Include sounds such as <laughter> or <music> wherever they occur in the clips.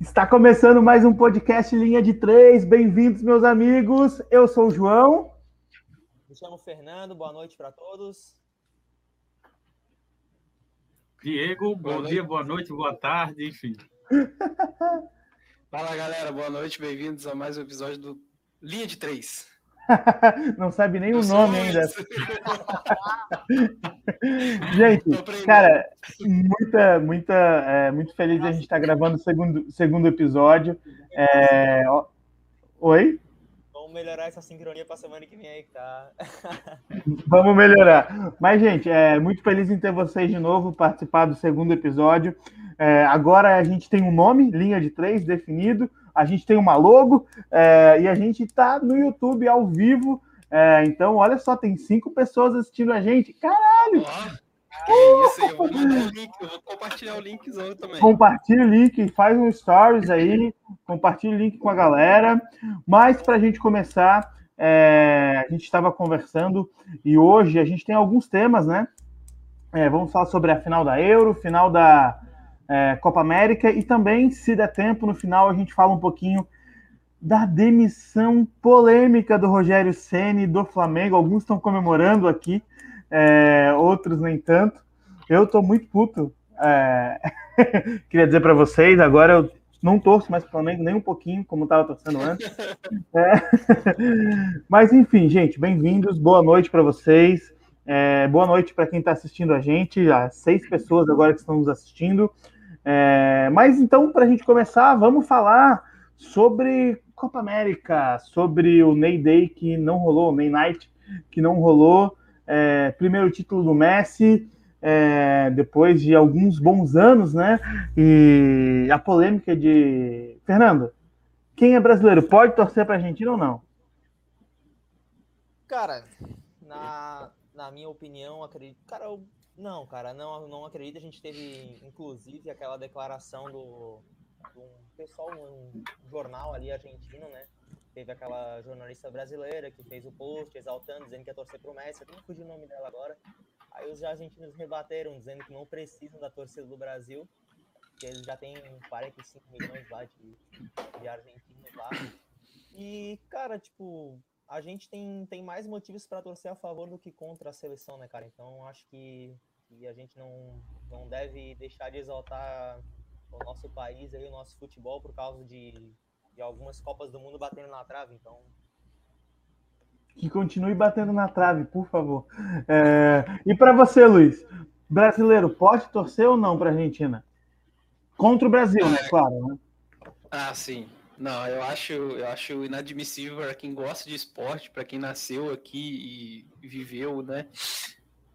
Está começando mais um podcast Linha de Três. Bem-vindos, meus amigos. Eu sou o João. Me chamo Fernando. Boa noite para todos. Diego, bom boa dia, boa noite, boa tarde, enfim. Fala galera, boa noite, bem-vindos a mais um episódio do Linha de Três. <laughs> Não sabe nem Eu o nome ainda. <laughs> gente, cara, muita, muita, é, muito feliz de a gente estar tá gravando o segundo, segundo episódio. É... Oi? Vamos melhorar essa sincronia para a semana que vem aí, tá? <laughs> Vamos melhorar. Mas, gente, é muito feliz em ter vocês de novo participar do segundo episódio. É, agora a gente tem um nome, linha de três, definido a gente tem uma logo é, e a gente está no YouTube ao vivo. É, então, olha só, tem cinco pessoas assistindo a gente. Caralho! Oh, isso eu vou, link, eu vou compartilhar o linkzão também. Compartilha o link, faz um stories aí, compartilha o link com a galera. Mas para a gente começar, é, a gente estava conversando e hoje a gente tem alguns temas, né? É, vamos falar sobre a final da Euro, final da, é, Copa América e também, se der tempo, no final a gente fala um pouquinho da demissão polêmica do Rogério Ceni do Flamengo. Alguns estão comemorando aqui, é, outros nem tanto. Eu estou muito puto. É... <laughs> Queria dizer para vocês, agora eu não torço mais para o Flamengo nem um pouquinho, como estava torcendo antes. É... <laughs> Mas enfim, gente, bem-vindos, boa noite para vocês. É, boa noite para quem está assistindo a gente, as seis pessoas agora que estão nos assistindo. É, mas então, para a gente começar, vamos falar sobre Copa América, sobre o Ney Day que não rolou, o Ney Night que não rolou. É, primeiro título do Messi, é, depois de alguns bons anos, né? E a polêmica de. Fernando, quem é brasileiro pode torcer para a Argentina ou não? Cara, na, na minha opinião, acredito. Cara, eu não, cara, não, não acredito. A gente teve, inclusive, aquela declaração do, do um pessoal num jornal ali argentino, né? Teve aquela jornalista brasileira que fez o post exaltando, dizendo que ia torcer pro Messi. Eu não fugi o nome dela agora. Aí os argentinos rebateram, dizendo que não precisam da torcida do Brasil, que eles já têm 45 milhões lá de, de argentinos lá. E, cara, tipo, a gente tem, tem mais motivos para torcer a favor do que contra a seleção, né, cara? Então acho que, que a gente não, não deve deixar de exaltar o nosso país aí, o nosso futebol, por causa de, de algumas Copas do Mundo batendo na trave. Então. Que continue batendo na trave, por favor. É... E para você, Luiz, brasileiro, pode torcer ou não para a Argentina? Contra o Brasil, né? Claro. Né? Ah, sim. Não, eu acho, eu acho inadmissível para quem gosta de esporte, para quem nasceu aqui e viveu, né?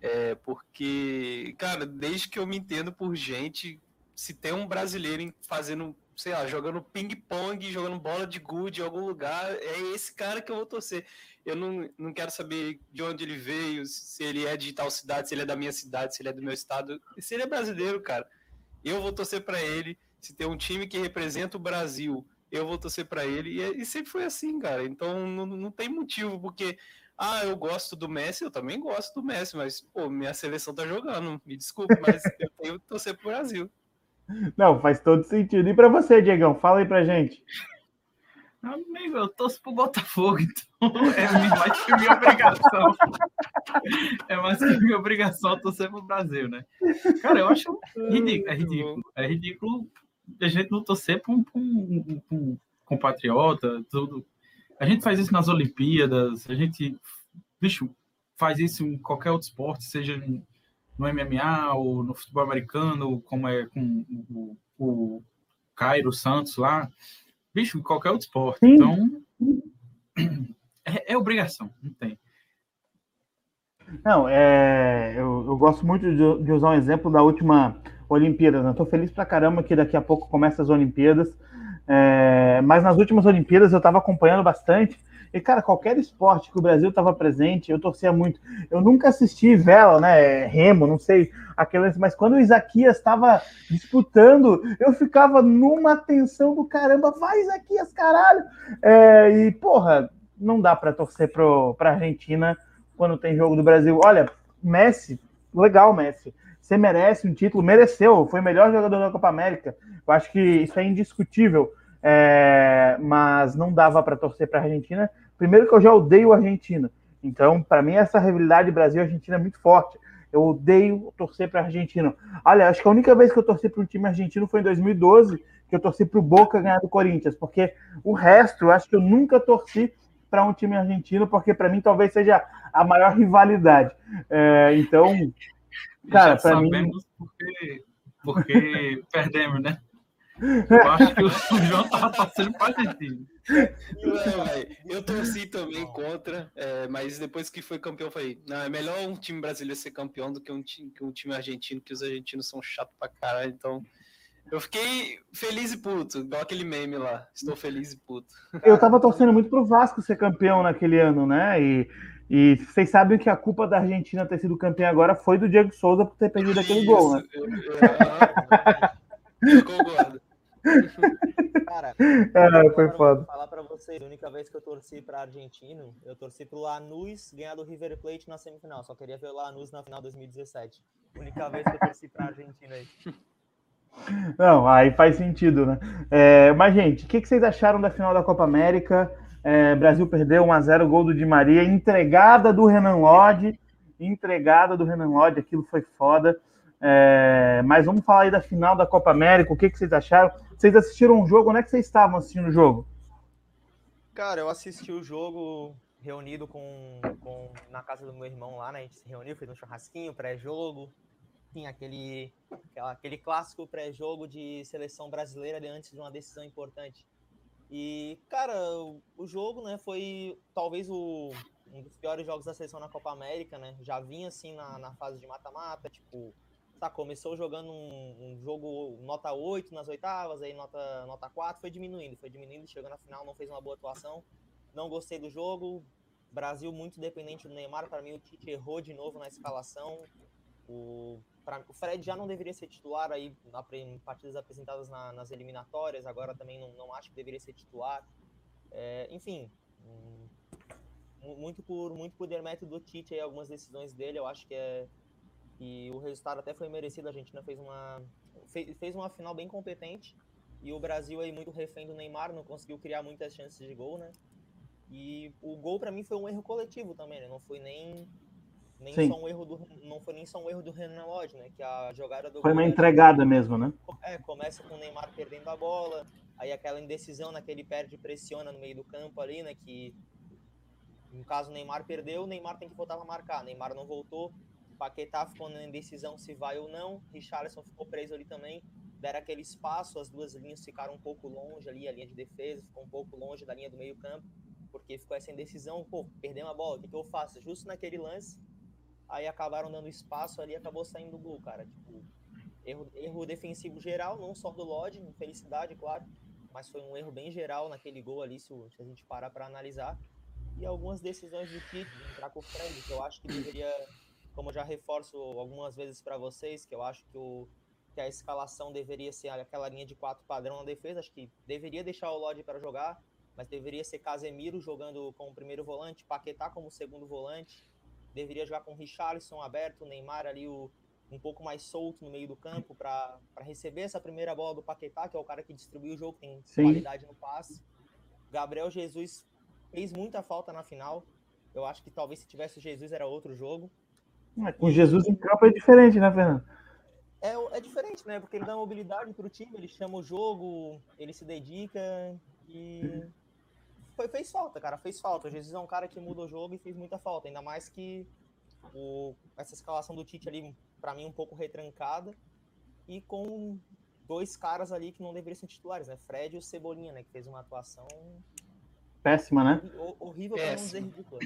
É, porque, cara, desde que eu me entendo por gente, se tem um brasileiro fazendo, sei lá, jogando ping-pong, jogando bola de gude em algum lugar, é esse cara que eu vou torcer. Eu não, não quero saber de onde ele veio, se ele é de tal cidade, se ele é da minha cidade, se ele é do meu estado. Se ele é brasileiro, cara, eu vou torcer para ele. Se tem um time que representa o Brasil eu vou torcer para ele. E, é, e, sempre foi assim, cara. Então não, não tem motivo, porque, ah, eu gosto do Messi, eu também gosto do Messi, mas, pô, minha seleção tá jogando. Me desculpe, mas <laughs> eu tenho que torcer pro Brasil. Não, faz todo sentido. E para você, Diegão, fala aí pra gente. Amigo, eu torço pro Botafogo, então <laughs> é mais que minha obrigação. É mais que minha obrigação torcer pro Brasil, né? Cara, eu acho ridículo. É ridículo. É ridículo a gente não torcer um, um, um, compatriota, tudo. A gente faz isso nas Olimpíadas, a gente, bicho, faz isso em qualquer outro esporte, seja no MMA ou no futebol americano, como é com o, o Cairo Santos lá. Bicho, em qualquer outro esporte. Sim. Então, <clears throat> é, é, obrigação, não tem. Não, é, eu, eu gosto muito de, de usar um exemplo da última Olimpíadas. Né? Tô feliz pra caramba que daqui a pouco começa as Olimpíadas. É, mas nas últimas Olimpíadas eu estava acompanhando bastante. E, cara, qualquer esporte que o Brasil estava presente, eu torcia muito. Eu nunca assisti vela, né? Remo, não sei, aquelas, mas quando o Isaquias estava disputando, eu ficava numa tensão do caramba, vai Isaquias, caralho! É, e, porra, não dá para torcer para a Argentina quando tem jogo do Brasil. Olha, Messi, legal, Messi Você merece um título, mereceu, foi o melhor jogador da Copa América. Eu acho que isso é indiscutível, é, mas não dava para torcer para a Argentina. Primeiro que eu já odeio a Argentina. Então, para mim, essa rivalidade Brasil-Argentina é muito forte. Eu odeio torcer para a Argentina. Olha, acho que a única vez que eu torci para um time argentino foi em 2012, que eu torci para o Boca ganhar do Corinthians, porque o resto, eu acho que eu nunca torci para um time argentino, porque para mim talvez seja a maior rivalidade. É, então, cara, para mim. Porque, porque <laughs> perdemos, né? Eu acho que o <laughs> João tava passando para Argentina. eu torci também contra, é, mas depois que foi campeão, falei: não, é melhor um time brasileiro ser campeão do que um time, que um time argentino, que os argentinos são chatos pra caralho. Então, eu fiquei feliz e puto, igual aquele meme lá. Estou feliz e puto. Eu tava torcendo muito pro Vasco ser campeão naquele ano, né? E, e vocês sabem que a culpa da Argentina ter sido campeã agora foi do Diego Souza por ter perdido aquele Isso, gol, né? Eu, eu, eu concordo. Cara, <laughs> é, foi foda. falar para vocês, a única vez que eu torci para argentino, eu torci pro Lanús ganhar do River Plate na semifinal. Só queria ver o Lanús na final 2017. Única vez que eu torci para argentino aí. Não, aí faz sentido, né? É, mas, gente, o que, que, vocês acharam da final da Copa América? É, Brasil perdeu 1x0, gol do Di Maria, entregada do Renan Lodge, entregada do Renan Lodge, aquilo foi foda. É, mas vamos falar aí da final da Copa América, o que, que vocês acharam? Vocês assistiram o um jogo? Onde é que vocês estavam assistindo o jogo? Cara, eu assisti o jogo reunido com, com na casa do meu irmão lá, né? A gente se reuniu, fez um churrasquinho, pré-jogo, tinha aquele, aquele clássico pré-jogo de seleção brasileira de antes de uma decisão importante. E, cara, o jogo, né, foi talvez o, um dos piores jogos da seleção na Copa América, né? Já vinha assim na, na fase de mata-mata, tipo, tá, começou jogando um, um, jogo nota 8 nas oitavas, aí nota, nota 4, foi diminuindo, foi diminuindo, chegou na final, não fez uma boa atuação. Não gostei do jogo. Brasil muito dependente do Neymar, para mim o Tite errou de novo na escalação. O pra, o Fred já não deveria ser titular aí na, em partidas apresentadas na, nas eliminatórias, agora também não, não acho que deveria ser titular. É, enfim, hum, muito por muito por demérito do Tite aí, algumas decisões dele, eu acho que é que o resultado até foi merecido, a Argentina fez uma fez, fez uma final bem competente e o Brasil aí muito refém do Neymar, não conseguiu criar muitas chances de gol, né? E o gol para mim foi um erro coletivo também, né? Não foi nem nem Sim. só um erro do não foi nem só um erro do Renan Lodge, né? Que a jogada do foi uma entregada mesmo, né? É, começa com o Neymar perdendo a bola, aí aquela indecisão naquele perde pressiona no meio do campo ali, né? Que no caso o Neymar perdeu, o Neymar tem que voltar para marcar. Neymar não voltou, Paquetá ficou na indecisão se vai ou não, Richarlison ficou preso ali também, deram aquele espaço, as duas linhas ficaram um pouco longe ali, a linha de defesa ficou um pouco longe da linha do meio campo, porque ficou essa indecisão, pô, perdeu uma bola, o que, que eu faço? Justo naquele lance, aí acabaram dando espaço ali acabou saindo o gol, cara. Tipo, erro, erro defensivo geral, não só do Lodge, infelicidade, claro, mas foi um erro bem geral naquele gol ali, se, a gente parar para analisar. E algumas decisões do de entrar com o Fred, que eu acho que deveria, como eu já reforço algumas vezes para vocês, que eu acho que, o, que a escalação deveria ser aquela linha de quatro padrão na defesa, acho que deveria deixar o Lodge para jogar, mas deveria ser Casemiro jogando como primeiro volante, Paquetá como segundo volante, deveria jogar com o Richarlison aberto, o Neymar ali o, um pouco mais solto no meio do campo para receber essa primeira bola do Paquetá, que é o cara que distribui o jogo, tem Sim. qualidade no passe. Gabriel Jesus fez muita falta na final. Eu acho que talvez se tivesse o Jesus era outro jogo. É, com Jesus em campo é diferente, né, Fernando? É, é diferente, né? Porque ele dá mobilidade para o time, ele chama o jogo, ele se dedica e foi, fez falta, cara, fez falta. O Jesus é um cara que muda o jogo e fez muita falta, ainda mais que o, essa escalação do Tite ali, para mim, um pouco retrancada e com dois caras ali que não deveriam ser titulares, né? Fred e o Cebolinha, né? Que fez uma atuação péssima, né? Horrível para não dizer ridícula.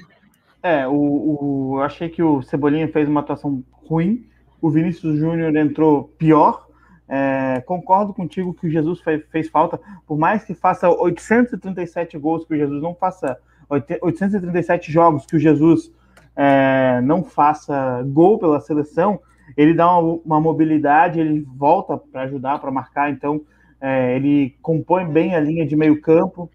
É, o, o, eu achei que o Cebolinha fez uma atuação ruim, o Vinícius Júnior entrou pior, é, concordo contigo que o Jesus fez, fez, falta, por mais que faça 837 gols, que o Jesus não faça 837 jogos, que o Jesus é, não faça gol pela seleção, ele dá uma, uma mobilidade, ele volta para ajudar, para marcar, então é, ele compõe bem a linha de meio campo.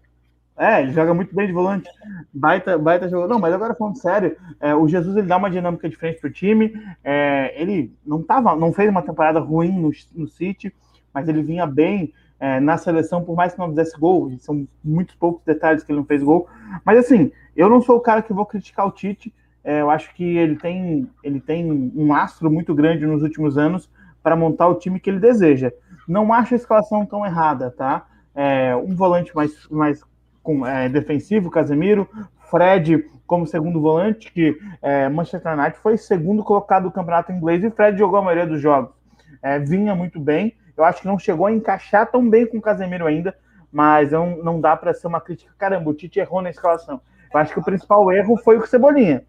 É, ele joga muito bem de volante. Baita, baita jogador. Não, mas agora falando sério, é, o Jesus ele dá uma dinâmica diferente pro time. É, ele não tava, não fez uma temporada ruim no, no City, mas ele vinha bem é, na seleção, por mais que não fizesse gol. São muitos poucos detalhes que ele não fez gol. Mas assim, eu não sou o cara que vou criticar o Tite. É, eu acho que ele tem, ele tem um astro muito grande nos últimos anos para montar o time que ele deseja. Não acho a escalação tão errada, tá? É, um volante mais, mais com, é, defensivo, Casemiro, Fred como segundo volante, que é, Manchester United foi segundo colocado do campeonato inglês e Fred jogou a maioria dos jogos. É, vinha muito bem. Eu acho que não chegou a encaixar tão bem com o Casemiro ainda, mas não, não dá para ser uma crítica. Caramba, o Tite errou na escalação. Eu acho que o principal erro foi o Cebolinha.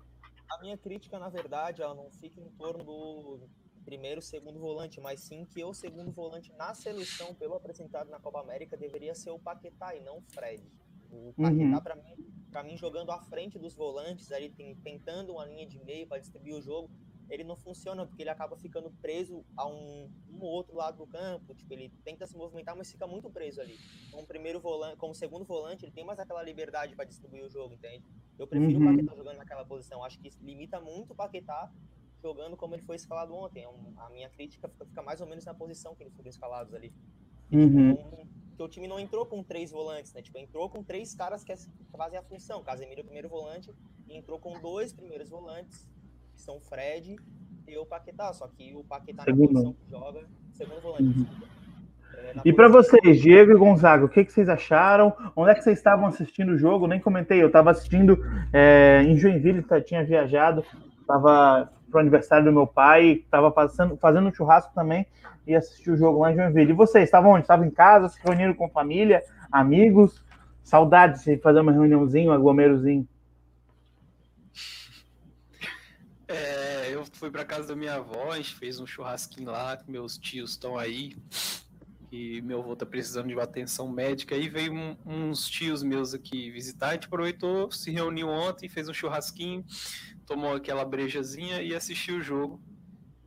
A minha crítica, na verdade, ela não fica em torno do primeiro, segundo volante, mas sim que o segundo volante na seleção, pelo apresentado na Copa América, deveria ser o Paquetá e não o Fred. O Paquetá, uhum. para mim, para mim, jogando à frente dos volantes, ali tentando uma linha de meio para distribuir o jogo, ele não funciona porque ele acaba ficando preso a um, um outro lado do campo. Tipo, ele tenta se movimentar, mas fica muito preso ali. Como primeiro volante, como segundo volante, ele tem mais aquela liberdade para distribuir o jogo, entende? Eu prefiro uhum. o Paquetá jogando naquela posição. Acho que limita muito o Paquetá jogando como ele foi escalado ontem. É a minha crítica fica, fica, mais ou menos na posição que eles foram escalados ali. Uhum. Então, porque o time não entrou com três volantes, né? Tipo, entrou com três caras que fazem a função. Casemiro é o primeiro volante e entrou com dois primeiros volantes, que são o Fred e o Paquetá. Só que o Paquetá segundo. na posição que joga, segundo volante. Uhum. É, e para vocês, Diego e Gonzaga, o que, que, vocês acharam? Onde é que vocês estavam assistindo o jogo? Nem comentei, eu estava assistindo é, em Joinville, tá, tinha viajado, estava pro aniversário do meu pai, estava fazendo um churrasco também e assisti o jogo lá em Joinville. E vocês, estavam onde? Estavam em casa, se reuniram com família, amigos? Saudades de fazer uma reuniãozinha, um aglomerozinho. É, eu fui para casa da minha avó, a gente fez um churrasquinho lá, meus tios estão aí, e meu avô tá precisando de uma atenção médica, aí veio um, uns tios meus aqui visitar, a gente aproveitou, se reuniu ontem, fez um churrasquinho, tomou aquela brejazinha e assistiu o jogo.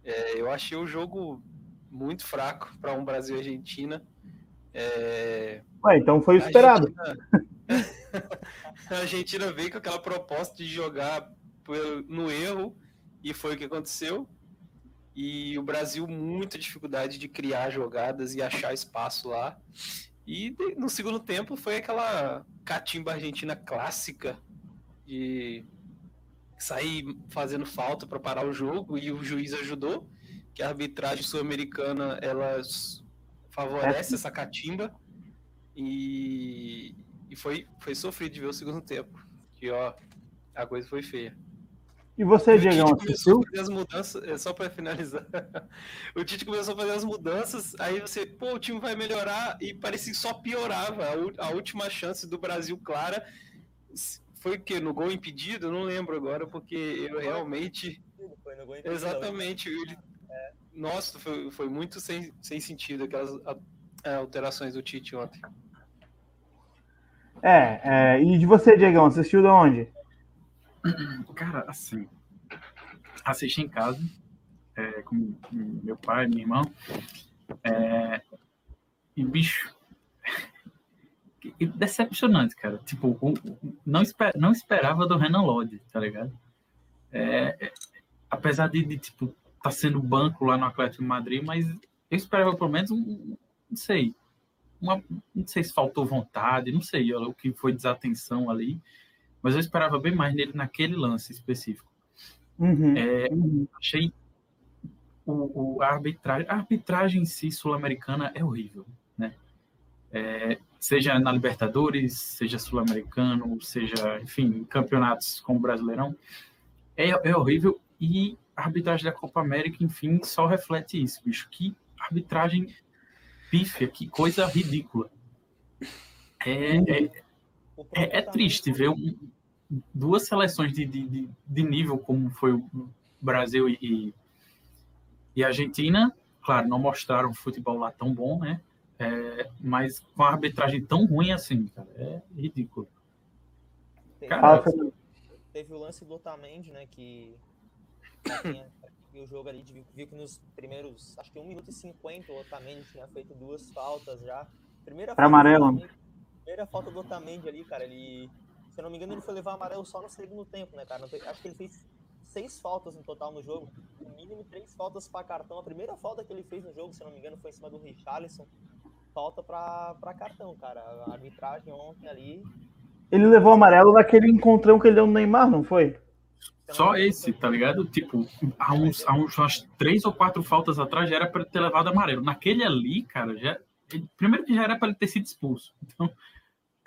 É, eu achei o jogo muito fraco para um Brasil e Argentina. É... Ué, então foi esperado. A Argentina... <laughs> a Argentina veio com aquela proposta de jogar no erro e foi o que aconteceu. E o Brasil, muita dificuldade de criar jogadas e achar espaço lá. E no segundo tempo foi aquela catimba argentina clássica de sair fazendo falta para parar o jogo e o juiz ajudou, que a arbitragem sul-americana ela favorece essa catimba e, e foi, foi sofrido de ver o segundo tempo, que ó, a coisa foi feia. E você, Diego, assistiu? As mudanças, é só para finalizar. <laughs> o Tite começou a fazer as mudanças, aí você, pô, o time vai melhorar e parecia que só piorava. A, a última chance do Brasil clara foi o quê? No gol impedido? Não lembro agora, porque eu realmente. Foi no gol impedido. Exatamente. Ele... É. Nossa, foi, foi muito sem, sem sentido aquelas alterações do Tite ontem. É, é, e de você, Diegão, assistiu de onde? <clears throat> Cara, assim, assisti em casa, é, com meu pai, meu irmão, é, e bicho, decepcionante, cara. Tipo, não, esper, não esperava do Renan Lodge, tá ligado? É, é, apesar de, de, tipo, tá sendo banco lá no Atlético de Madrid, mas eu esperava pelo menos um, não sei, uma, não sei se faltou vontade, não sei o que foi desatenção ali, mas eu esperava bem mais nele naquele lance específico. Uhum. É, achei o, o, a arbitragem, a arbitragem em si sul-americana é horrível? É, seja na Libertadores, seja sul-americano, seja, enfim, campeonatos como Brasileirão, é, é horrível e a arbitragem da Copa América, enfim, só reflete isso, bicho. Que arbitragem pífia, que coisa ridícula. É, é, é, é triste ver um, duas seleções de, de, de, nível como foi o Brasil e, e Argentina, claro, não mostraram futebol lá tão bom, né? É, mas com a arbitragem tão ruim assim, cara, é ridículo. Teve, cara, teve o lance do Otamendi, né, que <coughs> o jogo ali, viu que nos primeiros, acho que 1 minuto e 50, o Otamendi tinha feito duas faltas já. Primeira para amarelo. primeira falta do Otamendi ali, cara, ele. Se eu não me engano, ele foi levar amarelo só no segundo tempo, né, cara? Acho que ele fez seis faltas no total no jogo. No mínimo três faltas para cartão. A primeira falta que ele fez no jogo, se eu não me engano, foi em cima do Richarlison. Falta para cartão, cara. A arbitragem ontem ali. Ele levou amarelo naquele encontrão que ele deu no Neymar, não foi? Só esse, tá ligado? Tipo, há uns, há uns umas três ou quatro faltas atrás já era para ter levado amarelo. Naquele ali, cara, já. Ele, primeiro que já era para ele ter sido expulso. Então.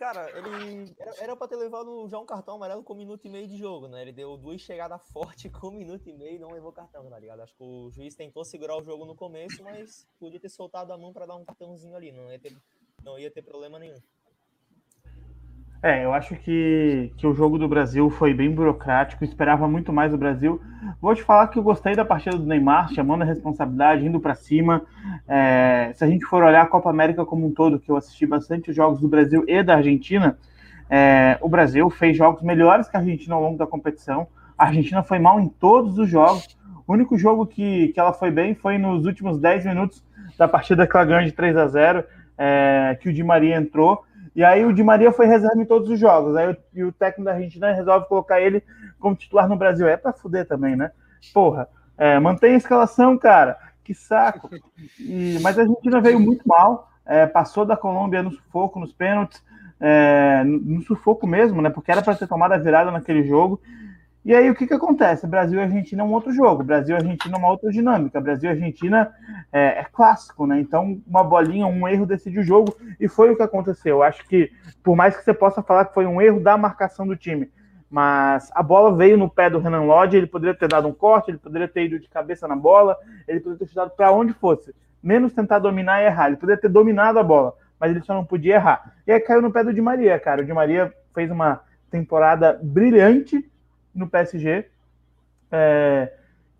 Cara, ele era para ter levado já um cartão amarelo com um minuto e meio de jogo, né? Ele deu duas chegadas fortes com um minuto e meio e não levou cartão, tá ligado? Acho que o juiz tentou segurar o jogo no começo, mas podia ter soltado a mão para dar um cartãozinho ali, não ia ter, não ia ter problema nenhum. É, eu acho que, que o jogo do Brasil foi bem burocrático, esperava muito mais do Brasil. Vou te falar que eu gostei da partida do Neymar, chamando a responsabilidade, indo para cima. É, se a gente for olhar a Copa América como um todo, que eu assisti bastante os jogos do Brasil e da Argentina, é, o Brasil fez jogos melhores que a Argentina ao longo da competição. A Argentina foi mal em todos os jogos. O único jogo que, que ela foi bem foi nos últimos 10 minutos da partida que ela ganhou de 3 a 0 é, que o Di Maria entrou e aí o Di Maria foi reserva em todos os jogos. Aí e o técnico da Argentina resolve colocar ele como titular no Brasil. É para fuder também, né? Porra, é, mantém a escalação, cara. Que saco. E, mas a Argentina veio muito mal. É, passou da Colômbia no sufoco, nos pênaltis, é, no sufoco mesmo, né? Porque era para ter tomado a virada naquele jogo. E aí o que, que acontece? Brasil e Argentina é um outro jogo, Brasil e Argentina é uma outra dinâmica. Brasil e Argentina é, é, clássico, né? Então, uma bolinha, um erro decide o jogo, e foi o que aconteceu. Eu acho que, por mais que você possa falar que foi um erro da marcação do time, mas a bola veio no pé do Renan Lodge, ele poderia ter dado um corte, ele poderia ter ido de cabeça na bola, ele poderia ter chutado para onde fosse, menos tentar dominar e errar. Ele poderia ter dominado a bola, mas ele só não podia errar. E aí caiu no pé do Di Maria, cara. O Di Maria fez uma temporada brilhante no PSG. É,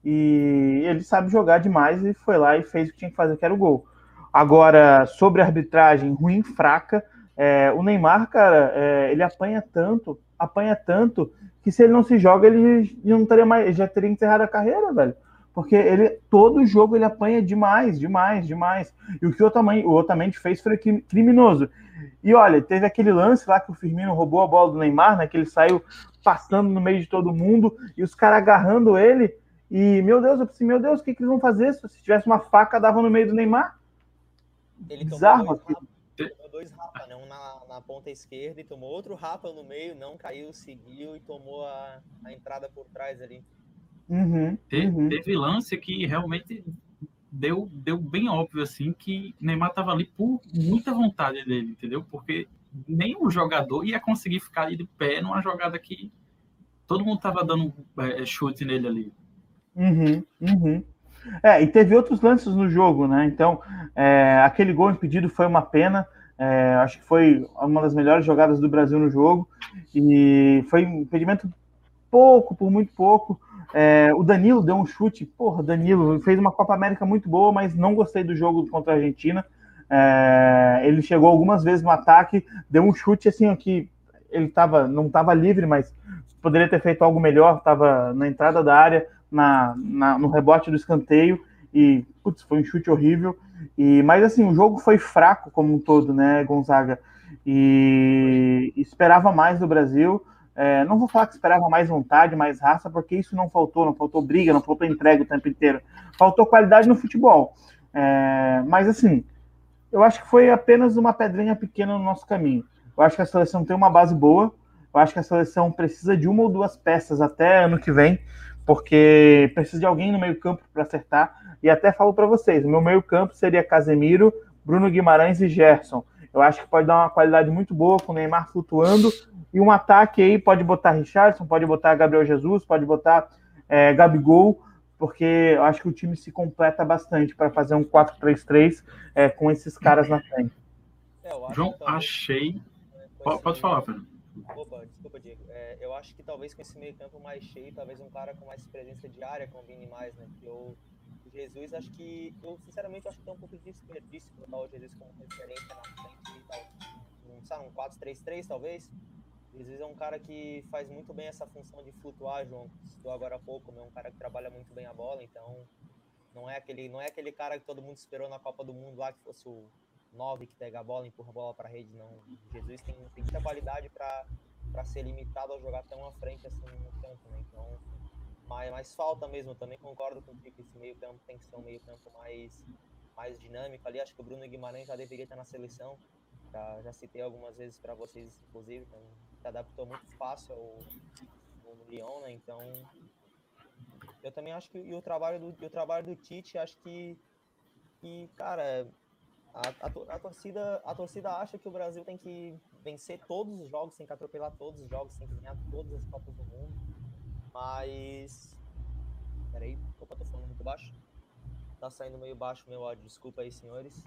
e ele sabe jogar demais e foi lá e fez o que tinha que fazer, que era o gol. Agora, sobre a arbitragem ruim, fraca, é, o Neymar, cara, é, ele apanha tanto, apanha tanto, que se ele não se joga, ele não teria mais, já teria encerrado a carreira, velho. Porque ele, todo jogo ele apanha demais, demais, demais. E o que o Otamendi, o fez foi criminoso. E olha, teve aquele lance lá que o Firmino roubou a bola do Neymar, né? Que ele saiu passando no meio de todo mundo e os caras agarrando ele. E, meu Deus, eu pensei, meu Deus, o que, que eles vão fazer? Se tivesse uma faca, dava no meio do Neymar. Ele Bizarro tomou dois, rapa, tomou dois rapa, né? Um na, na, ponta esquerda e tomou outro rapa no meio, não caiu, seguiu e tomou a, a entrada por trás ali. Uhum, uhum. Teve lance que realmente deu, deu bem óbvio, assim, que Neymar tava ali por muita vontade dele, entendeu? Porque o jogador ia conseguir ficar ali de pé numa jogada que todo mundo tava dando é, chute nele ali. Uhum, uhum. É, e teve outros lances no jogo, né? Então, é, aquele gol impedido foi uma pena. É, acho que foi uma das melhores jogadas do Brasil no jogo. E foi um impedimento pouco, por muito pouco. É, o Danilo deu um chute. Porra, Danilo fez uma Copa América muito boa, mas não gostei do jogo contra a Argentina. É, ele chegou algumas vezes no ataque, deu um chute assim que ele tava, não estava livre, mas poderia ter feito algo melhor. Estava na entrada da área, na, na, no rebote do escanteio e putz, foi um chute horrível. E mas assim o jogo foi fraco como um todo, né, Gonzaga? E esperava mais do Brasil. É, não vou falar que esperava mais vontade, mais raça, porque isso não faltou, não faltou briga, não faltou entrega o tempo inteiro. Faltou qualidade no futebol. É, mas assim, eu acho que foi apenas uma pedrinha pequena no nosso caminho. Eu acho que a seleção tem uma base boa. Eu acho que a seleção precisa de uma ou duas peças até ano que vem, porque precisa de alguém no meio-campo para acertar. E até falo para vocês: meu meio-campo seria Casemiro, Bruno Guimarães e Gerson. Eu acho que pode dar uma qualidade muito boa com o Neymar flutuando e um ataque aí pode botar Richardson, pode botar Gabriel Jesus, pode botar é, Gabigol, porque eu acho que o time se completa bastante para fazer um 4-3-3 é, com esses caras na frente. É, João, achei. Pode, pode falar, Fernando. Opa, desculpa, Diego. É, eu acho que talvez com esse meio campo mais cheio, talvez um cara com mais presença de área combine mais, né? Porque o Jesus, acho que. Eu, sinceramente, acho que tem um pouco de desperdício botar o Jesus como referência na frente e tal. Um, sabe, um 4-3-3, talvez. Jesus é um cara que faz muito bem essa função de flutuar, João. Citou agora há pouco, é um cara que trabalha muito bem a bola, então não é aquele, não é aquele cara que todo mundo esperou na Copa do Mundo lá que fosse o, 9 que pega a bola, empurra a bola para a rede, não. Jesus tem, muita qualidade para ser limitado a jogar tão à frente assim no campo, né? Então, mas, mas falta mesmo, também concordo com que esse meio campo tem que ser um meio campo mais, mais dinâmico ali. Acho que o Bruno Guimarães já deveria estar na seleção. Já, já citei algumas vezes para vocês, inclusive, então, se adaptou muito fácil ao, ao Lyon, né? Então, eu também acho que e o trabalho do, o trabalho do Tite, acho que, que cara, a, a, a, torcida, a torcida acha que o Brasil tem que vencer todos os jogos, tem que atropelar todos os jogos, tem que ganhar todas as Copas do Mundo. Mas. Peraí, opa, tô falando muito baixo. Tá saindo meio baixo meu áudio, desculpa aí, senhores.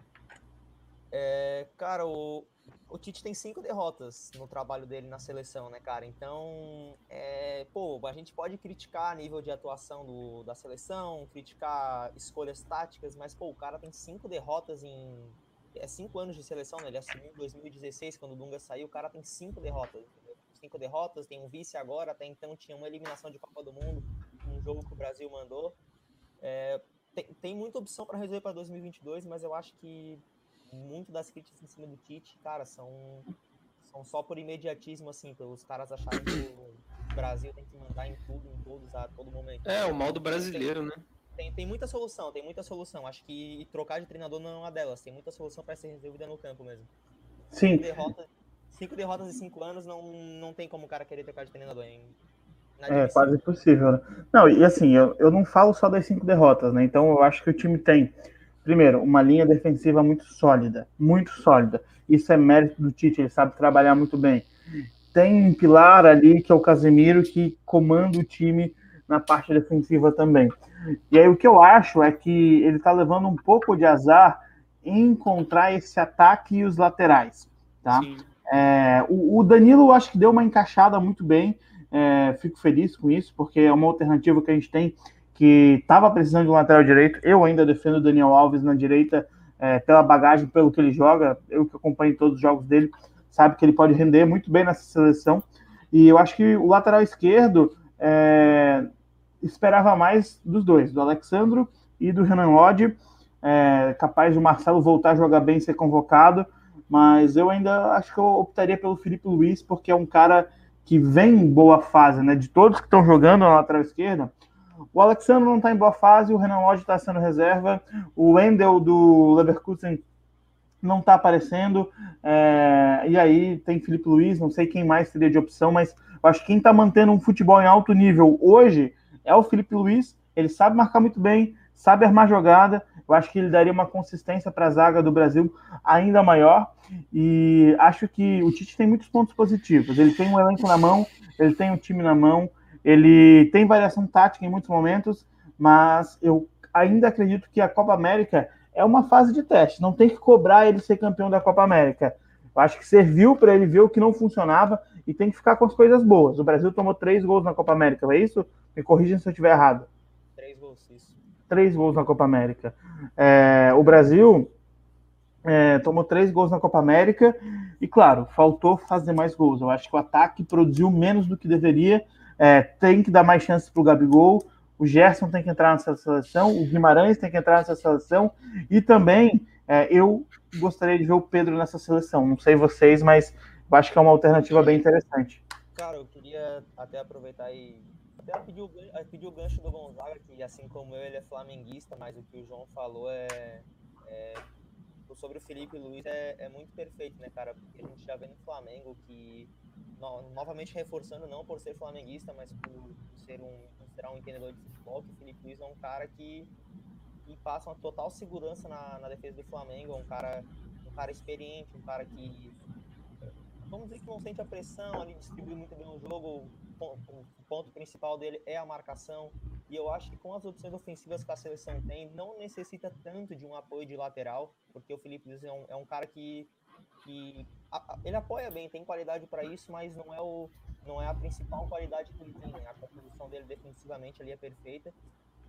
É, cara, o, o Tite tem cinco derrotas no trabalho dele na seleção, né, cara? Então, é, pô, a gente pode criticar nível de atuação do, da seleção, criticar escolhas táticas, mas, pô, o cara tem cinco derrotas em. É cinco anos de seleção, né? Ele assumiu em 2016, quando o Dunga saiu, o cara tem cinco derrotas, entendeu? Cinco derrotas, tem um vice agora, até então tinha uma eliminação de Copa do Mundo, um jogo que o Brasil mandou. É, tem, tem muita opção para resolver para 2022, mas eu acho que muito das críticas em cima do Tite, cara, são, são só por imediatismo, assim, os caras acharem que o Brasil tem que mandar em tudo, em todos, a todo momento. É, o mal do brasileiro, tem, né? Tem, tem muita solução, tem muita solução. Acho que trocar de treinador não é uma delas. Tem muita solução para ser resolvida no campo mesmo. Sim. Cinco derrotas, cinco derrotas em cinco anos não, não tem como o cara querer trocar de treinador, hein? É quase impossível, né? Não, e assim, eu, eu não falo só das cinco derrotas, né? Então eu acho que o time tem primeiro, uma linha defensiva muito sólida, muito sólida. Isso é mérito do Tite, ele sabe trabalhar muito bem. Tem um pilar ali que é o Casemiro que comanda o time na parte defensiva também. E aí o que eu acho é que ele está levando um pouco de azar em encontrar esse ataque e os laterais, tá? É, o, o, Danilo acho que deu uma encaixada muito bem. É, fico feliz com isso porque é uma alternativa que a gente tem que estava precisando de um lateral direito. Eu ainda defendo o Daniel Alves na direita é, pela bagagem, pelo que ele joga. Eu que acompanho todos os jogos dele, sabe que ele pode render muito bem nessa seleção. E eu acho que o lateral esquerdo é, esperava mais dos dois, do Alexandro e do Renan Lodge. É, capaz de o Marcelo voltar a jogar bem e ser convocado, mas eu ainda acho que eu optaria pelo Felipe Luiz, porque é um cara que vem em boa fase, né? De todos que estão jogando na lateral esquerda, o Alexandre não está em boa fase, o Renan Lodge está sendo reserva, o Wendel do Leverkusen não está aparecendo, é, e aí tem Felipe Luiz, não sei quem mais seria de opção, mas acho que quem está mantendo um futebol em alto nível hoje é o Felipe Luiz, ele sabe marcar muito bem, sabe armar jogada, eu acho que ele daria uma consistência para a zaga do Brasil ainda maior, e acho que o Tite tem muitos pontos positivos, ele tem um elenco na mão, ele tem um time na mão, ele tem variação tática em muitos momentos, mas eu ainda acredito que a Copa América é uma fase de teste. Não tem que cobrar ele ser campeão da Copa América. Eu acho que serviu para ele ver o que não funcionava e tem que ficar com as coisas boas. O Brasil tomou três gols na Copa América, é isso? Me corrijam se eu estiver errado. Três gols, isso. Três gols na Copa América. É, o Brasil é, tomou três gols na Copa América e, claro, faltou fazer mais gols. Eu acho que o ataque produziu menos do que deveria é, tem que dar mais chances para o Gabigol, o Gerson tem que entrar nessa seleção, o Guimarães tem que entrar nessa seleção, e também é, eu gostaria de ver o Pedro nessa seleção. Não sei vocês, mas eu acho que é uma alternativa bem interessante. Cara, eu queria até aproveitar e até pedir o, pedir o gancho do Gonzaga, que assim como eu, ele é flamenguista, mas o que o João falou é, é sobre o Felipe Luiz é, é muito perfeito, né, cara? Porque a gente já vê no Flamengo que no, novamente reforçando não por ser flamenguista, mas por ser um considerar um entendedor de futebol, que o Felipe Luiz é um cara que, que passa uma total segurança na, na defesa do Flamengo, é um cara um cara experiente, um cara que vamos dizer que não sente a pressão, ali distribui muito bem o jogo, o ponto principal dele é a marcação, e eu acho que com as opções ofensivas que a seleção tem, não necessita tanto de um apoio de lateral, porque o Felipe Luiz é um, é um cara que que a, ele apoia bem, tem qualidade para isso, mas não é o não é a principal qualidade que ele tem. Né? A composição dele defensivamente ali é perfeita.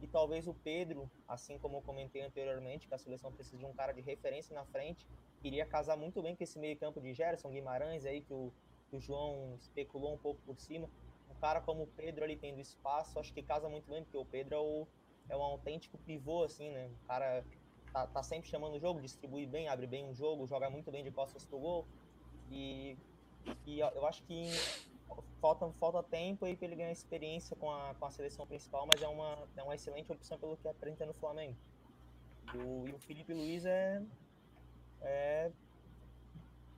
E talvez o Pedro, assim como eu comentei anteriormente, que a seleção precisa de um cara de referência na frente, iria casar muito bem com esse meio-campo de Gerson Guimarães aí que o, que o João especulou um pouco por cima. Um cara como o Pedro ali tendo espaço, acho que casa muito bem, porque o Pedro é, o, é um autêntico pivô, assim, né? Um cara tá, tá sempre chamando o jogo, distribui bem, abre bem um jogo, joga muito bem de costas pro gol. E, e eu acho que falta, falta tempo aí para ele ganhar experiência com a, com a seleção principal, mas é uma, é uma excelente opção pelo que apresenta no Flamengo. E o, e o Felipe Luiz é, é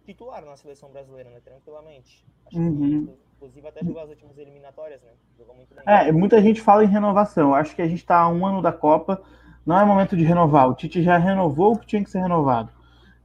titular na seleção brasileira, né? Tranquilamente. Acho uhum. que, inclusive, até jogou as últimas eliminatórias, né? Jogou muito bem. É, muita gente fala em renovação. Acho que a gente está um ano da Copa. Não é momento de renovar. O Tite já renovou o que tinha que ser renovado.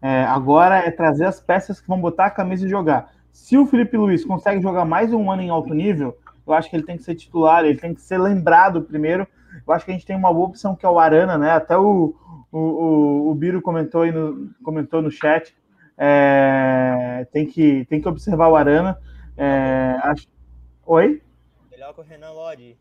É, agora é trazer as peças que vão botar a camisa e jogar. Se o Felipe Luiz consegue jogar mais um ano em alto nível, eu acho que ele tem que ser titular, ele tem que ser lembrado primeiro. Eu acho que a gente tem uma boa opção que é o Arana, né? Até o, o, o, o Biro comentou, aí no, comentou no chat. É, tem, que, tem que observar o Arana. É, acho... Oi? Melhor que o Renan Lodi.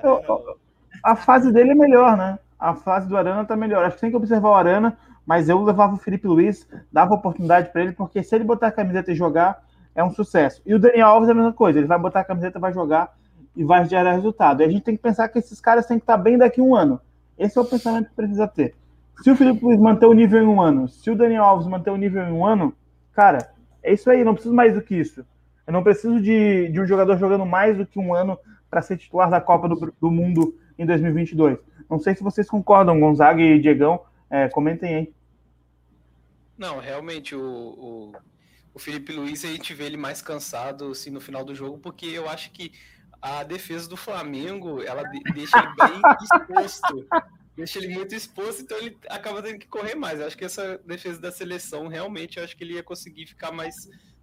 Arana... a fase dele é melhor, né? A fase do Arana tá melhor. Acho que tem que observar o Arana mas eu levava o Felipe Luiz, dava oportunidade para ele, porque se ele botar a camiseta e jogar, é um sucesso. E o Daniel Alves é a mesma coisa, ele vai botar a camiseta, vai jogar e vai gerar resultado. E a gente tem que pensar que esses caras têm que estar bem daqui a um ano. Esse é o pensamento que precisa ter. Se o Felipe Luiz manter o nível em um ano, se o Daniel Alves manter o nível em um ano, cara, é isso aí, não preciso mais do que isso. Eu não preciso de, de um jogador jogando mais do que um ano para ser titular da Copa do, do Mundo em 2022. Não sei se vocês concordam, Gonzaga e Diegão, é, comentem aí. Não, realmente o, o, o, Felipe Luiz a gente vê ele mais cansado assim, no final do jogo, porque eu acho que a defesa do Flamengo ela deixa ele bem <laughs> exposto. Deixa ele muito exposto, então ele acaba tendo que correr mais. Eu acho que essa defesa da seleção, realmente, eu acho que ele ia conseguir ficar mais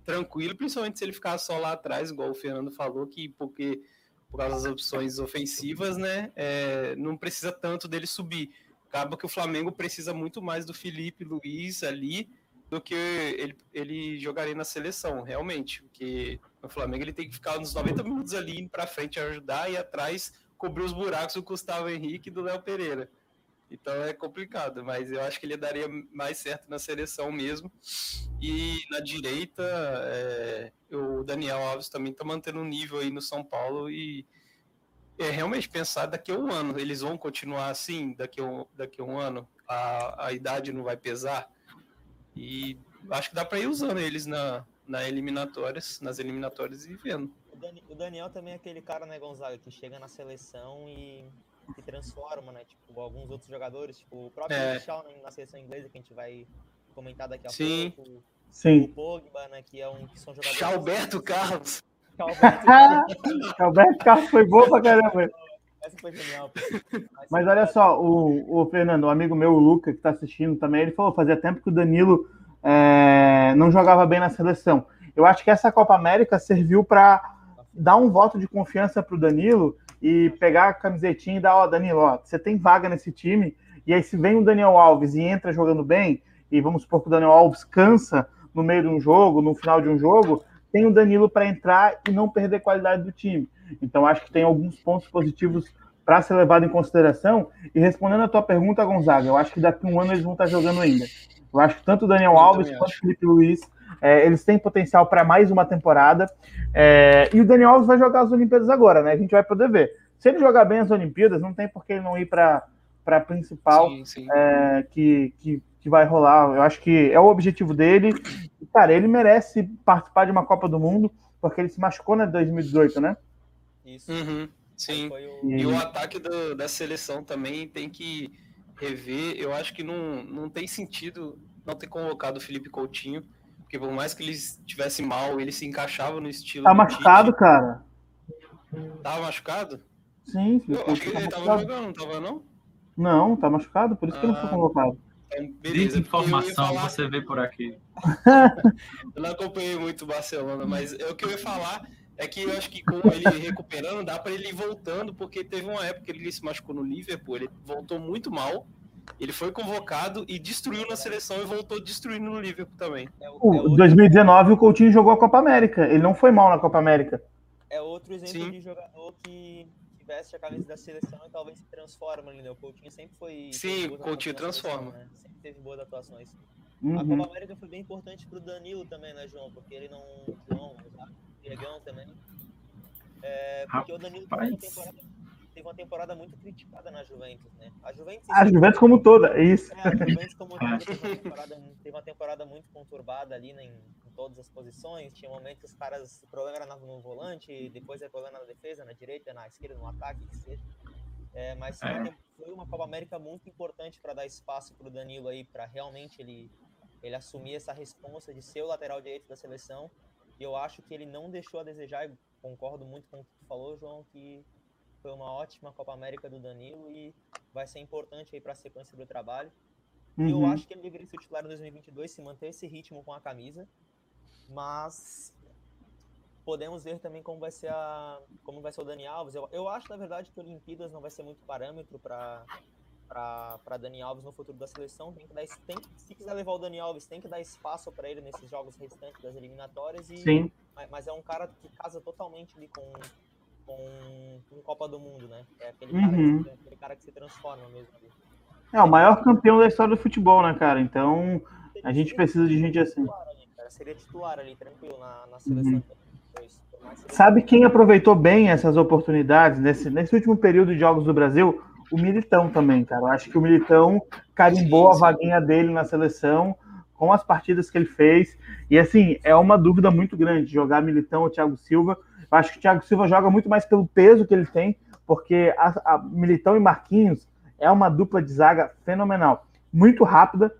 tranquilo, principalmente se ele ficar só lá atrás, igual o Fernando falou, que porque por causa das opções ofensivas, né, é, não precisa tanto dele subir acaba que o Flamengo precisa muito mais do Felipe Luiz ali do que ele, ele jogaria na seleção, realmente. Porque o Flamengo ele tem que ficar uns 90 minutos ali para frente ajudar e atrás cobrir os buracos do Gustavo Henrique e do Léo Pereira. Então é complicado, mas eu acho que ele daria mais certo na seleção mesmo. E na direita, é, o Daniel Alves também está mantendo um nível aí no São Paulo e é realmente pensar daqui a um ano. Eles vão continuar assim daqui a um, daqui a um ano? A, a idade não vai pesar? E acho que dá para ir usando eles na, na eliminatórias, nas eliminatórias e vendo. O, Daniel também é aquele cara, né, Gonzaga, que chega na seleção e que transforma, né? Tipo, alguns outros jogadores, tipo o próprio é. Michel na seleção inglesa, que a gente vai comentar daqui a Sim. pouco. Sim. O Pogba, né, que, é um, que são jogadores... Alberto Carlos. Alberto <laughs> Carlos foi bom pra caramba. Essa foi genial. Mas olha só, o, o Fernando, o amigo meu, o Luca, que está assistindo também, ele falou fazia tempo que o Danilo é, não jogava bem na seleção. Eu acho que essa Copa América serviu para dar um voto de confiança para o Danilo e pegar a camisetinha e dar, ó, Danilo, ó, você tem vaga nesse time, e aí se vem o Daniel Alves e entra jogando bem, e vamos supor que o Daniel Alves cansa no meio de um jogo, no final de um jogo, tem o Danilo para entrar e não perder qualidade do time. Então, acho que tem alguns pontos positivos para ser levado em consideração. E respondendo a tua pergunta, Gonzaga, eu acho que daqui a um ano eles vão estar jogando ainda. Eu acho que tanto o Daniel Alves quanto o Felipe Luiz, é, eles têm potencial para mais uma temporada. É, e o Daniel Alves vai jogar as Olimpíadas agora, né? A gente vai poder ver. Se ele jogar bem as Olimpíadas, não tem por que ele não ir para a principal sim, sim. É, que, que que vai rolar. Eu acho que é o objetivo dele. Cara, ele merece participar de uma Copa do Mundo, porque ele se machucou na 2018, né? Isso. Uhum, sim. O... E o ataque do, da seleção também tem que rever. Eu acho que não, não tem sentido não ter convocado o Felipe Coutinho, porque por mais que ele estivesse mal, ele se encaixava no estilo. Tá machucado, Tite. cara. Tava machucado? Sim, Felipe Eu acho que ele tá tava jogando, não tava não? Não, tá machucado, por isso ah. que ele não foi ah. convocado. Então, beleza. Informação falar... você vê por aqui. <laughs> eu não acompanhei muito o Barcelona, mas é o que eu ia falar é que eu acho que com ele <laughs> recuperando, dá para ele ir voltando, porque teve uma época que ele se machucou no Liverpool, ele voltou muito mal. Ele foi convocado e destruiu na seleção e voltou destruindo no Liverpool também. É, o, é 2019 o Coutinho jogou a Copa América. Ele não foi mal na Copa América. É outro exemplo Sim. de jogador que veste a camisa da seleção e talvez se transforma ali, né? O Coutinho sempre foi. Sim, o Coutinho transforma. Seleção, né? Sempre teve boas atuações. Uhum. A Copa América foi bem importante pro Danilo também, né, João? Porque ele não. João, o Diegão também. É, porque Rapaz. o Danilo teve uma temporada teve uma temporada muito criticada na Juventus, né? A Juventus, a Juventus como toda, é isso. É, a Juventus como toda teve uma <laughs> temporada, teve uma temporada muito conturbada ali né, em, todas as posições. Tinha momentos que os caras, o problema era no, volante, depois é problema na defesa, na direita, na esquerda, no ataque, que seja. É, mas é. foi uma Copa América muito importante para dar espaço para o Danilo aí, para realmente ele, ele assumir essa responsa de ser o lateral direito da seleção. E eu acho que ele não deixou a desejar, e concordo muito com o que tu falou, João, que foi uma ótima Copa América do Danilo e vai ser importante aí para a sequência do trabalho. Uhum. Eu acho que ele deveria ser titular em 2022, se manter esse ritmo com a camisa, mas podemos ver também como vai ser a como vai ser o Dani Alves. Eu, eu acho na verdade que o Olimpíadas não vai ser muito parâmetro para para Dani Alves no futuro da seleção. Tem que dar, tem, se quiser levar o Dani Alves, tem que dar espaço para ele nesses jogos restantes das eliminatórias. E, Sim. Mas, mas, é um cara que casa totalmente ali com, com, com Copa do Mundo, né? É aquele, uhum. cara que, aquele cara que se transforma mesmo ali. É o maior campeão da história do futebol, né, cara? Então a gente precisa de gente assim. Ali, Seria titular ali, tranquilo, na, na seleção. Uhum. Sabe quem aproveitou bem essas oportunidades nesse, nesse último período de jogos do Brasil? O Militão também, cara. Eu acho que o Militão carimbou a vaguinha dele na seleção com as partidas que ele fez. E assim, é uma dúvida muito grande jogar Militão ou Thiago Silva. Eu acho que o Thiago Silva joga muito mais pelo peso que ele tem, porque a, a Militão e Marquinhos é uma dupla de zaga fenomenal. Muito rápida,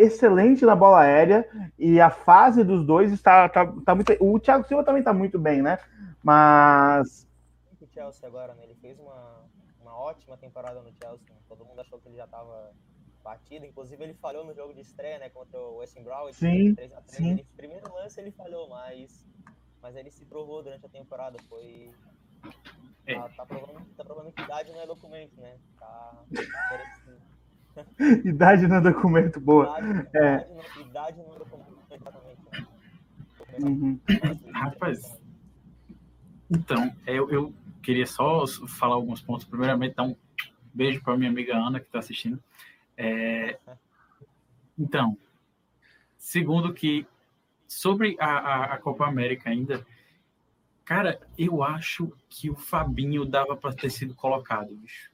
excelente na bola aérea e a fase dos dois está, tá, tá muito. O Thiago Silva também está muito bem, né? Mas. O Chelsea agora, né? Ele fez uma, uma ótima temporada no Chelsea. Né? Todo mundo achou que ele já estava batido. Inclusive, ele falhou no jogo de estreia, né? Contra o West Brown. Sim. 3 3, sim. Ele, primeiro lance ele falhou, mas, mas ele se provou durante a temporada. Foi. Tá, tá, provando, tá provando que idade não é documento, né? Tá, tá <laughs> idade no documento, boa. Idade, é. idade, no, documento, exatamente. Uhum. Rapaz, então, eu, eu queria só falar alguns pontos. Primeiramente, dar um beijo para minha amiga Ana, que está assistindo. É, então, segundo que, sobre a, a, a Copa América ainda, cara, eu acho que o Fabinho dava para ter sido colocado, bicho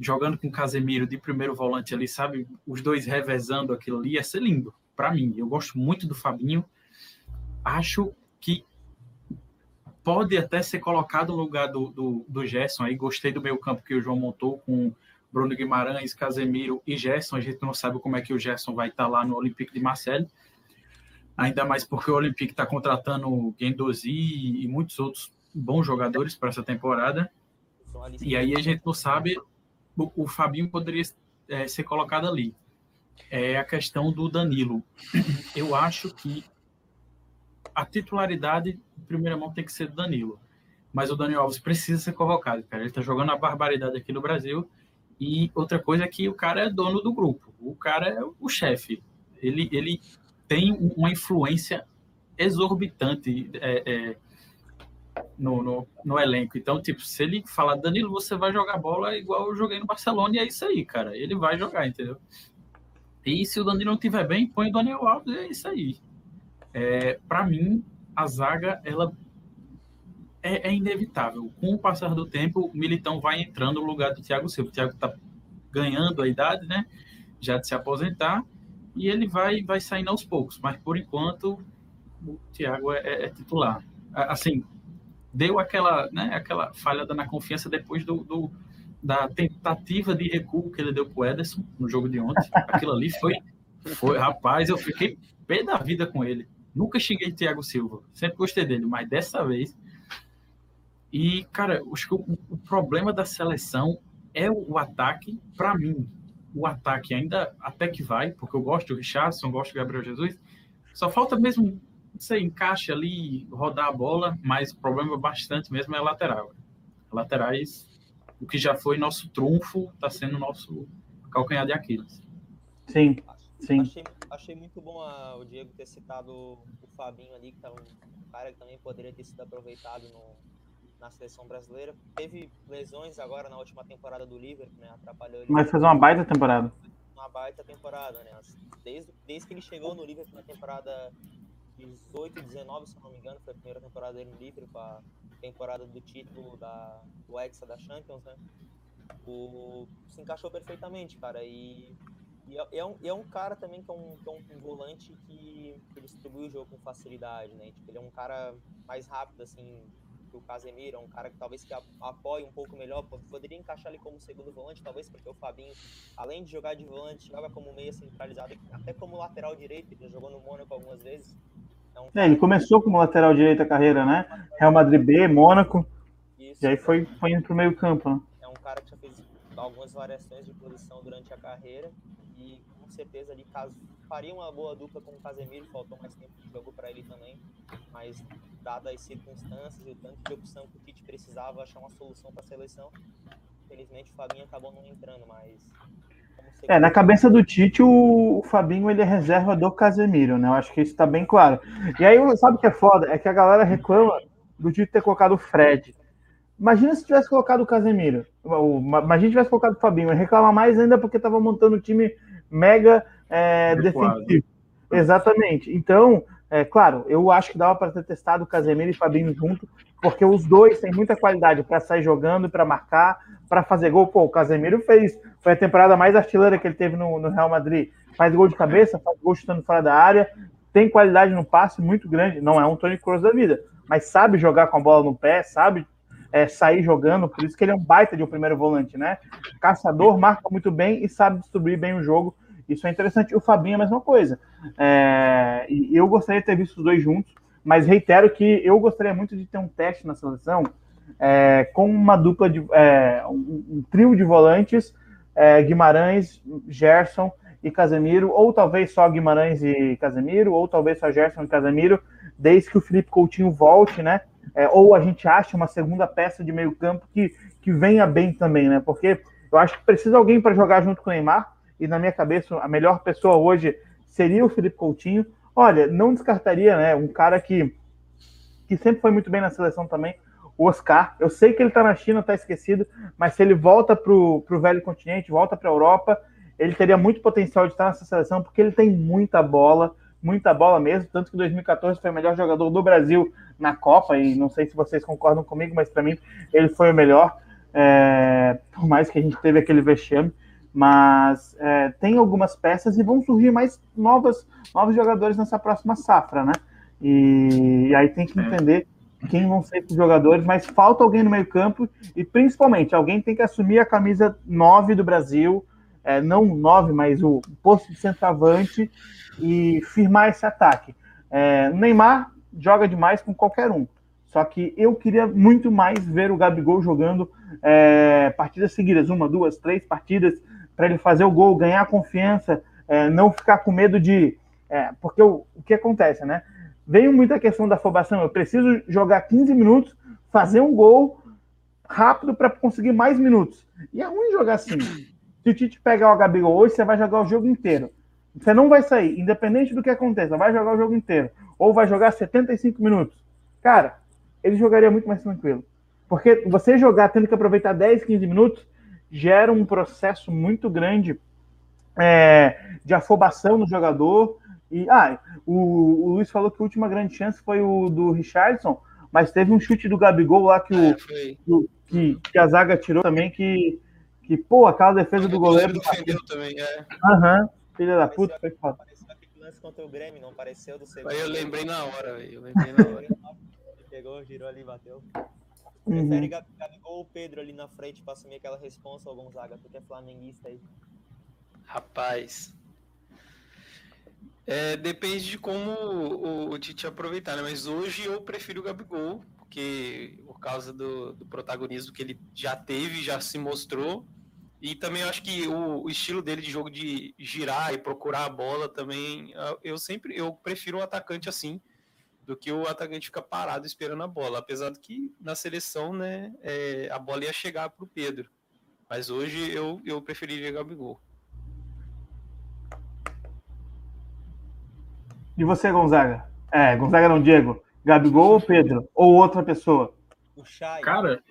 jogando com Casemiro de primeiro volante ali, sabe? Os dois revezando aquilo ali, ia ser lindo. Para mim, eu gosto muito do Fabinho. Acho que pode até ser colocado no lugar do, do, do Gerson. Aí gostei do meio campo que o João montou com Bruno Guimarães, Casemiro e Gerson. A gente não sabe como é que o Gerson vai estar tá lá no Olympique de Marseille. Ainda mais porque o Olympique está contratando Guendouzi e muitos outros bons jogadores para essa temporada. E aí a gente não sabe o, Fabinho poderia é, ser colocado ali. É a questão do Danilo. Eu acho que a titularidade, em primeira mão, tem que ser do Danilo. Mas o Daniel Alves precisa ser convocado, cara. Ele está jogando a barbaridade aqui no Brasil. E outra coisa é que o cara é dono do grupo. O cara é o chefe. Ele, ele tem uma influência exorbitante é, é, no, no, no, elenco. Então, tipo, se ele falar, Danilo, você vai jogar bola igual eu joguei no Barcelona, e é isso aí, cara. Ele vai jogar, entendeu? E se o Danilo não estiver bem, põe o Daniel Alves, é isso aí. É, para mim, a zaga, ela é, é, inevitável. Com o passar do tempo, o Militão vai entrando no lugar do Thiago Silva. O Thiago tá ganhando a idade, né? Já de se aposentar, e ele vai, vai saindo aos poucos. Mas, por enquanto, o Thiago é, é, é titular. Assim, deu aquela, né, aquela falhada na confiança depois do, do, da tentativa de recuo que ele deu para o Ederson no jogo de ontem. Aquilo ali foi, foi, rapaz, eu fiquei pé da vida com ele. Nunca xinguei Thiago Silva, sempre gostei dele, mas dessa vez. E, cara, acho que o, o problema da seleção é o, o ataque, para mim. O ataque ainda até que vai, porque eu gosto do Richardson, gosto do Gabriel Jesus. Só falta mesmo você encaixa ali, rodar a bola, mas o problema bastante mesmo é a lateral. Laterais, o que já foi nosso trunfo, está sendo nosso calcanhar de Aquiles. Sim, sim. Achei, achei muito bom a, o Diego ter citado o Fabinho ali, que é um cara que também poderia ter sido aproveitado no, na seleção brasileira. Teve lesões agora na última temporada do Liverpool, né? Atrapalhou ele. Mas fez uma baita temporada. Uma baita temporada, né? Desde, desde que ele chegou no Liverpool na temporada 18 19, se não me engano, foi a primeira temporada dele no Liverpool, a temporada do título da, do Hexa da Champions, né? o, se encaixou perfeitamente, cara. E, e é, é, um, é um cara também que é um, que é um, volante que, que distribui o jogo com facilidade, né? Tipo, ele é um cara mais rápido, assim, que o Casemiro, é um cara que talvez que apoie um pouco melhor, poderia encaixar ali como segundo volante, talvez porque o Fabinho, além de jogar de volante, joga como meia centralizado, até como lateral direito, ele jogou no Mônaco algumas vezes. É, é ele começou como lateral direito a carreira, né? Real Madrid B, Mônaco, Isso, e aí foi, foi indo pro meio campo, né? É um cara que já fez algumas variações de posição durante a carreira e com certeza ali caso faria uma boa dupla com o Casemiro, faltou mais tempo de jogo para ele também, mas dadas as circunstâncias e o tanto de opção que o Tite precisava achar uma solução para a seleção, infelizmente o Fabinho acabou não entrando, mas é, na cabeça do Tite, o, o, Fabinho ele é reserva do Casemiro, né? Eu acho que isso tá bem claro. E aí, sabe o que é foda? É que a galera reclama do Tite ter colocado o Fred. Imagina se tivesse colocado o Casemiro. Imagina se tivesse colocado o Fabinho. Reclama mais ainda porque tava montando um time mega é, defensivo. Exatamente. Então, é claro, eu acho que dava para ter testado o Casemiro e Fabinho junto, porque os dois têm muita qualidade para sair jogando, para marcar, para fazer gol. Pô, o Casemiro fez, foi a temporada mais artilheira que ele teve no, no, Real Madrid. Faz gol de cabeça, faz gol chutando fora da área, tem qualidade no passe muito grande. Não é um Tony Kroos da vida, mas sabe jogar com a bola no pé, sabe é, sair jogando, por isso que ele é um baita de um primeiro volante, né? Caçador, marca muito bem e sabe distribuir bem o jogo. Isso é interessante. O Fabinho é a mesma coisa. É, eu gostaria de ter visto os dois juntos, mas reitero que eu gostaria muito de ter um teste na seleção é, com uma dupla de é, um, um, trio de volantes, é, Guimarães, Gerson e Casemiro, ou talvez só Guimarães e Casemiro, ou talvez só Gerson e Casemiro, desde que o Felipe Coutinho volte, né? É, ou a gente acha uma segunda peça de meio campo que, que venha bem também, né? Porque eu acho que precisa alguém para jogar junto com o Neymar, e na minha cabeça a melhor pessoa hoje seria o Felipe Coutinho. Olha, não descartaria, né? Um cara que, que sempre foi muito bem na seleção também, o Oscar. Eu sei que ele está na China, está esquecido, mas se ele volta para o velho continente, volta para a Europa, ele teria muito potencial de estar nessa seleção, porque ele tem muita bola, muita bola mesmo. Tanto que em 2014 foi o melhor jogador do Brasil na Copa, e não sei se vocês concordam comigo, mas para mim ele foi o melhor. É, por mais que a gente teve aquele vexame, mas é, tem algumas peças e vão surgir mais novas, novos jogadores nessa próxima safra, né? E, e aí tem que é. entender quem vão ser esses jogadores, mas falta alguém no meio-campo e principalmente alguém tem que assumir a camisa 9 do Brasil, é, não 9, mas o posto de centroavante e firmar esse ataque. É, o Neymar joga demais com qualquer um. Só que eu queria muito mais ver o Gabigol jogando é, partidas seguidas, uma, duas, três partidas, para ele fazer o gol, ganhar confiança, é, não ficar com medo de. É, porque o, o que acontece, né? Veio muita questão da afobação. Eu preciso jogar 15 minutos, fazer um gol rápido para conseguir mais minutos. E é ruim jogar assim. Se o Tite pegar o Gabigol hoje, você vai jogar o jogo inteiro. Você não vai sair, independente do que aconteça, vai jogar o jogo inteiro. Ou vai jogar 75 minutos. Cara, ele jogaria muito mais tranquilo. Porque você jogar tendo que aproveitar 10, 15 minutos gera um processo muito grande é, de afobação no jogador, e, ah, o, o Luiz falou que a última grande chance foi o do Richardson, mas teve um chute do Gabigol lá que, o, é, que, que, que, a zaga tirou também, que, que pô, aquela defesa do goleiro. defendeu também, é. Aham, uhum, filha da puta, foi foda. Pareceu aquele lance contra o Grêmio, não pareceu do segundo. Aí eu lembrei na hora, eu lembrei na hora. Pegou, girou ali, bateu. Uhum. Prefere Gabigol ou Pedro ali na frente pra assumir aquela responsa ou Gonzaga? Tu que é flamenguista aí. Rapaz, é, depende de como o, o Tite aproveitar, né? Mas hoje eu prefiro o Gabigol, porque por causa do, do, protagonismo que ele já teve, já se mostrou. E também eu acho que o, o, estilo dele de jogo de girar e procurar a bola também, eu sempre eu prefiro um atacante assim do que o atacante ficar parado esperando a bola. Apesar de que na seleção, né, é, a bola ia chegar para o Pedro. Mas hoje eu, eu preferiria Gabigol. E você, Gonzaga? É, Gonzaga não, Diego. Gabigol ou Pedro? Ou outra pessoa? O Chay. Cara,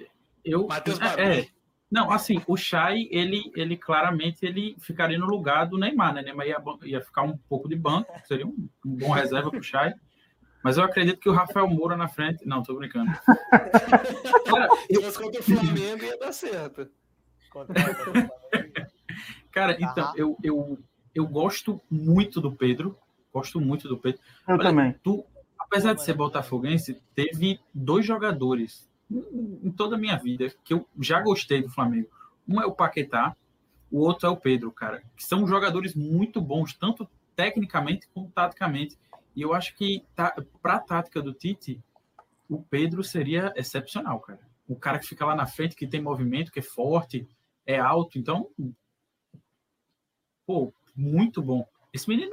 eu. Matheus é, é, não, assim, o Chay, ele, ele claramente ele ficaria no lugar do Neymar, né? Neymar ia, ia ficar um pouco de banco, seria um, um bom reserva pro Chay. Mas eu acredito que o Rafael Moura na frente. Não, tô brincando. <laughs> Cara, eu... Fosse contra o Flamengo, ia dar certo. Cara, então, Aham. eu, eu, eu gosto muito do Pedro. Gosto muito do Pedro. Eu Olha, também. Tu, apesar de ser botafoguense, teve dois jogadores em em toda a minha vida que eu já gostei do Flamengo. Um é o Paquetá, o outro é o Pedro, cara. Que são jogadores muito bons, tanto tecnicamente como taticamente. E eu acho que tá, para a tática do Tite, o Pedro seria excepcional, cara. O cara que fica lá na frente, que tem movimento, que é forte, é alto. Então, pô, muito bom. Esse menino,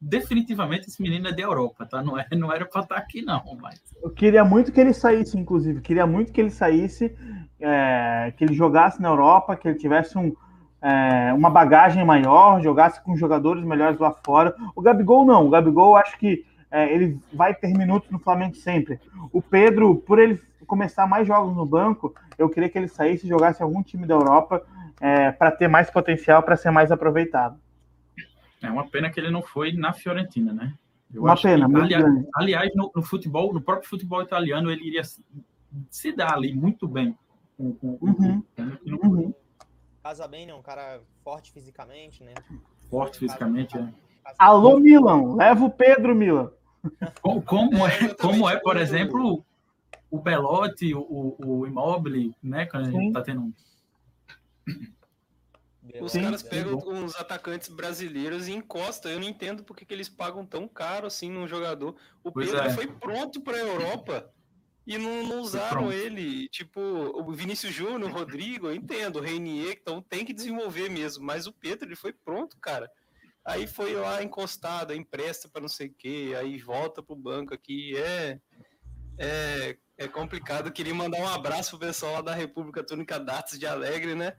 definitivamente, esse menino é da Europa, tá? Não, é, não era para estar aqui, não. Mas Eu queria muito que ele saísse, inclusive. Queria muito que ele saísse, é, que ele jogasse na Europa, que ele tivesse um, é, uma bagagem maior, jogasse com jogadores melhores lá fora. O Gabigol não. O Gabigol, acho que é, ele vai ter minutos no Flamengo sempre. O Pedro, por ele começar mais jogos no banco, eu queria que ele saísse e jogasse algum time da Europa para ter mais potencial, para ser mais aproveitado. é uma pena que ele não foi na Fiorentina, né? Eu Uma pena, que, aliás, grande. aliás no, no futebol, no próprio futebol italiano, ele iria se, se dar ali muito bem. Uhum. Uhum. Casa bem, né? Um cara forte fisicamente, né? Forte fisicamente, é. Casa- Alô, Milan, leva o Pedro, Milan. <laughs> Como, como é, como é, por exemplo, o Belotti, o, o, o Immobile, né? Quando a gente Sim. tá tendo um Os Sim, caras pegam bom. uns atacantes brasileiros e encostam. Eu não entendo porque que eles pagam tão caro assim num jogador. O Pois Pedro é. foi pronto para a Europa e não, não usaram ele. Tipo, o Vinícius Júnior, o Rodrigo, eu entendo, o Reinier, então tem que desenvolver mesmo. Mas o Pedro, ele foi pronto, cara. Aí foi lá encostado, empresta para não sei o quê, aí volta pro banco aqui. É, é, é complicado. Eu queria mandar um abraço pro pessoal lá da República Túnica Datas de Alegre, né?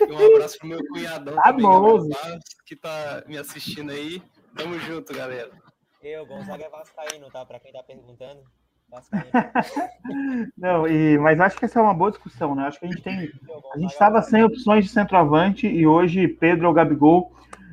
E um abraço pro meu cunhadão Tá também, que tá me assistindo aí. Tamo junto, galera. Eu, Gonzaga é vascaíno, tá? Pra quem tá perguntando. <laughs> Não, e, mas acho que essa é uma boa discussão, né? Acho que a gente tem. A gente estava sem opções de centroavante e hoje Pedro ou Gabigol.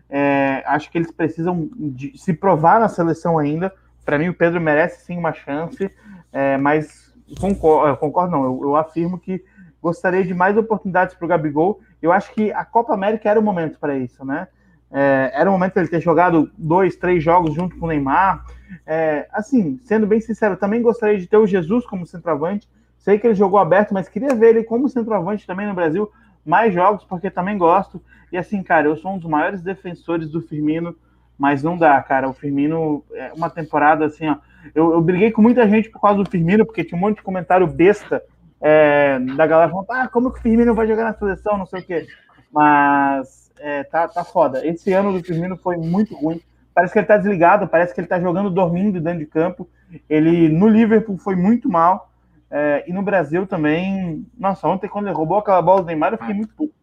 é, acho que eles precisam de se provar na seleção ainda. Para mim, o Pedro merece sim uma chance, é, mas concordo, concordo não. Eu, eu afirmo que gostaria de mais oportunidades para o Gabigol. Eu acho que a Copa América era o momento para isso, né? É, era o momento dele ter jogado dois, três jogos junto com o Neymar. É, assim, sendo bem sincero, também gostaria de ter o Jesus como centroavante. Sei que ele jogou aberto, mas queria ver ele como centroavante também no Brasil. Mais jogos, porque também gosto. E assim, cara, eu sou um dos maiores defensores do Firmino, mas não dá, cara. O Firmino é uma temporada assim, ó. Eu, eu briguei com muita gente por causa do Firmino, porque tinha um monte de comentário besta é, da galera falando, ah, como que o Firmino vai jogar na seleção, não sei o quê. Mas é, tá, tá foda. Esse ano do Firmino foi muito ruim. Parece que ele tá desligado, parece que ele tá jogando dormindo dentro de campo. Ele no Liverpool foi muito mal. é, e no Brasil também. Nossa, ontem quando ele roubou aquela bola do Neymar, eu fiquei muito puto.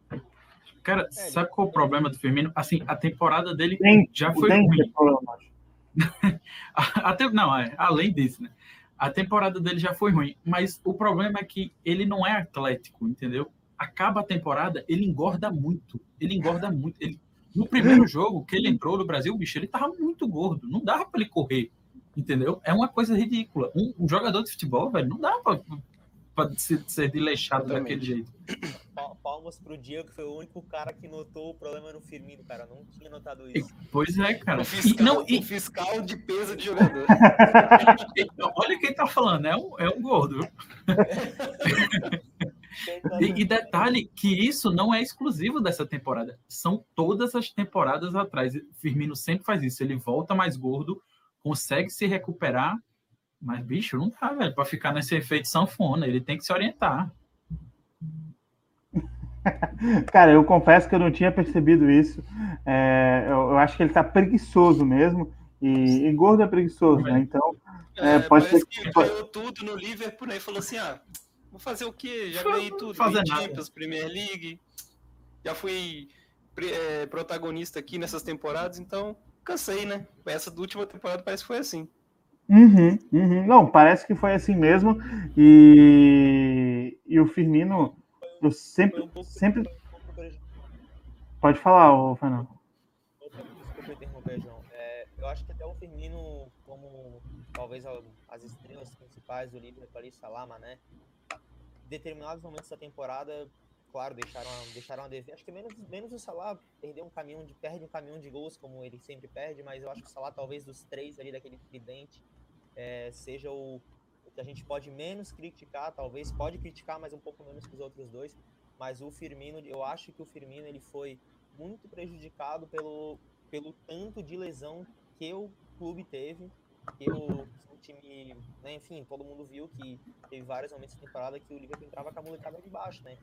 Cara, sabe qual é o problema do Firmino? Assim, a temporada dele Tem- já foi Dente ruim. é problema. <laughs> Até, não, é, além disso, né? A temporada dele já foi ruim, mas o problema é que ele não é atlético, entendeu? Acaba a temporada, ele engorda muito. Ele engorda muito. Ele, no primeiro jogo que ele entrou no Brasil, bicho, ele tava muito gordo. Não dava para ele correr, entendeu? É uma coisa ridícula. Um, um jogador de futebol, velho, não dá para ser, ser desleixado Exatamente. daquele jeito. Pa- Palmas pro Diego, que foi o único cara que notou o problema no Firmino, cara. Eu não tinha notado E- isso. Pois é, cara. O E, fiscal, não, e- o fiscal de peso de jogador. <laughs> e- olha quem tá falando, é um, é um gordo. <laughs> E, e detalhe que isso não é exclusivo dessa temporada. São todas as temporadas atrás. Firmino sempre faz isso. Ele volta mais gordo, consegue se recuperar, mas, bicho, não dá, velho, pra ficar nesse efeito sanfona. Ele tem que se orientar. <laughs> Cara, eu confesso que eu não tinha percebido isso. É, eu, eu acho que ele tá preguiçoso mesmo. E, e gordo é preguiçoso, né? Então, É, pode parece ser que que- ganhou tudo no Liverpool, né? E falou assim: ah, vou fazer o quê? Já ganhei tudo. Fazer. Champions, Premier League. Já fui é, protagonista aqui nessas temporadas, então cansei, né? Essa do última temporada parece que foi assim. Uhum, uhum. Não, parece que foi assim mesmo. E, e o Firmino, eu sempre, um pouco, sempre. Pode falar, ô, Fernando. Desculpa interromper, João. É, eu acho que até o Firmino, como talvez as estrelas principais do Liverpool ali, Salah, Mané, em determinados momentos da temporada claro, deixaram, deixaram a dever. Acho que menos, menos o Salah perdeu um caminhão de perde um caminhão de gols como ele sempre perde, mas eu acho que o Salah talvez dos três ali daquele tridente é, seja o, o, que a gente pode menos criticar, talvez pode criticar, mas um pouco menos que os outros dois. Mas o Firmino, eu acho que o Firmino ele foi muito prejudicado pelo, pelo tanto de lesão que o clube teve, que o time, né, enfim, todo mundo viu que teve vários momentos de temporada que o Liverpool entrava com a molecada de baixo, né?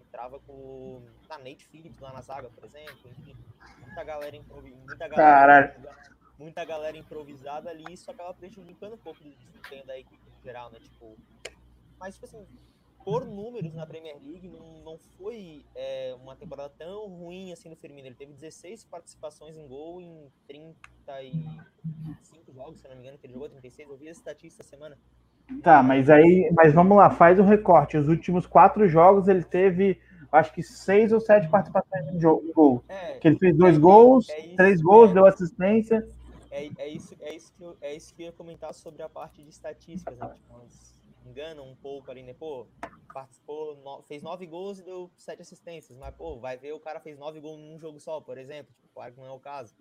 Entrava com na Nate Phillips lá na zaga, por exemplo, enfim, muita galera, muita galera, muita galera improvisada ali, isso acaba prejudicando um pouco do desempenho da equipe em geral, né? Tipo, mas tipo assim, por números na Premier League, não, não foi é, uma temporada tão ruim assim no Firmino. Ele teve 16 participações em gol em 35 jogos, se não me engano, que ele jogou 36. Eu vi essa estatística essa semana. Tá, mas aí, mas vamos lá, faz o recorte. Os últimos quatro jogos ele teve, acho que seis ou sete participações em, jogo, em gol. É, que ele fez dois é, gols, é três gols, deu assistência. É, é, isso, é, isso que eu, é isso que eu ia comentar sobre a parte de estatísticas, né? Tipo, enganam um pouco ali, né? Pô, participou, no, fez nove gols e deu sete assistências, mas, pô, vai ver o cara fez nove gols num jogo só, por exemplo. Tipo, claro que não é o caso.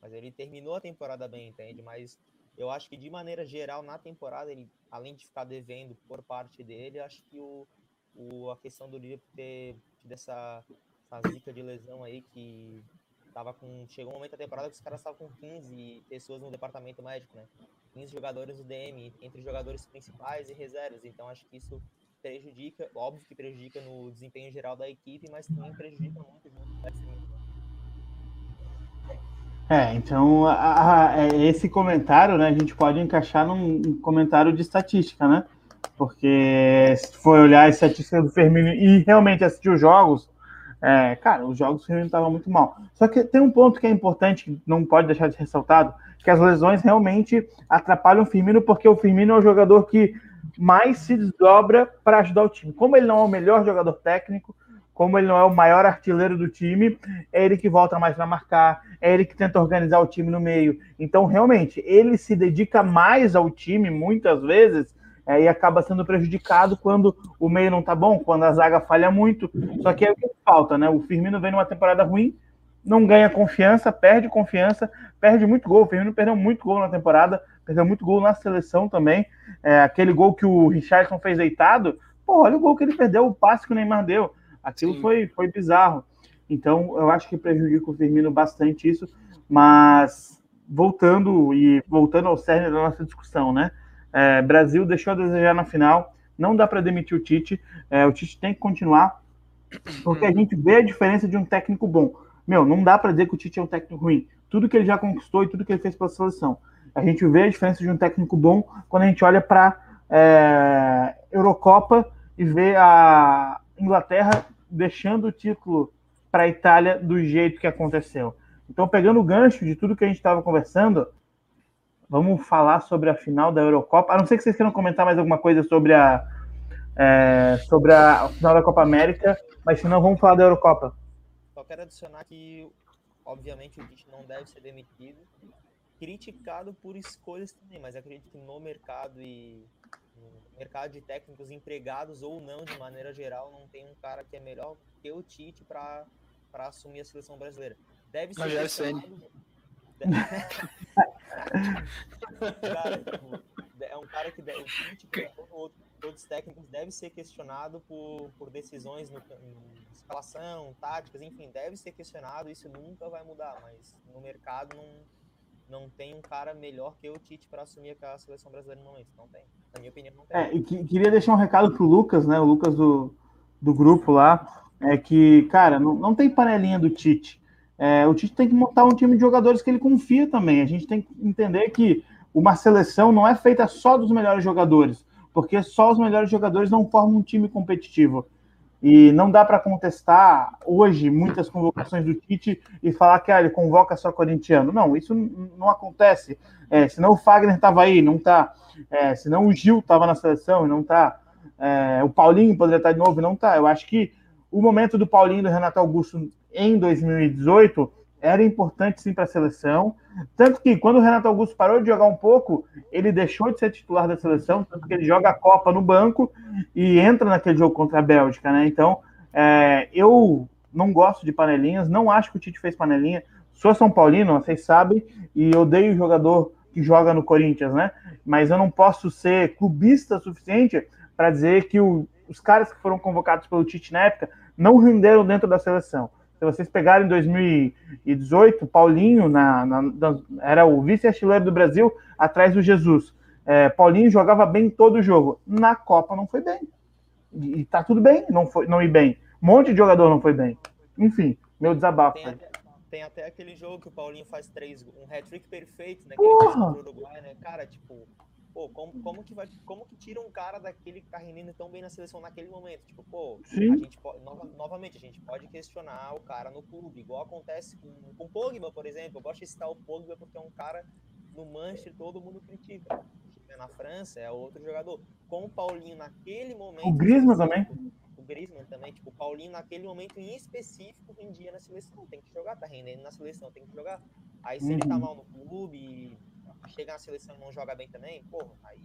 Mas ele terminou a temporada bem, entende? Mas eu acho que de maneira geral, na temporada, ele, além de ficar devendo por parte dele, acho que o, o, a questão do Liverpool ter tido essa, essa zica de lesão aí que tava com. Chegou um momento da temporada que os caras estavam com 15 pessoas no departamento médico, né? 15 jogadores do DM, entre jogadores principais e reservas. Então acho que isso prejudica, óbvio que prejudica no desempenho geral da equipe, mas também prejudica muito É, então a, a, é, esse comentário, né, a gente pode encaixar num comentário de estatística, né? Porque se for olhar a estatística do Firmino e realmente assistir os jogos, é, cara, os jogos do Firmino estavam muito mal. Só que tem um ponto que é importante, que não pode deixar de ressaltado, que as lesões realmente atrapalham o Firmino, porque o Firmino é o jogador que mais se desdobra para ajudar o time. Como ele não é o melhor jogador técnico, como ele não é o maior artilheiro do time, é ele que volta mais para marcar, é ele que tenta organizar o time no meio. Então, realmente, ele se dedica mais ao time, muitas vezes, é, e acaba sendo prejudicado quando o meio não tá bom, quando a zaga falha muito. Só que é o que falta, né? O Firmino vem numa temporada ruim, não ganha confiança, perde confiança, perde muito gol. O Firmino perdeu muito gol na temporada, perdeu muito gol na seleção também. É, aquele gol que o Richardson fez deitado, pô, olha o gol que ele perdeu, o passe que o Neymar deu. Aquilo foi, foi bizarro. Então, eu acho que prejudica o Firmino bastante isso, mas voltando e voltando ao cerne da nossa discussão, né? É, Brasil deixou a desejar na final, não dá para demitir o Tite, é, o Tite tem que continuar, porque a gente vê a diferença de um técnico bom. Meu, não dá para dizer que o Tite é um técnico ruim. Tudo que ele já conquistou e tudo que ele fez pela seleção. A gente vê a diferença de um técnico bom quando a gente olha para é, Eurocopa e vê a Inglaterra deixando o título para a Itália do jeito que aconteceu. Então, pegando o gancho de tudo que a gente estava conversando, vamos falar sobre a final da Eurocopa. A não ser que vocês queiram comentar mais alguma coisa sobre a, é, sobre a final da Copa América, mas se não, vamos falar da Eurocopa quero adicionar que, obviamente, o Tite não deve ser demitido. Criticado por escolhas também, mas acredito que no mercado e no mercado de técnicos empregados ou não, de maneira geral, não tem um cara que é melhor que o Tite para assumir a seleção brasileira. Deve ser. <laughs> Cara, é um cara que deve, o Tite, outro todos os técnicos deve ser questionado por, por decisões no, em escalação, táticas, enfim, deve ser questionado, isso nunca vai mudar, mas no mercado não, não tem um cara melhor que o Tite para assumir a seleção brasileira no momento, não tem. Na minha opinião, não tem. É, e que, queria deixar um recado pro Lucas, né, o Lucas do, do grupo lá, é que, cara, não, não tem panelinha do Tite. É, o Tite tem que montar um time de jogadores que ele confia também. A gente tem que entender que uma seleção não é feita só dos melhores jogadores porque só os melhores jogadores não formam um time competitivo. E não dá para contestar hoje muitas convocações do Tite e falar que ah, ele convoca só corintiano. Não, isso não acontece. É, senão o Fagner estava aí, não está. É, senão o Gil estava na seleção e não está. É, o Paulinho poderia estar de novo e não está. Eu acho que o momento do Paulinho e do Renato Augusto em 2018 era importante sim para a seleção. Tanto que quando o Renato Augusto parou de jogar um pouco, ele deixou de ser titular da seleção, tanto que ele joga a Copa no banco e entra naquele jogo contra a Bélgica, né? Então, É, eu não gosto de panelinhas, não acho que o Tite fez panelinha. Sou São Paulino, vocês sabem, e odeio o jogador que joga no Corinthians, né? Mas eu não posso ser clubista suficiente para dizer que o, os caras que foram convocados pelo Tite na época não renderam dentro da seleção. Se vocês pegarem em 2018, Paulinho na, na, era o vice-artilheiro do Brasil atrás do Jesus. É, Paulinho jogava bem todo o jogo. Na Copa não foi bem. E, e tá tudo bem não, foi, não ir bem. Um monte de jogador não foi bem. Enfim, meu desabafo. Tem até, tem até aquele jogo que o Paulinho faz três, um hat-trick perfeito, né? Que ele fez pro Uruguai, né? Cara, tipo, pô, como, como, que vai, como que tira um cara daquele que tá rendendo tão bem na seleção naquele momento? Tipo, pô, Sim. a gente pode, nova, novamente, a gente pode questionar o cara no clube, igual acontece com, com o Pogba, por exemplo. Eu gosto de citar o Pogba porque é um cara no Manchester todo mundo critica. Na França é outro jogador. Com o Paulinho naquele momento. O Griezmann também. O Griezmann também, tipo, o Paulinho naquele momento em específico rendia na seleção. Tem que jogar, tá rendendo na seleção, tem que jogar. Aí se uhum. ele tá uhum. mal no clube, chega na seleção e não joga bem também, pô, aí,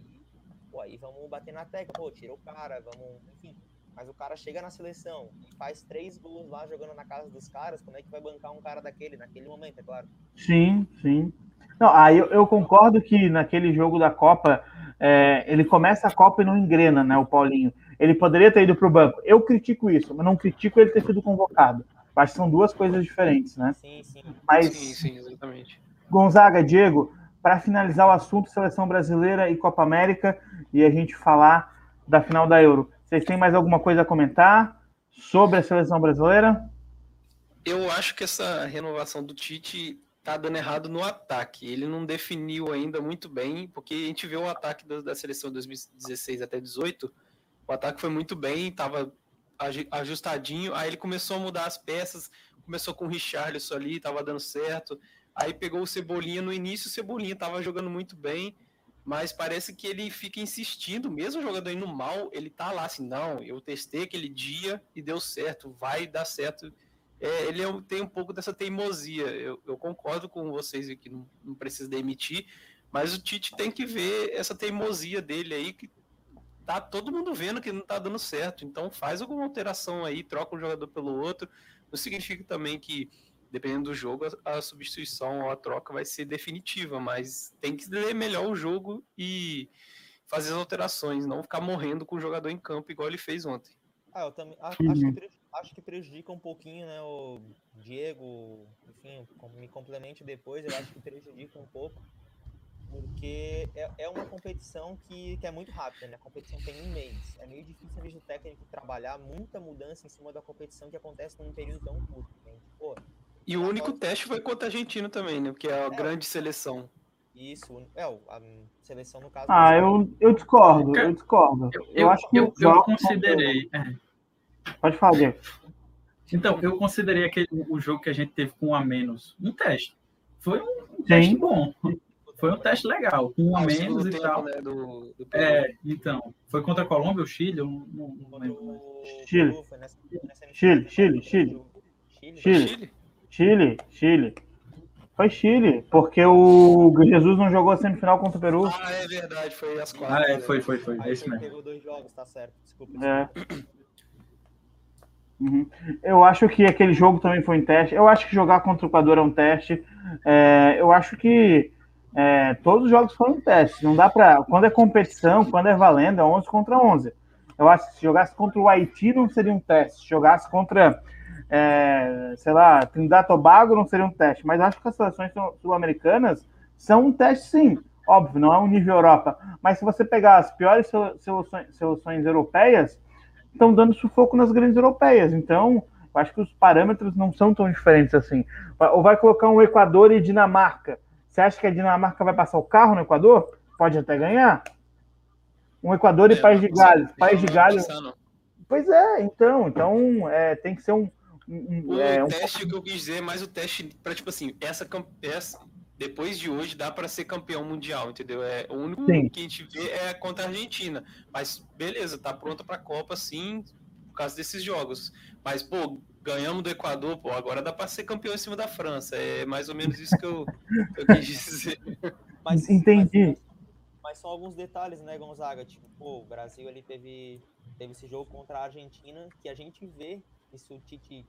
pô, aí vamos bater na tecla, pô, tira o cara, vamos, enfim. Mas o cara chega na seleção e faz três gols lá jogando na casa dos caras, como é que vai bancar um cara daquele, naquele momento, é claro? Sim, sim. Não, aí eu, eu concordo que naquele jogo da Copa, é, ele começa a Copa e não engrena, né, o Paulinho. Ele poderia ter ido para o banco. Eu critico isso, mas não critico ele ter sido convocado. Acho que são duas coisas diferentes, né? Sim, sim. Mas, sim, sim, exatamente. Gonzaga, Diego, para finalizar o assunto seleção brasileira e Copa América e a gente falar da final da Euro. Vocês têm mais alguma coisa a comentar sobre a seleção brasileira? Eu acho que essa renovação do Tite tá dando errado no ataque. Ele não definiu ainda muito bem, porque a gente vê o ataque da, seleção 2016 até 18, o ataque foi muito bem, estava ajustadinho, aí ele começou a mudar as peças, começou com o Richarlison ali, estava dando certo, Aí pegou o Cebolinha no início, o Cebolinha estava jogando muito bem, mas parece que ele fica insistindo, mesmo o jogador indo mal, ele tá lá assim, não, eu testei aquele dia e deu certo, vai dar certo. É, ele é, tem um pouco dessa teimosia. Eu, eu concordo com vocês que não, não precisa demitir, mas o Tite tem que ver essa teimosia dele aí, que tá todo mundo vendo que não tá dando certo. Então faz alguma alteração aí, troca um jogador pelo outro. Não significa também que dependendo do jogo, a, a, substituição ou a troca vai ser definitiva, mas tem que ler melhor o jogo e fazer as alterações, não ficar morrendo com o jogador em campo igual ele fez ontem. Ah, eu também acho, acho, que, acho que prejudica um pouquinho, né, o Diego, enfim, me complemente depois, eu acho que prejudica um pouco, porque é, é uma competição que, que é muito rápida, né? A competição tem um mês. É meio difícil, a do técnico, trabalhar muita mudança em cima da competição que acontece num período tão curto. Né? Pô, e o único teste foi contra a Argentina também, né? Porque é a é, grande seleção. Isso, é, a seleção no caso. Ah, eu, eu discordo, eu discordo. Eu, eu, eu acho que eu, eu considerei. É. Pode falar, Então, eu considerei aquele, o jogo que a gente teve com um a menos um teste. Foi um teste bom. Foi um teste legal, com um a menos e tal. Né, do, do é, então. Foi contra a Colômbia ou Chile? Eu não, não, não lembro. Chile. Chile, Chile, Chile. Chile. Chile, Chile. Foi Chile, porque o Jesus não jogou a semifinal contra o Peru. Ah, é verdade, foi as quatro. Ah, é, foi, foi, foi. Aí esse mesmo. pegou dois jogos, tá certo. Desculpa. É. Uhum. Eu acho que aquele jogo também foi um teste. Eu acho que jogar contra o Equador é um teste. É, eu acho que é, todos os jogos foram um teste. Não dá para. Quando é competição, quando é valendo, é 11 contra 11. Eu acho que se jogasse contra o Haiti não seria um teste. Se jogasse contra é, sei lá, Trindade Tobago não seria um teste, mas acho que as seleções sul-americanas são um teste sim, óbvio, não é um nível Europa, mas se você pegar as piores seleções, seleções europeias, estão dando sufoco nas grandes europeias, então eu acho que os parâmetros não são tão diferentes assim. Ou vai colocar um Equador e Dinamarca, você acha que a Dinamarca vai passar o carro no Equador? Pode até ganhar. Um Equador e é, País de Gales. País de Gales. Pois é, então, então é, tem que ser um, o é, teste um... que eu quis dizer é mais o teste para tipo assim, essa, essa depois de hoje dá para ser campeão mundial, entendeu? É o único sim. que a gente vê é contra a Argentina, mas beleza, tá pronta para a Copa sim, por causa desses jogos. Mas pô, ganhamos do Equador, pô, agora dá para ser campeão em cima da França. É mais ou menos isso que eu, <laughs> que eu quis dizer. Mas, Entendi. Mas, mas, são alguns detalhes, né, Gonzaga? Tipo, pô, o Brasil ali teve teve esse jogo contra a Argentina que a gente vê se o Tite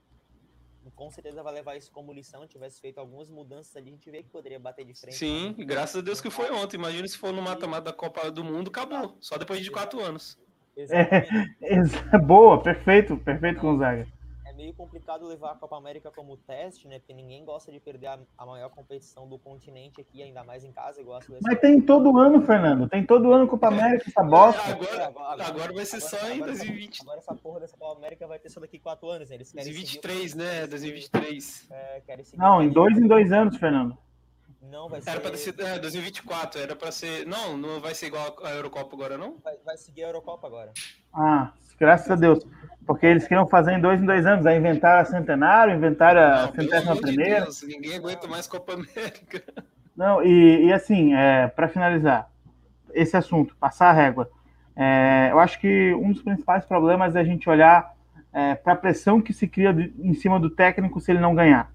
com certeza vai levar isso como lição, tivesse feito algumas mudanças ali, a gente vê que poderia bater de frente. Sim, graças a Deus que foi ontem. Imagina se for no mata-mata da Copa do Mundo, acabou. Só depois de quatro anos. É, <laughs> boa, perfeito, perfeito, Gonzaga meio complicado levar a Copa América como teste, né? Porque ninguém gosta de perder a, a maior competição do continente aqui, ainda mais em casa, igual a seleção. Mas tem todo ano, Fernando. Tem todo ano Copa América, essa bosta. Agora, agora, agora vai ser agora, só em 2020. Agora essa porra dessa Copa América vai ter só daqui quatro anos, né? Eles querem 2023, né? 2023. É, querem Não, em dois em dois anos, Fernando. Não, vai ser. Era para ser é, 2024, era para ser. Não, não vai ser igual a Eurocopa agora, não? Vai, vai seguir a Eurocopa agora. Ah, graças a Deus. Porque eles queriam fazer em dois em dois anos. Aí inventaram a centenário, inventaram a centésima primeira. Deus, ninguém aguenta mais Copa América. Não, e, e assim, é, para finalizar esse assunto, passar a régua, é, eu acho que um dos principais problemas é a gente olhar é, para a pressão que se cria em cima do técnico se ele não ganhar.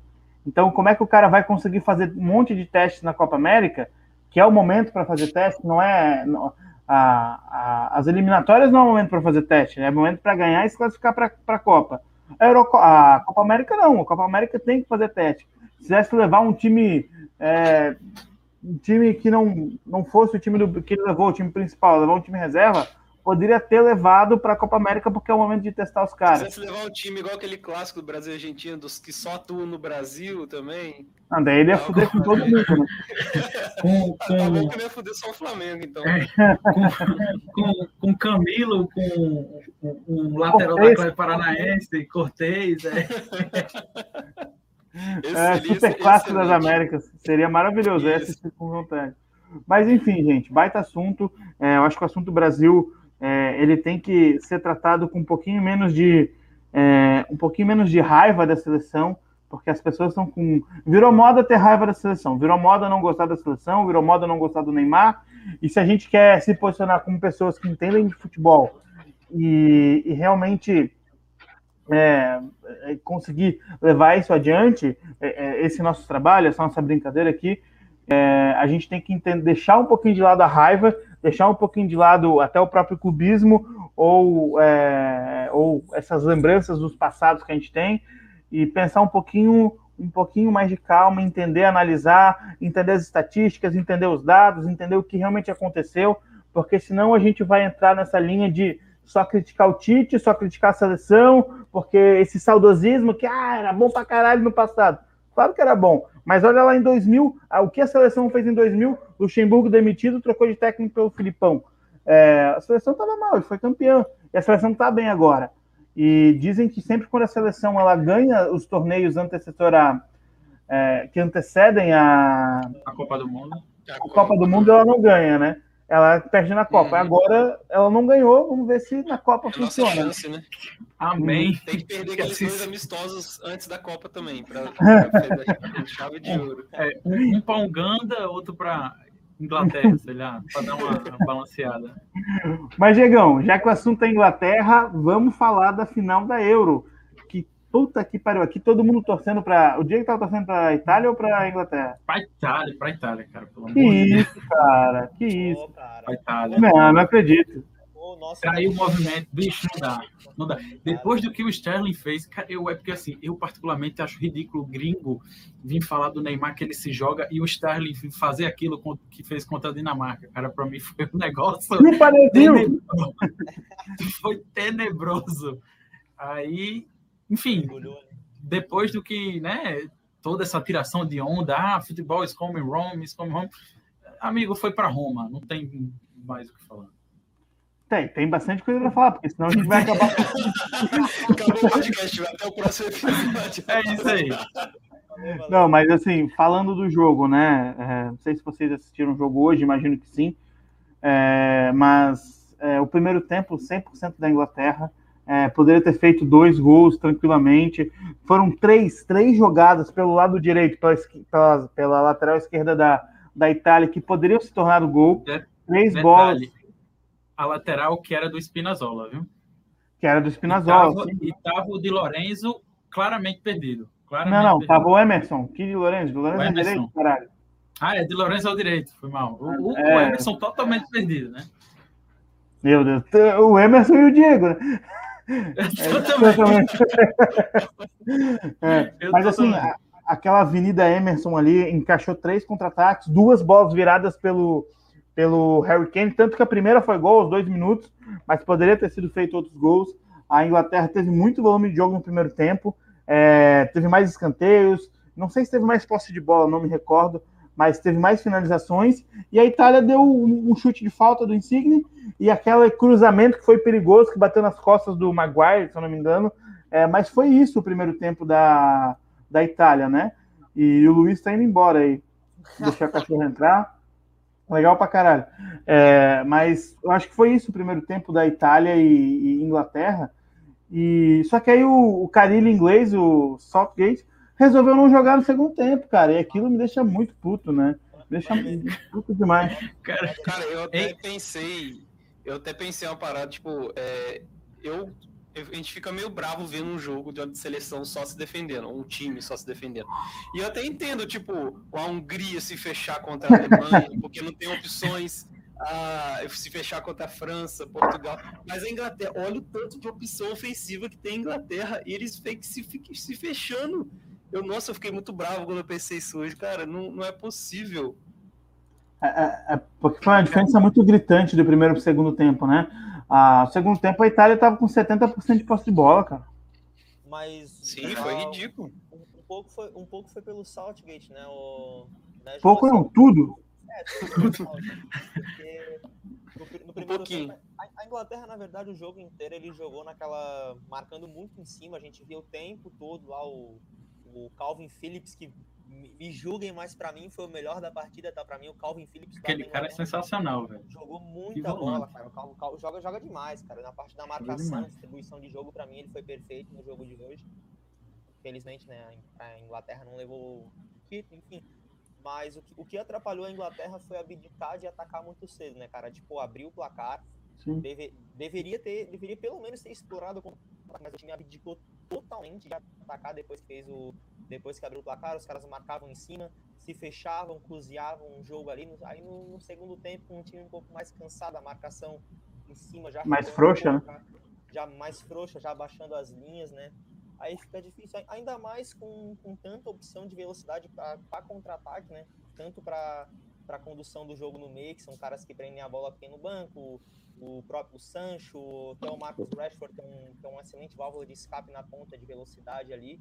Então, como é que o cara vai conseguir fazer um monte de testes na Copa América, que é o momento para fazer teste, não é. Não, a, a, as eliminatórias não é momento para fazer teste, né? é momento para ganhar e se classificar para a Copa. A, Euroco a Copa América não, a Copa América tem que fazer teste. Se quisesse levar um time, é, um time que não, não fosse o time do, que levou o time principal, levar um time reserva, poderia ter levado para a Copa América porque é o momento de testar os caras. Se levar um time igual aquele clássico do Brasil e Argentina, dos que só atuam no Brasil também. Ah, daí ele ia fuder com todo mundo, né? <laughs> com, com... Tá bom que ele ia fuder só o Flamengo, então. É, com, com, com Camilo, com um lateral Cortez. da Atlético Paranaense, Cortez. É. Esse é, super clássico das Américas. Seria maravilhoso esse assistir com vontade. Mas enfim, gente, baita assunto. É, eu acho que o assunto Brasil é, ele tem que ser tratado com um pouquinho menos de é, um pouquinho menos de raiva da seleção, porque as pessoas estão com virou moda ter raiva da seleção, virou moda não gostar da seleção, virou moda não gostar do Neymar. E se a gente quer se posicionar como pessoas que entendem de futebol e, e realmente é, é conseguir levar isso adiante, é, é, esse nosso trabalho, essa nossa brincadeira aqui, é, a gente tem que entender, deixar um pouquinho de lado a raiva, deixar um pouquinho de lado até o próprio clubismo ou, é, ou essas lembranças dos passados que a gente tem e pensar um pouquinho um pouquinho mais de calma, entender, analisar, entender as estatísticas, entender os dados, entender o que realmente aconteceu, porque senão a gente vai entrar nessa linha de só criticar o Tite, só criticar a seleção, porque esse saudosismo que ah, era bom pra caralho no passado. Claro que era bom, mas olha lá em 2000, ah, o que a seleção fez em 2000, Luxemburgo demitido, trocou de técnico pelo Filipão. É, a seleção estava mal, ele foi campeão, e a seleção está bem agora. E dizem que sempre quando a seleção ela ganha os torneios antecessor a, é, que antecedem a, a Copa do Mundo, a Copa do Mundo ela não ganha, né? Ela perde na Copa. Uhum. Agora ela não ganhou, vamos ver se na Copa é funciona. Chance, né? Amém. Tem que perder aqueles dois amistosos antes da Copa também, para <laughs> chave de ouro. É, um, para Uganda, outro para Inglaterra, sei lá, para dar uma, uma balanceada. Mas, Diegão, já que o assunto é Inglaterra, vamos falar da final da Euro. Puta que pariu, aqui todo mundo torcendo para. O Diego tava torcendo para Itália ou para Inglaterra? Para Itália, para Itália, cara. Pelo que isso, cara, que isso. Para Itália. Não, não acredito. Caiu o movimento, bicho, não dá. Não dá. Depois do que o Sterling fez, eu é porque assim, eu particularmente acho ridículo o gringo vir falar do Neymar que ele se joga e o Sterling fazer aquilo que fez contra a Dinamarca. Cara, para mim foi um negócio. Tenebroso. <laughs> Foi tenebroso. Aí enfim, depois do que, né, toda essa tiração de onda, ah, futebol is coming Rome, is coming home, amigo, foi para Roma, não tem mais o que falar. Tem, tem bastante coisa para falar, porque senão a gente vai acabar. <laughs> Acabou o podcast, até o próximo episódio. É isso aí. Não, mas assim, falando do jogo, né? É, não sei se vocês assistiram o jogo hoje, imagino que sim. É, mas é, o primeiro tempo, 100% da Inglaterra, é, poderia ter feito dois gols tranquilamente. Foram três, três jogadas pelo lado direito, pela, pela, pela lateral esquerda da, da Itália, que poderiam se tornar o gol. três Detalhe, bolas. A lateral que era do Spinazzola, viu? Que era do Spinazzola. E tava o Di Lorenzo claramente perdido. Claramente não, não, perdido. tava o Emerson. Que Di Lorenzo? Di Lorenzo é direito, caralho. Ah, é, Di Lorenzo ao direito, foi mal. O, o, é... o Emerson totalmente perdido, né? Meu Deus, o Emerson e o Diego, né? <laughs> Eu também. <laughs> É, mas assim, a- aquela Avenida Emerson ali encaixou três contra-ataques, duas bolas viradas pelo, pelo Harry Kane, tanto que a primeira foi gol aos dois minutos, mas poderia ter sido feito outros gols. A Inglaterra teve muito volume de jogo no primeiro tempo, é, teve mais escanteios, não sei se teve mais posse de bola, não me recordo, mas teve mais finalizações. E a Itália deu um, um chute de falta do Insigne e aquele cruzamento que foi perigoso, que bateu nas costas do Maguire, se eu não me engano. É, mas foi isso o primeiro tempo da, da Itália, né? E o Luiz tá indo embora aí. <laughs> Deixar a cachorro entrar. Legal pra caralho. É, mas eu acho que foi isso o primeiro tempo da Itália e, e Inglaterra. E só que aí o, o Carilho inglês, o Southgate, resolveu não jogar no segundo tempo, cara. E aquilo me deixa muito puto, né? Me deixa puto demais. Cara, Cara, eu até Ei. pensei, eu até pensei uma parada, tipo, é, eu- a gente fica meio bravo vendo um jogo de uma seleção só se defendendo, um time só se defendendo. E eu até entendo, tipo, a Hungria se fechar contra a Alemanha, <laughs> porque não tem opções, a, se fechar contra a França, Portugal. Mas a Inglaterra, olha o tanto de opção ofensiva que tem a Inglaterra, e eles se, se fechando. Eu, nossa, eu fiquei muito bravo quando eu pensei isso hoje, cara, não, não é possível. É, é, é, porque foi uma diferença muito gritante do primeiro para o segundo tempo, né? Ah, no segundo tempo a Itália estava com 70% de posse de bola, cara. Mas. Sim, foi um- ridículo. Um, um pouco foi, um pouco foi pelo Southgate, né? O, né, Pouco não, tudo. É, tudo pelo Southgate, porque no, no primeiro pouquinho. tempo, a, a Inglaterra, na verdade, o jogo inteiro ele jogou naquela. marcando muito em cima. A gente viu o tempo todo lá o, o Calvin Phillips, que me, julguem, mas pra mim foi o melhor da partida, tá? Pra mim, o Calvin Phillips. aquele cara é sensacional, velho. Jogou muita bola, cara. O Cal, o Cal joga, joga demais, cara. Na parte da marcação, distribuição de jogo, pra mim, ele foi perfeito no jogo de hoje. Felizmente, né, a In- a Inglaterra não levou título, enfim. Mas o que, o que atrapalhou a Inglaterra foi abdicar de atacar muito cedo, né, cara? Tipo, abrir o placar. Deve, deveria ter, deveria pelo menos ter explorado, mas o time abdicou totalmente de atacar depois que fez o, depois que abriu o placar, os caras marcavam em cima, se fechavam, cruzeavam um jogo ali. Aí no, no segundo tempo, um time um pouco mais cansado, a marcação em cima já Mais ficou um frouxa, pouco já- Já mais frouxa, já baixando as linhas, né? Aí fica difícil, ai- ainda mais com, com tanta opção de velocidade para contra-ataque, né? Tanto para para condução do jogo no meio, que são caras que prendem a bola aqui no banco, o próprio Sancho, até o Marcus Rashford, que é, um, que é uma excelente válvula de escape na ponta de velocidade ali.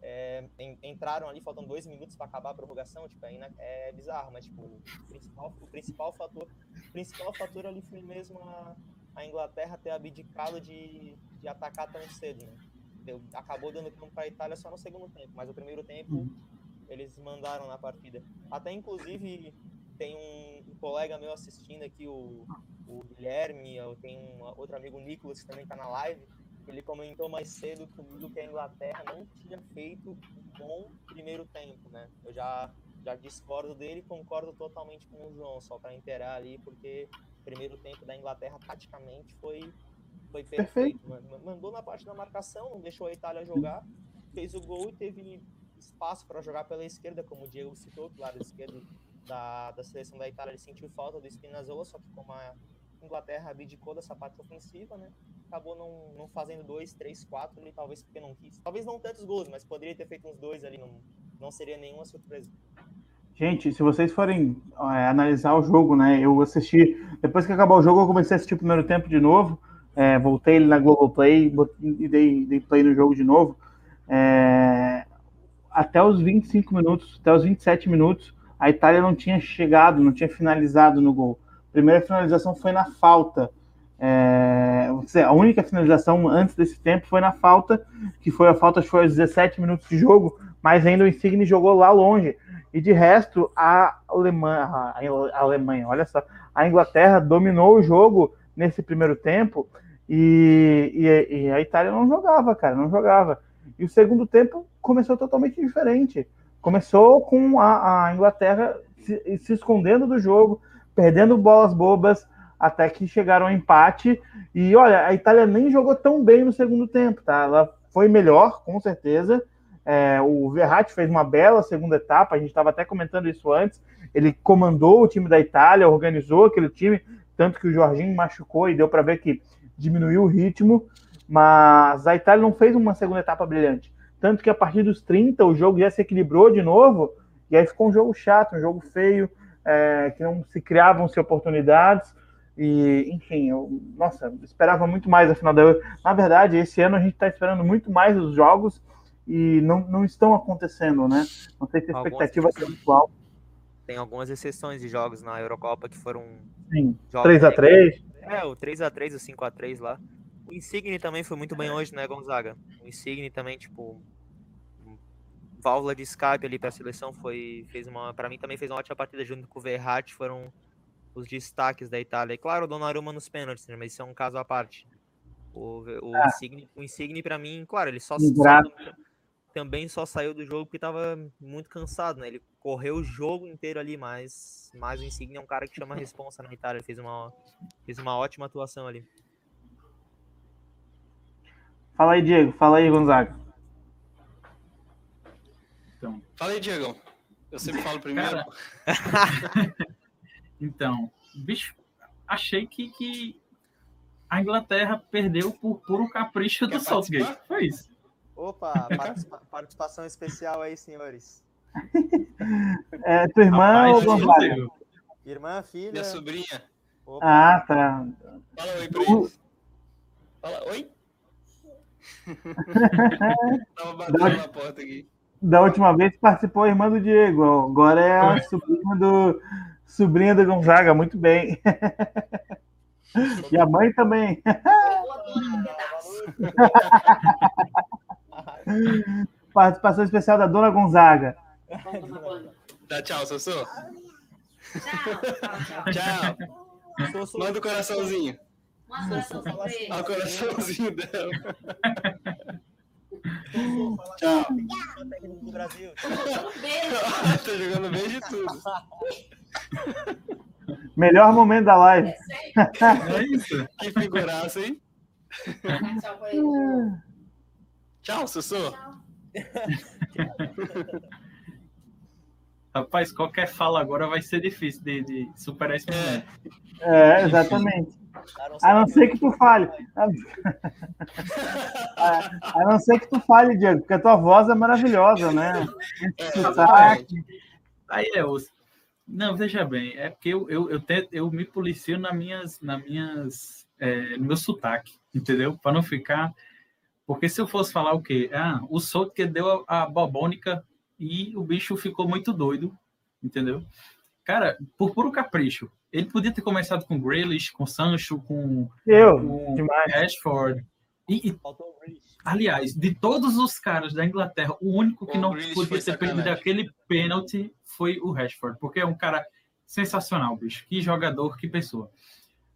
É, en- entraram ali faltando dois minutos para acabar a prorrogação, tipo, é, é bizarro, mas tipo, o principal, o principal fator, o principal fator ali foi mesmo a, a Inglaterra ter abdicado de, de atacar tão cedo, né? Deu- acabou dando campo para a Itália só no segundo tempo, mas o primeiro tempo eles mandaram na partida. Até inclusive tem um, um colega meu assistindo aqui, o, o Guilherme, eu tenho um outro amigo, o Nicolas, que também está na live. Ele comentou mais cedo comigo que a Inglaterra não tinha feito um bom primeiro tempo, né? Eu já, já discordo dele, concordo totalmente com o João, só para inteirar ali, porque o primeiro tempo da Inglaterra praticamente foi, foi perfeito. mano. Mandou na parte da marcação, não deixou a Itália jogar, fez o gol e teve espaço para jogar pela esquerda, como o Diego citou, do lado esquerdo da, da seleção da Itália, ele sentiu falta do Spinazzola, só que como a Inglaterra abdicou dessa parte ofensiva, né? Acabou não, não fazendo dois, três, quatro ali, talvez porque não quis. Talvez não tantos gols, mas poderia ter feito uns dois ali, não, não seria nenhuma surpresa. Gente, se vocês forem é, analisar o jogo, né? Eu assisti. Depois que acabou o jogo, eu comecei a assistir o primeiro tempo de novo. É, voltei ele na Globoplay e dei, dei play no jogo de novo. É, até os 25 minutos, até os 27 minutos, a Itália não tinha chegado, não tinha finalizado no gol. A primeira finalização foi na falta. É, a única finalização antes desse tempo foi na falta, que foi a falta, foi aos 17 minutos de jogo, mas ainda o Insigne jogou lá longe. E de resto, a Alemanha, a Alemanha, olha só, a Inglaterra dominou o jogo nesse primeiro tempo e, e, e a Itália não jogava, cara, não jogava. E o segundo tempo começou totalmente diferente. Começou com a, a Inglaterra se, se escondendo do jogo, perdendo bolas bobas, até que chegaram ao empate. E olha, a Itália nem jogou tão bem no segundo tempo, tá? Ela foi melhor, com certeza. É, o Verratti fez uma bela segunda etapa, a gente estava até comentando isso antes. Ele comandou o time da Itália, organizou aquele time, tanto que o Jorginho machucou e deu para ver que diminuiu o ritmo. mas a Itália não fez uma segunda etapa brilhante. Tanto que a partir dos 30 o jogo já se equilibrou de novo, e aí ficou um jogo chato, um jogo feio, é, que não se criavam-se oportunidades. E, enfim, eu, nossa, esperava muito mais a final da Euro. Na verdade, esse ano a gente está esperando muito mais os jogos e não, não estão acontecendo, né? Não sei se a expectativa é atual. Tem algumas exceções de jogos na Eurocopa que foram. Sim, 3x3. É, o 3x3, o 5x3 lá. O Insigne também foi muito bem hoje, né, Gonzaga? O Insigne também, tipo, válvula de escape ali para a seleção foi fez uma para mim também fez uma ótima partida junto com o Verratti foram os destaques da Itália. E claro o Donnarumma nos pênaltis né, mas isso é um caso à parte. O, o ah. Insigne o Insigne para mim claro ele só, só, também só saiu do jogo porque estava muito cansado né? Ele correu o jogo inteiro ali mas mas o Insigne é um cara que chama a responsa na Itália. Ele fez uma fez uma ótima atuação ali. Fala aí Diego. Fala aí Gonzaga. Então. Fala aí, Diego. Eu sempre falo primeiro. <laughs> <laughs> Então, bicho, achei que, que a Inglaterra perdeu por puro capricho Quer do Southgate. Foi isso. Opa, <laughs> participa participação especial aí, senhores. É tua irmã Rapaz, ou Gonzaga? Irmã, filha. Minha sobrinha. Opa. Ah, tá. Fala oi pra eles. Fala oi. <laughs> Tava batendo na porta aqui. Da última vez participou a irmã do Diego, agora é a sobrinha do, sobrinha do Gonzaga, muito bem. <laughs> E a mãe também. <laughs> Participação especial da Dona Gonzaga. Dá tchau, Sossô. Tchau. tchau. Manda o coraçãozinho. Manda o coraçãozinho dela. Tchau. do Brasil. Tô jogando bem de tudo. Melhor momento da live. É isso. Que figuraça, hein? Tchau, Sussu. <laughs> Rapaz, qualquer fala agora vai ser difícil de, de superar esse momento. É, exatamente. A não ser que tu fale. A não ser que tu fale, Diego, porque a tua voz é maravilhosa, né? É, Aí é osso. Não, veja bem, é porque eu, eu, eu, tento, eu me policio nas minhas, nas minhas, é, no meu sotaque, entendeu? Para não ficar. Porque se eu fosse falar o quê? Ah, o solto que deu a, a bobônica e o bicho ficou muito doido, entendeu? Cara, por puro capricho. Ele podia ter começado com Grealish, com Sancho, com, Eu, com Rashford. E, e, aliás, de todos os caras da Inglaterra, o único que o não Grealish podia ter perdido aquele pênalti foi o Rashford, porque é um cara sensacional, bicho. Que jogador, que pessoa.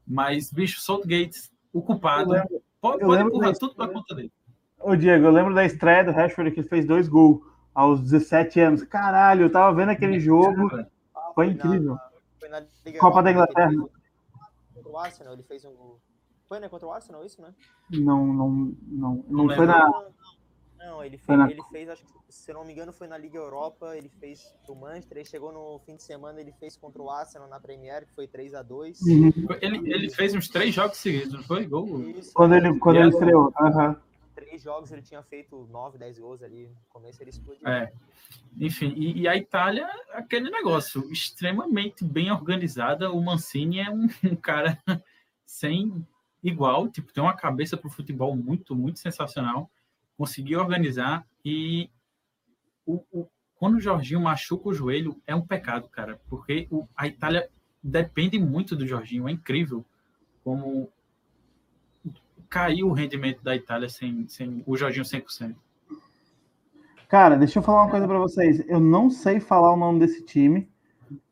Mas, bicho, Saltgate, o culpado, lembro, pode, pode empurrar tudo para conta dele. Ô, Diego, eu lembro da estreia do Rashford que fez dois gols aos 17 anos. Caralho, eu tava vendo aquele jogo. Foi incrível. Na Liga Copa da Inglaterra. Contra o Arsenal, ele fez um. Foi né, contra o Arsenal isso, né? Não, não, não. Não, não foi na. Não, ele fez, na... ele fez, acho que, se não me engano, foi na Liga Europa, ele fez o Manchester, ele chegou no fim de semana, ele fez contra o Arsenal na Premier, que foi 3x2. Uhum. Ele, ele fez uns três jogos seguidos, não foi? Gol? Isso, quando ele, quando ele estreou. Uhum três jogos ele tinha feito 9, 10 gols ali. No começo ele explodiu. É. Enfim, e, e, a Itália, aquele negócio, extremamente bem organizada. O Mancini é um, <laughs> um cara sem igual, tipo, tem uma cabeça para o futebol muito, muito sensacional. Conseguiu organizar e o, o, quando o Jorginho machuca o joelho, é um pecado, cara, porque o, a Itália depende muito do Jorginho, é incrível como caiu o rendimento da Itália sem, sem o Jorginho 100%. Cara, deixa eu falar uma coisa para vocês. Eu não sei falar o nome desse time,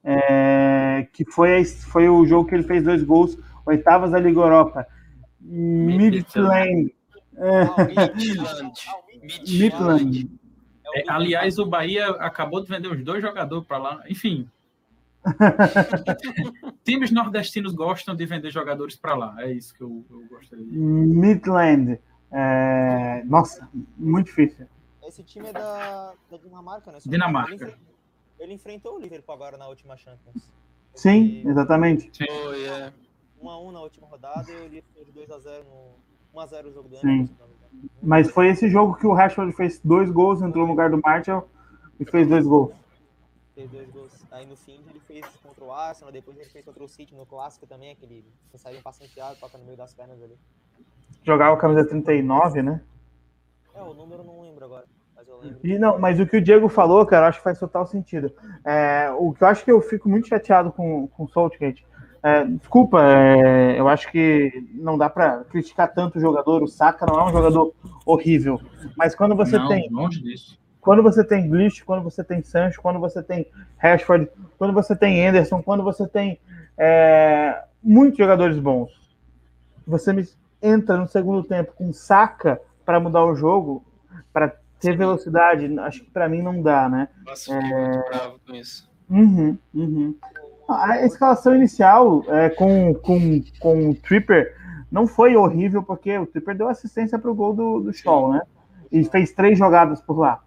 é, que foi, foi o jogo que ele fez dois gols, oitavas da Liga Europa. Midland. Midland. É, aliás, o Bahia acabou de vender os dois jogadores para lá. Enfim, <laughs> Times nordestinos gostam de vender jogadores para lá. É isso que eu, eu gostaria. Midland. É... Nossa, muito difícil. Esse time é da, da Dinamarca, né? Dinamarca. Ele, ele, enfrentou o Liverpool agora na última Champions. Sim, exatamente. Foi, é. 1x1 na última rodada e o Liverpool de 2x0 no, 1x0 o jogo do Sim. Mas foi esse jogo que o Rashford fez dois gols, entrou no lugar do Martial e fez dois gols. Fez dois gols. Aí no fim ele fez contra o Arsenal, depois ele fez contra o City no clássico também, aquele que saiu um passe enfiado, toca no meio das pernas ali. Jogava a camisa 39, né? É, o número eu não lembro agora, mas eu lembro. E não, mas o que o Diego falou, cara, eu acho que faz total sentido. É, o que eu acho que eu fico muito chateado com, com o Saltgate. É, desculpa, é, eu acho que não dá pra criticar tanto o jogador. O Saka não é um jogador horrível. Mas quando você não, tem longe disso. Quando você tem Glitch, quando você tem Sancho, quando você tem Rashford, quando você tem Anderson, quando você tem é, muitos jogadores bons, você me entra no segundo tempo com Saka para mudar o jogo, para ter velocidade, acho que para mim não dá, né? Nossa, fiquei muito bravo com isso. Uhum, uhum. A escalação inicial é, com, com, com o Tripper não foi horrível, porque o Tripper deu assistência para o gol do, do Shaw, né? E fez três jogadas por lá.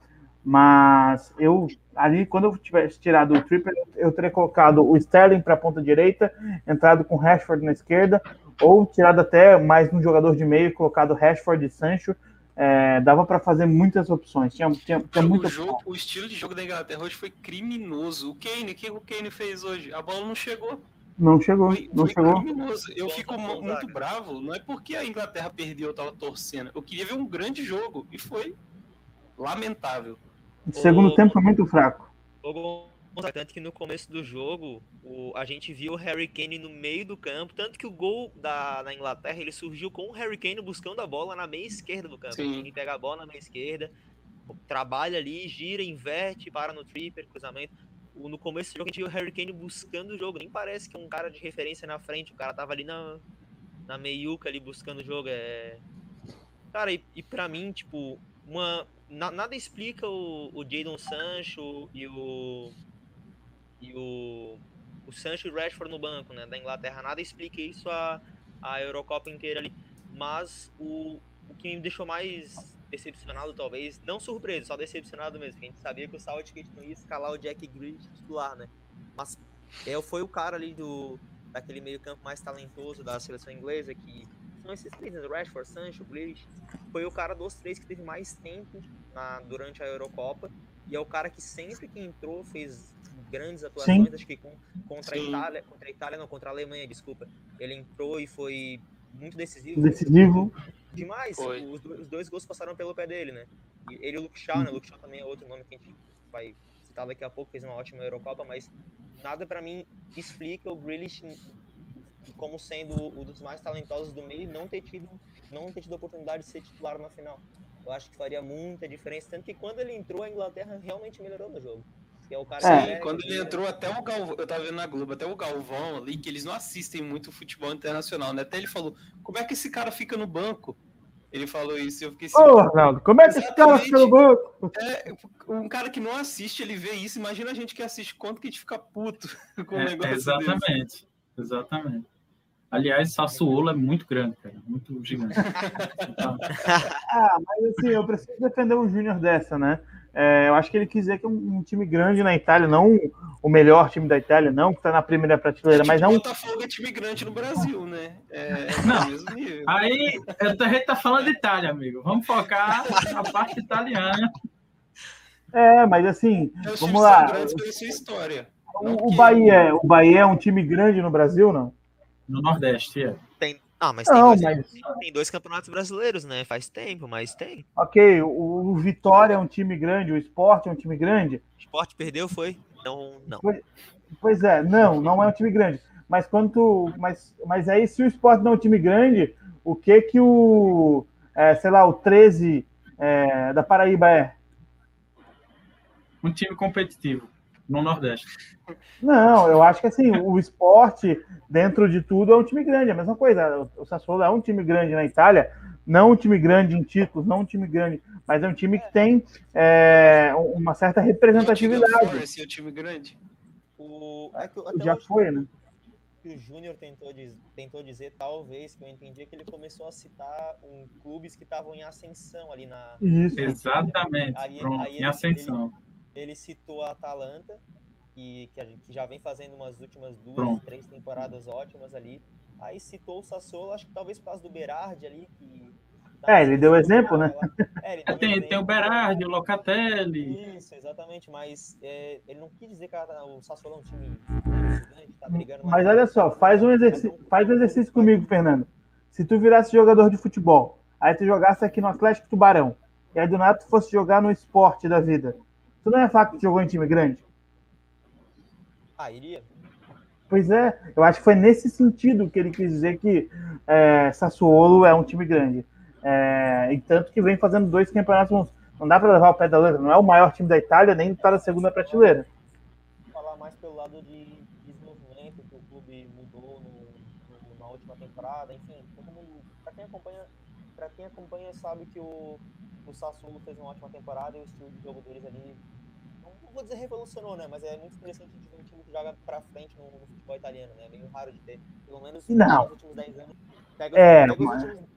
Mas eu, ali, quando eu tivesse tirado o Tripper, eu teria colocado o Sterling para a ponta direita, entrado com o Rashford na esquerda, ou tirado até mais um jogador de meio e colocado Rashford e Sancho. É, dava para fazer muitas opções. Tinha, tinha, tinha o, muita jogo, o estilo de jogo da Inglaterra hoje foi criminoso. O Kane, o que o Kane fez hoje? A bola não chegou. Não chegou, Foi, não foi chegou. criminoso. Eu fico muito bravo, não é porque a Inglaterra perdeu, eu tava torcendo. Eu queria ver um grande jogo e foi lamentável. O segundo O- tempo foi muito fraco. O tanto que no começo do jogo, o, a gente viu o Harry Kane no meio do campo, tanto que o gol da, da Inglaterra, ele surgiu com o Harry Kane buscando a bola na meia esquerda do campo. Sim. Ele pega a bola na meia esquerda, trabalha ali, gira, inverte, para no tripper, cruzamento. O- No começo do jogo a gente viu o Harry Kane buscando o jogo, nem parece que é um cara de referência na frente, o cara tava ali na, na meiuca ali buscando o jogo. É... Cara, e, e pra mim, tipo, uma, na- nada explica o, o Jadon Sancho e o e o, o Sancho e o Rashford no banco, né, da Inglaterra. Nada explica isso a, a Eurocopa inteira ali. Mas o, o que me deixou mais decepcionado, talvez, não surpreso, só decepcionado mesmo, a gente sabia que o Southgate não ia escalar o Jack Grealish titular, né? Mas é, foi o cara ali do daquele meio campo mais talentoso da seleção inglesa, que são esses três, né, Rashford, Sancho, Grealish, foi o cara dos três que teve mais tempo na, durante a Eurocopa, e é o cara que sempre que entrou fez grandes atuações, acho que com, contra a Sim. Itália, contra a Itália não, contra a Alemanha, desculpa. Ele entrou e foi muito decisivo. Decisivo. Demais. Os, os dois gols passaram pelo pé dele, né? Ele e o Luke Shaw, né? O Luke Shaw também é outro nome que a gente vai citar daqui a pouco, fez uma ótima Eurocopa, mas nada pra mim explica o Grealish como sendo um dos mais talentosos do meio e não ter tido não ter tido a oportunidade de ser titular na final. Eu acho que faria muita diferença, tanto que quando ele entrou a Inglaterra realmente melhorou no jogo. Que é o cara É. que Sim, é- quando ele entrou, até o Galvão, eu tava vendo na Globo, até o Galvão ali, que eles não assistem muito futebol internacional, né? Até ele falou, como é que esse cara fica no banco? Ele falou isso e eu fiquei assim, Ô, Arnaldo, como é que esse cara fica no banco? é, um cara que não assiste, ele vê isso, imagina a gente que assiste, quanto que a gente fica puto <laughs> com o É, negócio desse. exatamente. Aliás, Sassuolo é muito grande, cara. Muito gigante. <laughs> Ah, mas assim, eu preciso defender o Júnior dessa, né? É, eu acho que ele quis dizer que é um, um time grande na Itália, não o melhor time da Itália, não que tá na primeira prateleira, mas não. Botafogo é time grande no Brasil, né? É, é Não. mesmo nível. Aí, a gente tá falando de Itália, amigo. Vamos focar na parte italiana. É, mas assim, É, os vamos lá. são grandes pela sua história. O, o Bahia, o Bahia é um time grande no Brasil, não? No Nordeste, é. Tem... Ah, mas tem, Não, dois, mas tem dois campeonatos brasileiros, né? Faz tempo, mas tem. ok, o, o Vitória é um time grande, o Sport é um time grande. O esporte perdeu, foi? Não, não. Pois é, não, não é um time grande. Mas quando tu, mas, mas aí se o Sport não é um time grande, o que que o, é, sei lá, o 13 é, da Paraíba é? Um time competitivo no Nordeste. Não, eu acho que assim, o esporte, dentro de tudo, é um time grande. É a mesma coisa. O Sassuolo é um time grande na Itália, não um time grande em títulos, não um time grande, mas é um time que tem é, uma certa O representatividade. Forest é o time grande. O... É Já foi, né? que o Júnior tentou, diz- tentou dizer, talvez, que eu entendi, é que ele começou a citar um, clubes que estavam em ascensão ali na. Isso. Exatamente. Aí- Pronto, aí em ele- ascensão. Ele citou a Atalanta, que, que, a gente, que já vem fazendo umas últimas duas, Pronto. três temporadas ótimas ali. Aí citou o Sassuolo, acho que talvez por causa do Berardi ali, que É, ele deu exemplo, né? É, ele deu <laughs> Tem, exemplo. tem o Berardi, o Locatelli. Isso, exatamente, mas é, ele não quis dizer que a- o Sassuolo é um time gigante, tá brigando. Mas olha só, faz um exercício, faz um exercício comigo, Fernando. Se tu virasse jogador de futebol, aí tu jogasse aqui no Atlético Tubarão, e aí do nada tu fosse jogar no esporte da vida, tu não é fato que jogou em time grande? Ah, iria? Pois é, eu acho que foi nesse sentido que ele quis dizer que é, Sassuolo é um time grande. É, e tanto que vem fazendo dois campeonatos bons. Não dá para levar o pé da letra, não é o maior time da Itália, nem está na segunda prateleira. falar mais pelo lado de desenvolvimento que o clube mudou no- no- na última temporada, enfim, todo mundo, pra quem acompanha, para quem acompanha sabe que o, o Sassuolo fez uma ótima temporada e o estilo de jogo deles ali, não, não vou dizer revolucionou, né, mas é muito interessante de ver um time que joga pra frente no, no futebol italiano, né, é meio raro de ter, pelo menos Não. nos últimos 10 anos. Pega, É, pega, os mas- últimos,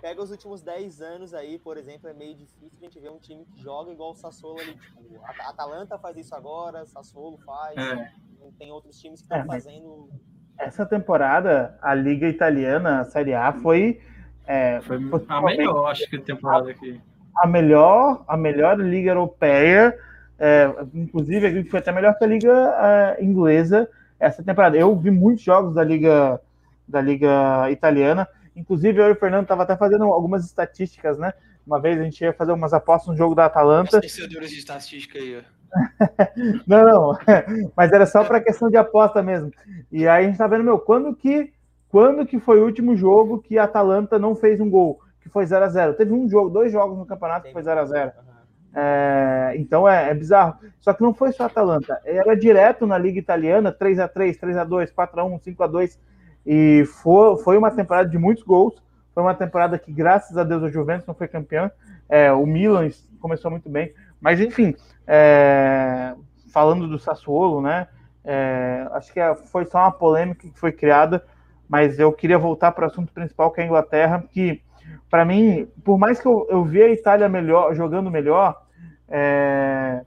pega os últimos 10 anos aí, por exemplo, é meio difícil a gente ver um time que joga igual o Sassuolo ali, tipo, a a Atalanta faz isso agora, Sassuolo faz, É. tem outros times que estão É, fazendo. Essa temporada, a Liga Italiana, a Série A, foi, é, Foi foi a melhor, acho que, temporada aqui. A melhor, a melhor liga europeia, é, inclusive foi até melhor que a liga é, inglesa essa temporada. Eu vi muitos jogos da liga da liga italiana, inclusive eu e o Fernando tava até fazendo algumas estatísticas, né? Uma vez a gente ia fazer umas apostas no jogo da Atalanta. torcedores de estatística aí. <laughs> Não, não, <laughs> mas era só para questão de aposta mesmo. E aí a gente tá vendo, meu, quando que quando que foi o último jogo que a Atalanta não fez um gol, que foi 0 a 0 Teve um jogo, dois jogos no campeonato que foi 0 a 0 Aham. É, então é, é bizarro. Só que não foi só a Atalanta, era direto na Liga Italiana, 3 a 3 3 a 2 4 a 1 5 a 2 E foi, foi uma temporada de muitos gols. Foi uma temporada que, graças a Deus, o Juventus não foi campeão. É, o Milan começou muito bem. Mas, enfim, é, falando do Sassuolo, né? é, acho que é- foi só uma polêmica que foi criada. Mas eu queria voltar para o assunto principal, que é a Inglaterra, que, para mim, por mais que eu, eu vi a Itália melhor, jogando melhor, é,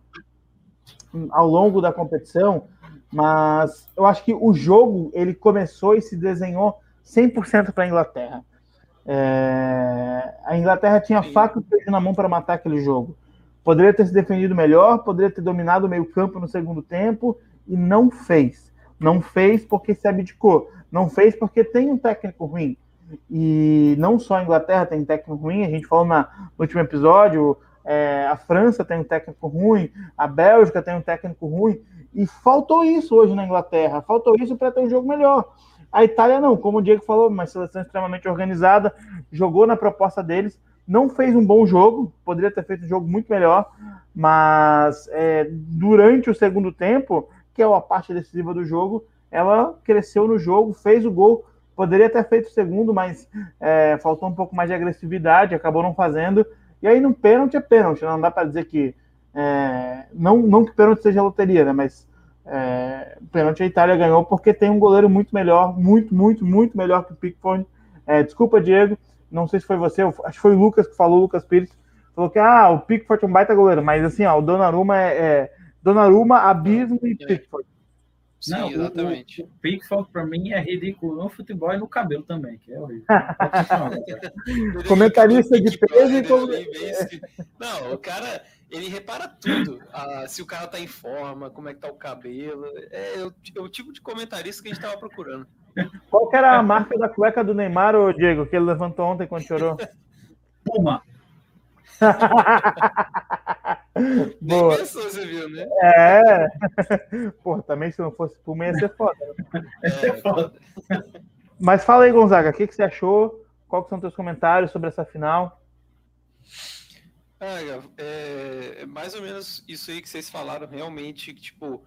ao longo da competição, mas eu acho que o jogo ele começou e se desenhou 100% para a Inglaterra. É, a Inglaterra tinha faca e queijo na mão para matar aquele jogo. Poderia ter se defendido melhor, poderia ter dominado o meio-campo no segundo tempo e não fez. Não fez porque se abdicou. Não fez porque tem um técnico ruim. E não só a Inglaterra tem técnico ruim, a gente falou na, no último episódio, é, a França tem um técnico ruim, a Bélgica tem um técnico ruim, e faltou isso hoje na Inglaterra, faltou isso para ter um jogo melhor. A Itália não, como o Diego falou, uma seleção extremamente organizada, jogou na proposta deles, não fez um bom jogo, poderia ter feito um jogo muito melhor, mas é, durante o segundo tempo, que é a parte decisiva do jogo, ela cresceu no jogo, fez o gol, poderia ter feito o segundo, mas é, faltou um pouco mais de agressividade, acabou não fazendo. E aí no pênalti é pênalti, não dá para dizer que é, não, não que pênalti seja loteria, né? Mas é, pênalti a Itália ganhou porque tem um goleiro muito melhor, muito, muito, muito melhor que o Pickford. É, desculpa, Diego, não sei se foi você, acho que foi o Lucas que falou, o Lucas Pires, falou que ah, o Pickford é um baita goleiro, mas assim, ó, o Donnarumma é, é Donnarumma, Abismo e Pickford. Sim, Não, o- exatamente. O, o Pickford, pra mim, é ridículo no futebol e no cabelo também, que é horrível. Comentarista de peso e como- Não, o cara, ele repara tudo. Ah, se o cara tá em forma, como é que tá o cabelo. É, o, é o tipo de comentarista que a gente tava procurando. Qual que era a marca da cueca do Neymar, ô Diego, que ele levantou ontem quando chorou? Puma. <laughs> Nem Boa. pensou, você viu, né? É. <laughs> Pô, também se não fosse por mim ia ser foda. né? É, foda. Mas fala aí, Gonzaga, o que, que você achou? Quais que são teus comentários sobre essa final? Olha, é, é mais ou menos isso aí que vocês falaram, realmente, tipo,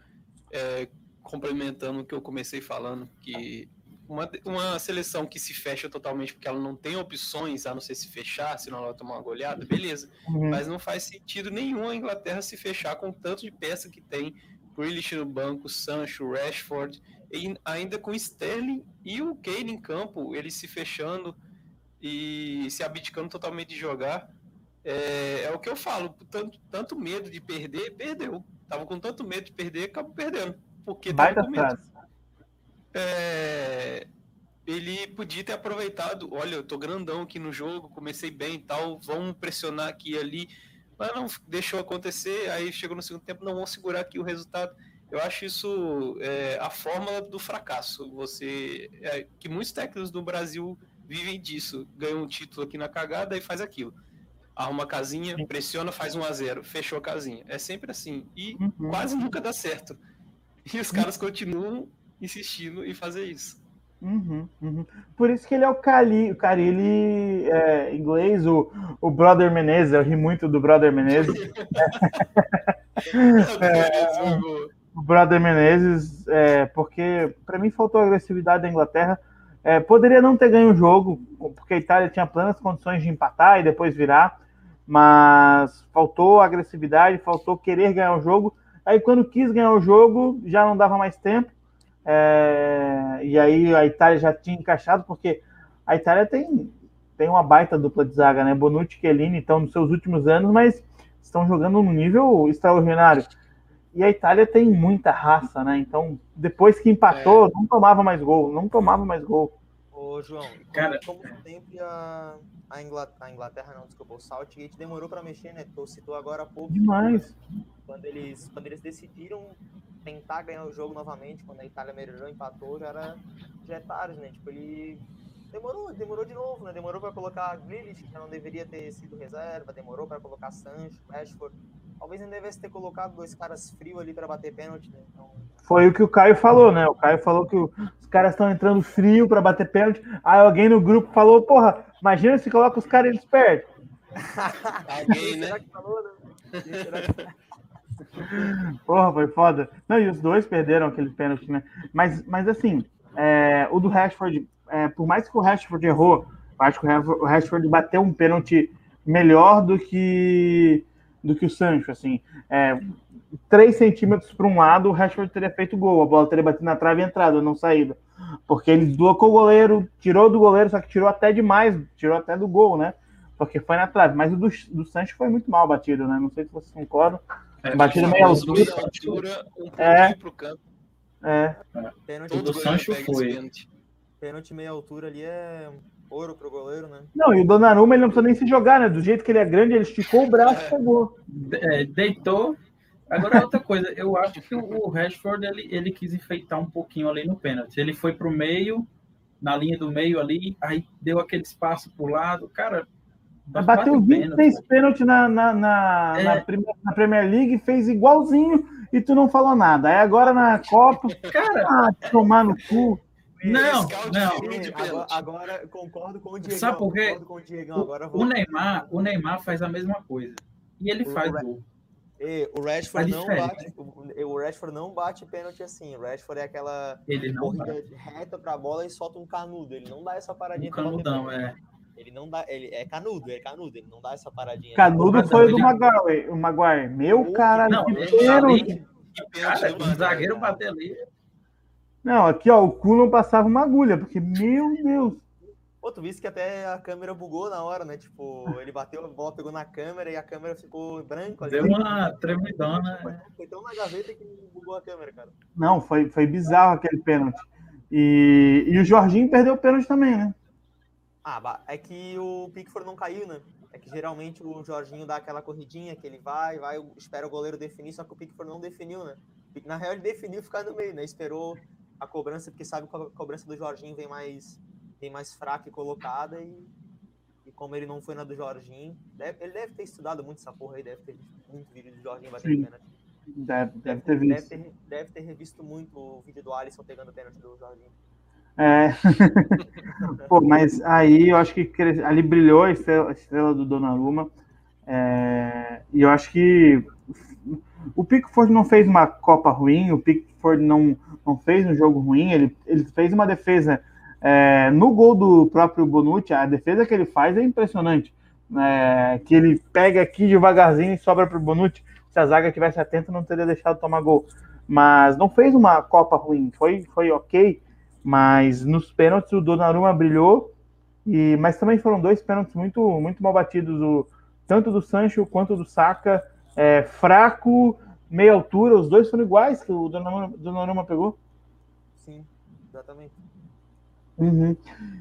é, complementando o que eu comecei falando, que uma, uma seleção que se fecha totalmente porque ela não tem opções, a não ser se fechar, senão ela vai tomar uma goleada, beleza. Uhum. Mas não faz sentido nenhum a Inglaterra se fechar com o tanto de peça que tem, Grealish no banco, Sancho, Rashford, e ainda com Sterling e o Kane em campo, eles se fechando e se abdicando totalmente de jogar. É, é o que eu falo, tanto, tanto medo de perder, perdeu. Tava com tanto medo de perder, acabou perdendo. Porque tava Baita com medo. frase. É, ele podia ter aproveitado, olha, eu tô grandão aqui no jogo, comecei bem e tal, vamos pressionar aqui e ali, mas não deixou acontecer, aí chegou no segundo tempo, não vamos segurar aqui o resultado. Eu acho isso é, a fórmula do fracasso. Você é, que muitos técnicos do Brasil vivem disso, ganham um título aqui na cagada e faz aquilo. Arruma a casinha, pressiona, faz 1 a 0 fechou a casinha. É sempre assim. E uhum. quase nunca dá certo. E os caras continuam insistindo em fazer isso. Uhum, uhum. Por isso que ele é o Cali, o Carilli é, inglês, o, o Brother Menezes, eu ri muito do Brother Menezes. <laughs> é, o Brother Menezes, é, porque para mim faltou a agressividade da Inglaterra. É, poderia não ter ganho o jogo, porque a Itália tinha plenas condições de empatar e depois virar, mas faltou agressividade, faltou querer ganhar o jogo. Aí quando quis ganhar o jogo, já não dava mais tempo é, e aí a Itália já tinha encaixado, porque a Itália tem, tem uma baita dupla de zaga, né? Bonucci e Chiellini estão nos seus últimos anos, mas estão jogando num nível extraordinário. E a Itália tem muita raça, né? Então, depois que empatou, é. não tomava mais gol, não tomava mais gol. Ô, João, Cara, como, sempre a, a, Inglaterra, a Inglaterra, não, desculpa, o Southgate demorou para mexer, né? Tu citou agora há pouco. Demais. Quando eles, quando eles decidiram tentar ganhar o jogo novamente, quando a Itália melhorou, empatou, já era, já é tarde, né? Tipo, ele demorou, demorou de novo, né? Demorou para colocar Grealish, que já não deveria ter sido reserva, demorou para colocar Sancho, Rashford. Talvez não devesse ter colocado dois caras frios ali para bater pênalti, né? Então... Foi o que o Caio falou, né? O Caio falou que os caras estão entrando frio para bater pênalti. Aí alguém no grupo falou, porra, imagina se coloca os caras eles perdem. <laughs> alguém, né? Será que falou, né? Será que... Porra, foi foda. Não, e os dois perderam aquele pênalti, né? Mas, mas assim, é, o do Rashford, é, por mais que o Rashford errou, eu acho que o Rashford bateu um pênalti melhor do que do que o Sancho, assim. É, 3 centímetros para um lado, o Rashford teria feito gol. A bola teria batido na trave e entrado, não saída. Porque ele deslocou o goleiro, tirou do goleiro, só que tirou até demais, tirou até do gol, né? Porque foi na trave. Mas o do, do Sancho foi muito mal batido, né? Não sei se vocês concordam. É, Batida meia altura. altura um é. pro campo. É. Pênalti Todo Sancho foi. Pênalti meia altura ali é ouro pro goleiro, né? Não, e o Donnarumma ele não precisa nem se jogar, né? Do jeito que ele é grande, ele esticou o braço e pegou. É, deitou. Agora, outra coisa, eu acho que o Rashford ele, ele quis enfeitar um pouquinho ali no pênalti. Ele foi pro meio, na linha do meio ali, aí deu aquele espaço pro lado. Cara, Bateu 26 pênaltis na, na, na, é. na, Premier, na, Premier, League, fez igualzinho e tu não falou nada. Aí agora na Copa, cara, ah, tomar no cu. Não, não. Agora, agora, concordo com o Diego. Sabe por quê? O, o, Neymar, o Neymar faz a mesma coisa. E ele o, faz gol. o Rashford não bate, o, Rashford não bate pênalti assim. O Rashford é aquela corrida reta para a bola e solta um canudo. Ele não dá essa paradinha. Um canudão, é. Ele não dá, ele é canudo, é canudo, ele não dá essa paradinha. Canudo foi o do Maguire, o Maguire. Meu cara, não, que pênalti. Cara, o zagueiro bater ali. Não, aqui ó, o cu não passava uma agulha, porque meu Deus. Pô, tu viste que até a câmera bugou na hora, né? Tipo, ele bateu, a bola pegou na câmera e a câmera ficou branco. Deu uma tremidona. Foi tão na gaveta que bugou a câmera, cara. Não, foi, foi bizarro aquele pênalti. E, e o Jorginho perdeu o pênalti também, né? Ah, é que o Pickford não caiu, né? É que geralmente o Jorginho dá aquela corridinha que ele vai, vai, espera o goleiro definir, só que o Pickford não definiu, né? Na real, ele definiu ficar no meio, né? Esperou a cobrança, porque sabe que a cobrança do Jorginho vem mais, vem mais fraca e colocada, e, e como ele não foi na do Jorginho, deve, ele deve ter estudado muito essa porra aí, deve ter visto muito vídeo do Jorginho batendo pênalti. Deve, deve ter visto. Deve ter, deve ter revisto muito o vídeo do Alisson pegando pênalti do Jorginho. É. <laughs> Pô, mas aí eu acho que ali brilhou a estrela, a estrela do Donnarumma. É, e eu acho que o Pickford não fez uma Copa ruim, o Pickford não, não fez um jogo ruim, ele, ele fez uma defesa é, no gol do próprio Bonucci, a defesa que ele faz é impressionante. É, que ele pega aqui devagarzinho e sobra para o Bonucci. Se a zaga tivesse atento, não teria deixado tomar gol. Mas não fez uma Copa ruim, foi, foi ok. Mas nos pênaltis o Donnarumma brilhou, e, mas também foram dois pênaltis muito, muito mal batidos, o, tanto do Sancho quanto do Saka. É, fraco, meia altura, os dois foram iguais que o Donnarumma, Donnarumma pegou. Sim, exatamente. Uhum.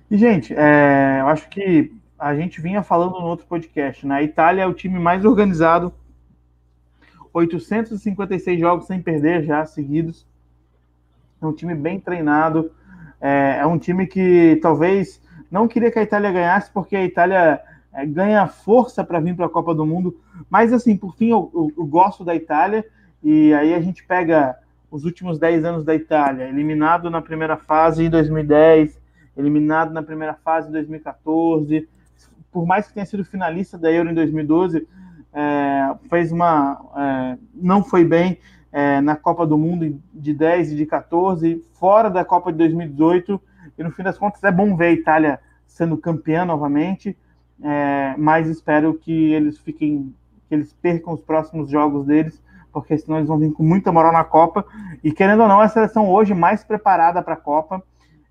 E, gente, é, eu acho que a gente vinha falando no outro podcast, né? A Itália é o time mais organizado, 856 jogos sem perder já seguidos. É um time bem treinado, é, é um time que talvez não queria que a Itália ganhasse, porque a Itália é, ganha força para vir para a Copa do Mundo. Mas, assim, por fim, eu, eu, eu, gosto da Itália. E aí a gente pega os últimos 10 anos da Itália: eliminado na primeira fase em 2010, eliminado na primeira fase em 2014. Por mais que tenha sido finalista da Euro em 2012, é, fez uma. É, não foi bem é, na Copa do Mundo de 10 e de 14, fora da Copa de 2018. E no fim das contas é bom ver a Itália sendo campeã novamente, é, mas espero que eles fiquem, que eles percam os próximos jogos deles, porque senão eles vão vir com muita moral na Copa. E querendo ou não, a seleção hoje mais preparada para a Copa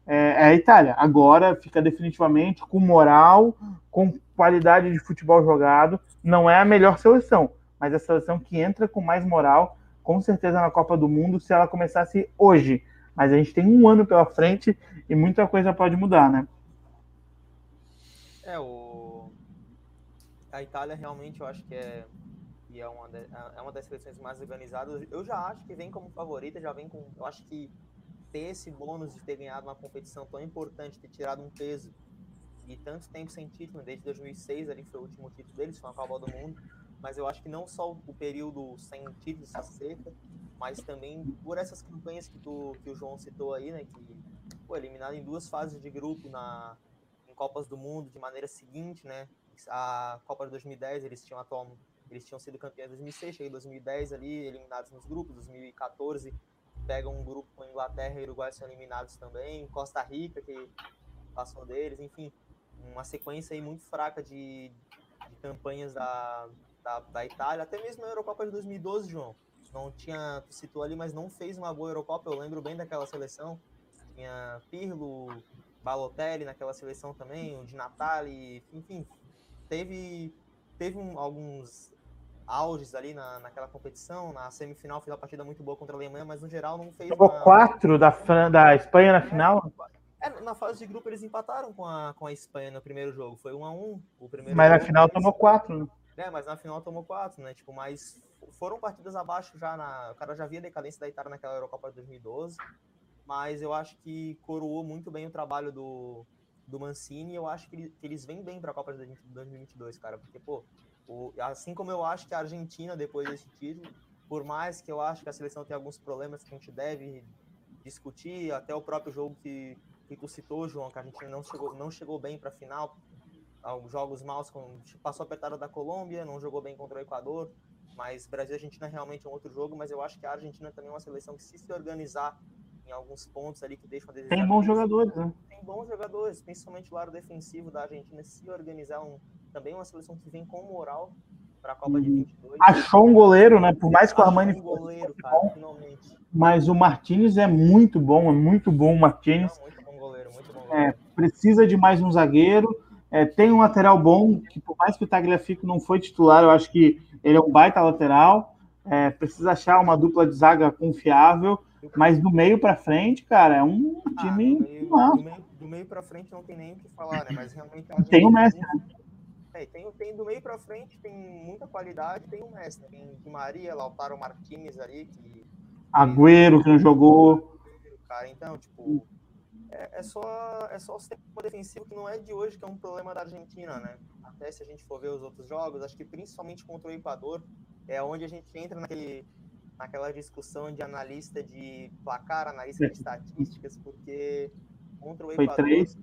é, é a Itália. Agora fica definitivamente com moral, com qualidade de futebol jogado. Não é a melhor seleção, mas a seleção que entra com mais moral, com certeza na Copa do Mundo, se ela começasse hoje. Mas a gente tem um ano pela frente e muita coisa pode mudar, né? É, o... a Itália realmente eu acho que é, que é, uma, de, é uma das seleções mais organizadas. Eu já acho que vem como favorita, já vem com. Eu acho que ter esse bônus de ter ganhado uma competição tão importante, ter tirado um peso e tanto tempo sem título, desde 2006 ali foi o último título deles, foi uma Copa do Mundo, mas eu acho que não só o período sem título, essa seca, mas também por essas campanhas que, tu, que o João citou aí, né, que foi eliminado em duas fases de grupo na, Copas do Mundo de maneira seguinte, né? A Copa de 2010 eles tinham atual, eles tinham sido campeões em 2006, cheguei em 2010 ali eliminados nos grupos, 2014 pegam um grupo com Inglaterra e Uruguai são eliminados também, Costa Rica que passou deles, enfim, uma sequência aí muito fraca de, de campanhas da, da, da, Itália, até mesmo a Eurocopa de 2012, João. Não tinha, tu citou ali, mas não fez uma boa Eurocopa, eu lembro bem daquela seleção. Tinha Pirlo, Balotelli naquela seleção também, o de Natali, enfim, teve, teve um, alguns auges ali na, naquela competição, na semifinal fez uma partida muito boa contra a Alemanha, mas no geral não fez. Jogou uma... quatro da, da Espanha na final? É, na fase de grupo eles empataram com a, com a Espanha no primeiro jogo, foi um a um o primeiro Mas jogo, na final tomou quatro, né? É, mas na final tomou quatro, né? Tipo, mas foram partidas abaixo já na. O cara já via decadência da Itália naquela Eurocopa de 2012 mas eu acho que coroou muito bem o trabalho do, do Mancini. Eu acho que, que eles vêm bem para a Copa de 2022, cara, porque, pô, o, assim como eu acho que a Argentina, depois desse título, por mais que eu acho que a seleção tem alguns problemas que a gente deve discutir, até o próprio jogo que, que tu citou, João, que a gente não chegou, não chegou bem para a final, jogos maus, com, passou apertada da Colômbia, não jogou bem contra o Equador, mas Brasil e Argentina realmente é um outro jogo, mas eu acho que a Argentina também é uma seleção que se se organizar em alguns pontos ali que deixam a desejar. Tem bons jogadores, né? Tem bons jogadores, principalmente o lado defensivo da Argentina, se organizar um, também uma seleção que vem com moral para a Copa de 22. Uhum. Achou um goleiro, né? Por mais que o Armani um goleiro, cara, bom, finalmente. Mas o Martinez é muito bom, é muito bom o Martinez. muito bom goleiro, muito bom goleiro. É, precisa de mais um zagueiro. É, tem um lateral bom, que por mais que o Tagliafico não foi titular, eu acho que ele é um baita lateral. É, precisa achar uma dupla de zaga confiável. Mas do meio para frente, cara, é um ah, time. Do meio, do meio, do meio para frente não tem nem o que falar, né? Mas realmente. Tem o Messi, né? É, tem, tem do meio para frente, tem muita qualidade, tem o Messi, né? Tem Di Maria, Lautaro Martinez ali, que. Agüero, que não jogou. Cara, então, tipo. É, é, só, é só o sistema defensivo que não é de hoje, que é um problema da Argentina, né? Até se a gente for ver os outros jogos, acho que principalmente contra o Equador, é onde a gente entra naquele naquela discussão de analista de placar, analista de estatísticas, porque contra o Equador. Foi três.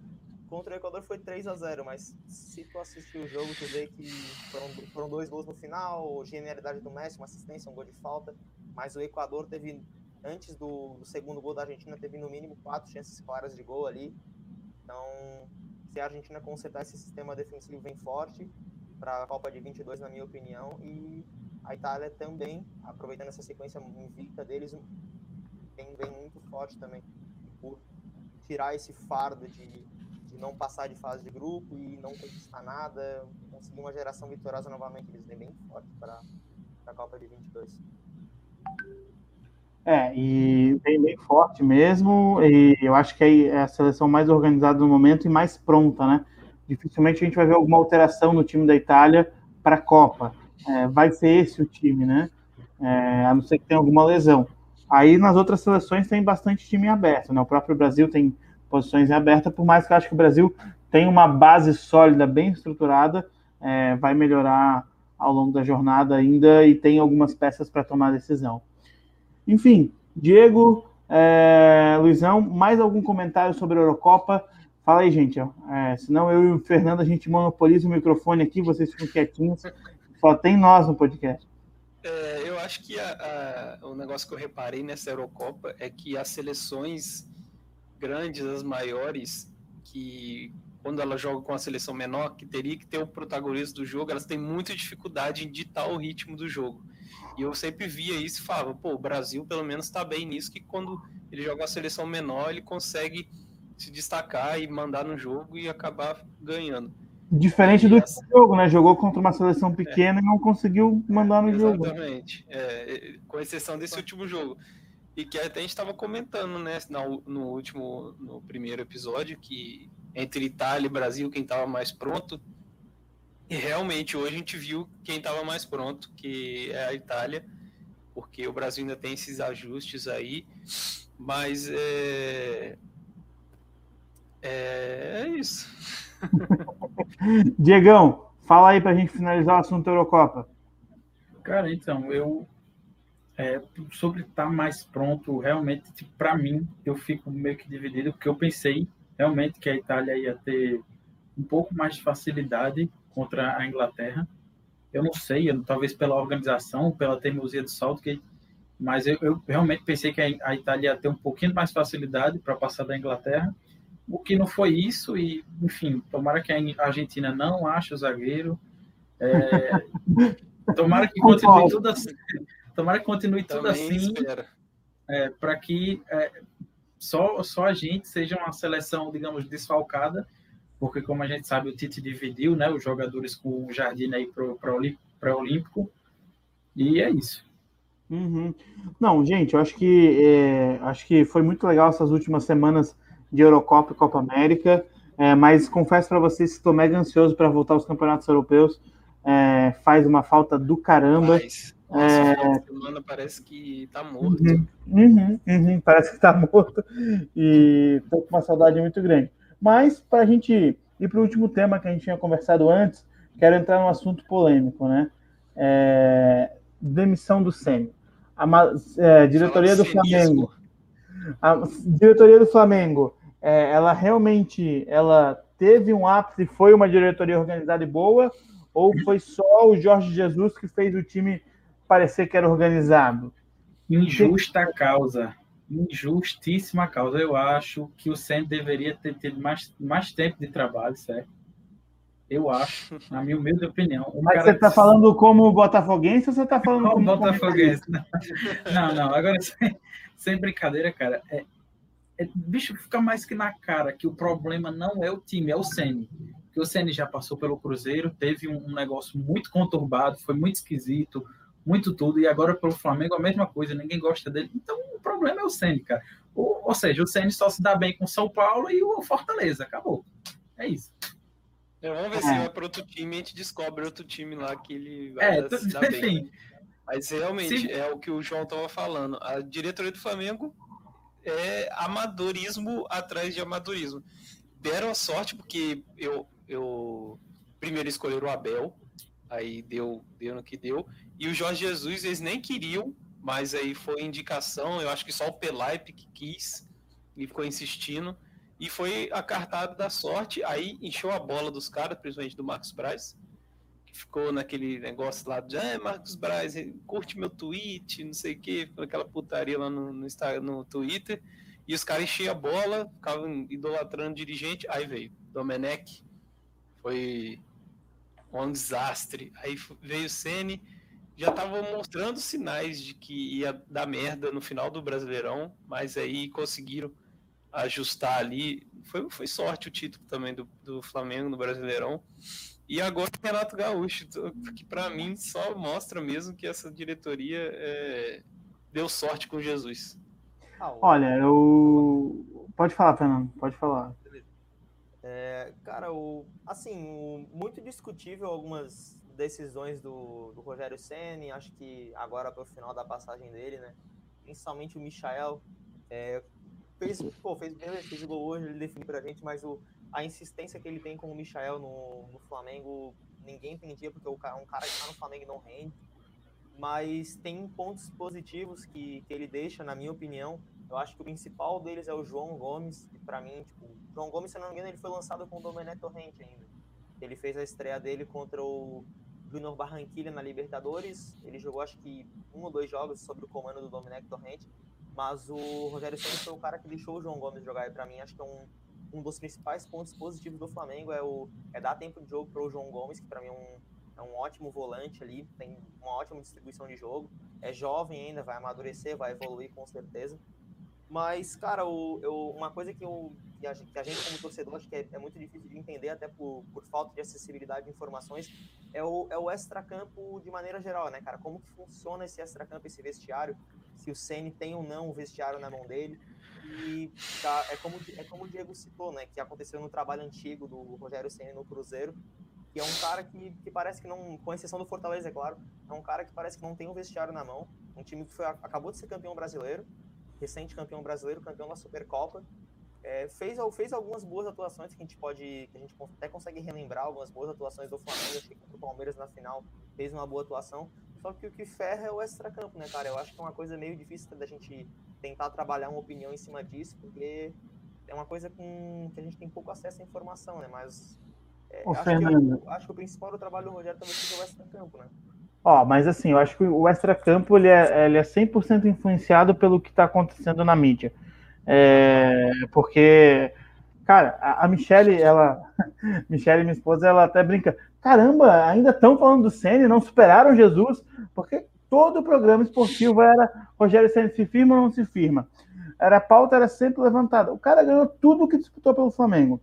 Contra o Equador foi 3 a 0 mas se tu assistir o jogo, tu vê que foram, foram dois gols no final, genialidade do Messi, uma assistência, um gol de falta, mas o Equador teve, antes do, do segundo gol da Argentina, teve no mínimo quatro chances claras de gol ali. Então, se a Argentina consertar esse sistema defensivo bem forte para a Copa de 22, na minha opinião, e a Itália também, aproveitando essa sequência invicta deles, vem, vem muito forte também por tirar esse fardo de, de não passar de fase de grupo e não conquistar nada, conseguir uma geração vitoriosa novamente. Eles vêm bem forte para a Copa de 22. É, e bem, bem forte mesmo, e eu acho que é a seleção mais organizada no momento e mais pronta, né? Dificilmente a gente vai ver alguma alteração no time da Itália para a Copa. É, vai ser esse o time, né? É, a não ser que tenha alguma lesão. Aí nas outras seleções tem bastante time aberto, né? O próprio Brasil tem posições abertas, por mais que eu acho que o Brasil tem uma base sólida, bem estruturada, é, vai melhorar ao longo da jornada ainda e tem algumas peças para tomar decisão. Enfim, Diego, é, Luizão, mais algum comentário sobre a Eurocopa? Fala aí, gente. É, senão eu e o Fernando a gente monopoliza o microfone aqui, vocês ficam quietinhos. Só tem nós no podcast. É, eu acho que a, a, o negócio que eu reparei nessa Eurocopa é que as seleções grandes, as maiores, que quando ela joga com a seleção menor, que teria que ter o protagonismo do jogo, elas têm muita dificuldade em ditar o ritmo do jogo. E eu sempre via isso e falava, pô, o Brasil pelo menos está bem nisso, que quando ele joga uma seleção menor, ele consegue se destacar e mandar no jogo e acabar ganhando. Diferente do essa... jogo, né? Jogou contra uma seleção pequena é. e não conseguiu mandar no Exatamente. jogo. Exatamente. É, com exceção desse último jogo. E que até a gente estava comentando, né, no, no, último, no primeiro episódio, que entre Itália e Brasil, quem estava mais pronto. E realmente hoje a gente viu quem estava mais pronto, que é a Itália, porque o Brasil ainda tem esses ajustes aí. Mas é, é, é isso. <laughs> <laughs> Diegão, fala aí para a gente finalizar o assunto Eurocopa. Cara, então, eu é, sobre estar tá mais pronto, realmente, tipo, para mim, eu fico meio que dividido, porque eu pensei realmente que a Itália ia ter um pouco mais de facilidade contra a Inglaterra. Eu não sei, eu, talvez pela organização, pela teimosia do Southgate, mas eu, eu realmente pensei que a, a Itália ia ter um pouquinho mais facilidade para passar da Inglaterra, o que não foi isso, e, enfim, tomara que a Argentina não ache o zagueiro. É, <laughs> tomara que continue tudo assim. Tomara que continue tudo assim. É, para que é, só, só a gente seja uma seleção, digamos, desfalcada, porque, como a gente sabe, o Tite dividiu né, os jogadores com o Jardim aí para o Olímpico, e é isso. Uhum. Não, gente, eu acho que é, acho que foi muito legal essas últimas semanas de Eurocopa e Copa América, é, mas confesso para vocês que estou mega ansioso para voltar aos campeonatos europeus. É, faz uma falta do caramba. Mas... É... semana parece que tá morto. Uhum, uhum, uhum, parece que tá <laughs> morto. E tô com uma saudade muito grande. Mas, para a gente ir para o último tema que a gente tinha conversado antes, quero entrar num assunto polêmico, né? É... Demissão do Sênio. A é, diretoria do Flamengo. A diretoria do Flamengo, é, ela realmente ela teve um ápice, foi uma diretoria organizada e boa, ou foi só o Jorge Jesus que fez o time parecer que era organizado. Injusta causa. Injustíssima causa. Eu acho que o Centro deveria ter tido mais, mais tempo de trabalho, certo? Eu acho, na minha humilde opinião. Um Mas você está falando como botafoguense ou você está falando como, como botafoguense? <laughs> Não, não. Agora, sem, sem brincadeira, cara. É, é, bicho, fica mais que na cara que o problema não é o time, é o Ceni. Que o Ceni já passou pelo Cruzeiro, teve um, um negócio muito conturbado, foi muito esquisito muito tudo, e agora pelo Flamengo a mesma coisa, ninguém gosta dele. Então o problema é o Ceni, cara. Ou, ou seja, o Ceni só se dá bem com São Paulo e o Fortaleza, acabou. É isso. É, vamos ver é. se vai para outro time e a gente descobre outro time lá que ele vai é, se dar enfim. bem. Mas realmente é o que o João estava falando. A diretoria do Flamengo é amadorismo atrás de amadorismo. Deram a sorte porque eu, eu primeiro escolheram o Abel, aí deu, deu no que deu. E o Jorge Jesus, eles nem queriam, mas aí foi indicação, eu acho que só o Pelaipe que quis e ficou insistindo. E foi a cartada da sorte, aí encheu a bola dos caras, principalmente do Marcos Braz, ficou naquele negócio lá de ah, Marcos Braz, curte meu tweet, não sei o que, aquela putaria lá no, no, no Twitter. E os caras enchiam a bola, ficavam idolatrando o dirigente, aí veio Domenech, foi um desastre. Aí veio o Sene, já estavam mostrando sinais de que ia dar merda no final do Brasileirão, mas aí conseguiram ajustar ali. Foi, foi sorte o título também do, do Flamengo no Brasileirão. E agora o Renato Gaúcho, que para mim só mostra mesmo que essa diretoria é, deu sorte com Jesus. Olha, eu. Pode falar, Fernando, pode falar. É, cara, o, assim, o, muito discutível algumas decisões do, do Rogério Senni, acho que agora para o final da passagem dele, né? Principalmente o Michael, é, fez, pô, fez, fez o gol hoje, ele definiu pra gente, mas o, a insistência que ele tem com o Michael no, no Flamengo, ninguém entendia, porque o cara, um cara que tá no Flamengo não rende. Mas tem pontos positivos que, que ele deixa, na minha opinião. Eu acho que o principal deles é o João Gomes, que pra mim, tipo, João Gomes, se não me engano, ele foi lançado com o Domené Torrente ainda. Ele fez a estreia dele contra o Junior Barranquilla na Libertadores. Ele jogou acho que um ou dois jogos sob o comando do Domenech Torrente. Mas o Rogério Ceni foi o cara que deixou o João Gomes jogar. E para mim, acho que é um, um dos principais pontos positivos do Flamengo é, o, é dar tempo de jogo para o João Gomes, que para mim é um, é um ótimo volante ali, tem uma ótima distribuição de jogo. É jovem ainda, vai amadurecer, vai evoluir com certeza. Mas, cara, o, eu, uma coisa que, eu, que, a, gente, como torcedor, acho que é, é, muito difícil de entender, até por, por falta de acessibilidade de informações, é o, é o extracampo de maneira geral, né, cara? Como que funciona esse extracampo, esse vestiário? Se o Ceni tem ou não o vestiário na mão dele. E tá, é, como, é como o Diego citou, né? Que aconteceu no trabalho antigo do Rogério Ceni no Cruzeiro, que é um cara que, que parece que não, com exceção do Fortaleza, é claro, é um cara que parece que não tem o vestiário na mão. Um time que foi, acabou de ser campeão brasileiro, recente campeão brasileiro, campeão da Supercopa. É, fez, fez algumas boas atuações que a gente pode, que a gente até consegue relembrar algumas boas atuações do Flamengo, acho que o Palmeiras na final fez uma boa atuação. Só que o que ferra é o extracampo, né, cara? Eu acho que é uma coisa meio difícil da gente tentar trabalhar uma opinião em cima disso, porque é uma coisa com que a gente tem pouco acesso à informação, né? Mas é, acho, que eu, acho, que o principal do trabalho do Rogério talvez seja o extracampo, né? Ó, mas assim, eu acho que o extracampo ele é, ele é 100% influenciado pelo que está acontecendo na mídia. É, porque, cara, a, a Michelle, ela. <laughs> Michelle, minha esposa, ela até brinca. Caramba, ainda estão falando do Senna, não superaram Jesus, porque todo o programa esportivo era Rogério Senna se firma ou não se firma. Era a pauta era sempre levantada. O cara ganhou tudo que disputou pelo Flamengo.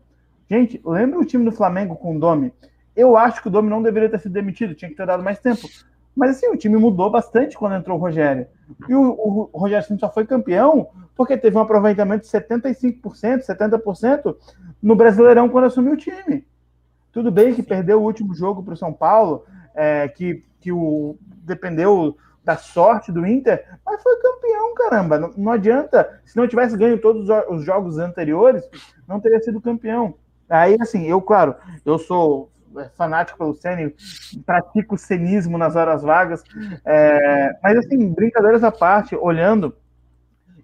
Gente, lembra o time do Flamengo com o Domi? Eu acho que o Domi não deveria ter sido demitido, tinha que ter dado mais tempo. Mas assim, o time mudou bastante quando entrou o Rogério. E o, o Rogério só foi campeão porque teve um aproveitamento de 75%, 70% no Brasileirão quando assumiu o time. Tudo bem que perdeu o último jogo para o São Paulo, é, que, que o, dependeu da sorte do Inter, mas foi campeão, caramba. Não, não adianta, se não tivesse ganho todos os jogos anteriores, não teria sido campeão. Aí, assim, eu, claro, eu sou é, fanático pelo Senna, pratico o cenismo nas horas vagas. É, mas, assim, brincadeiras à parte, olhando,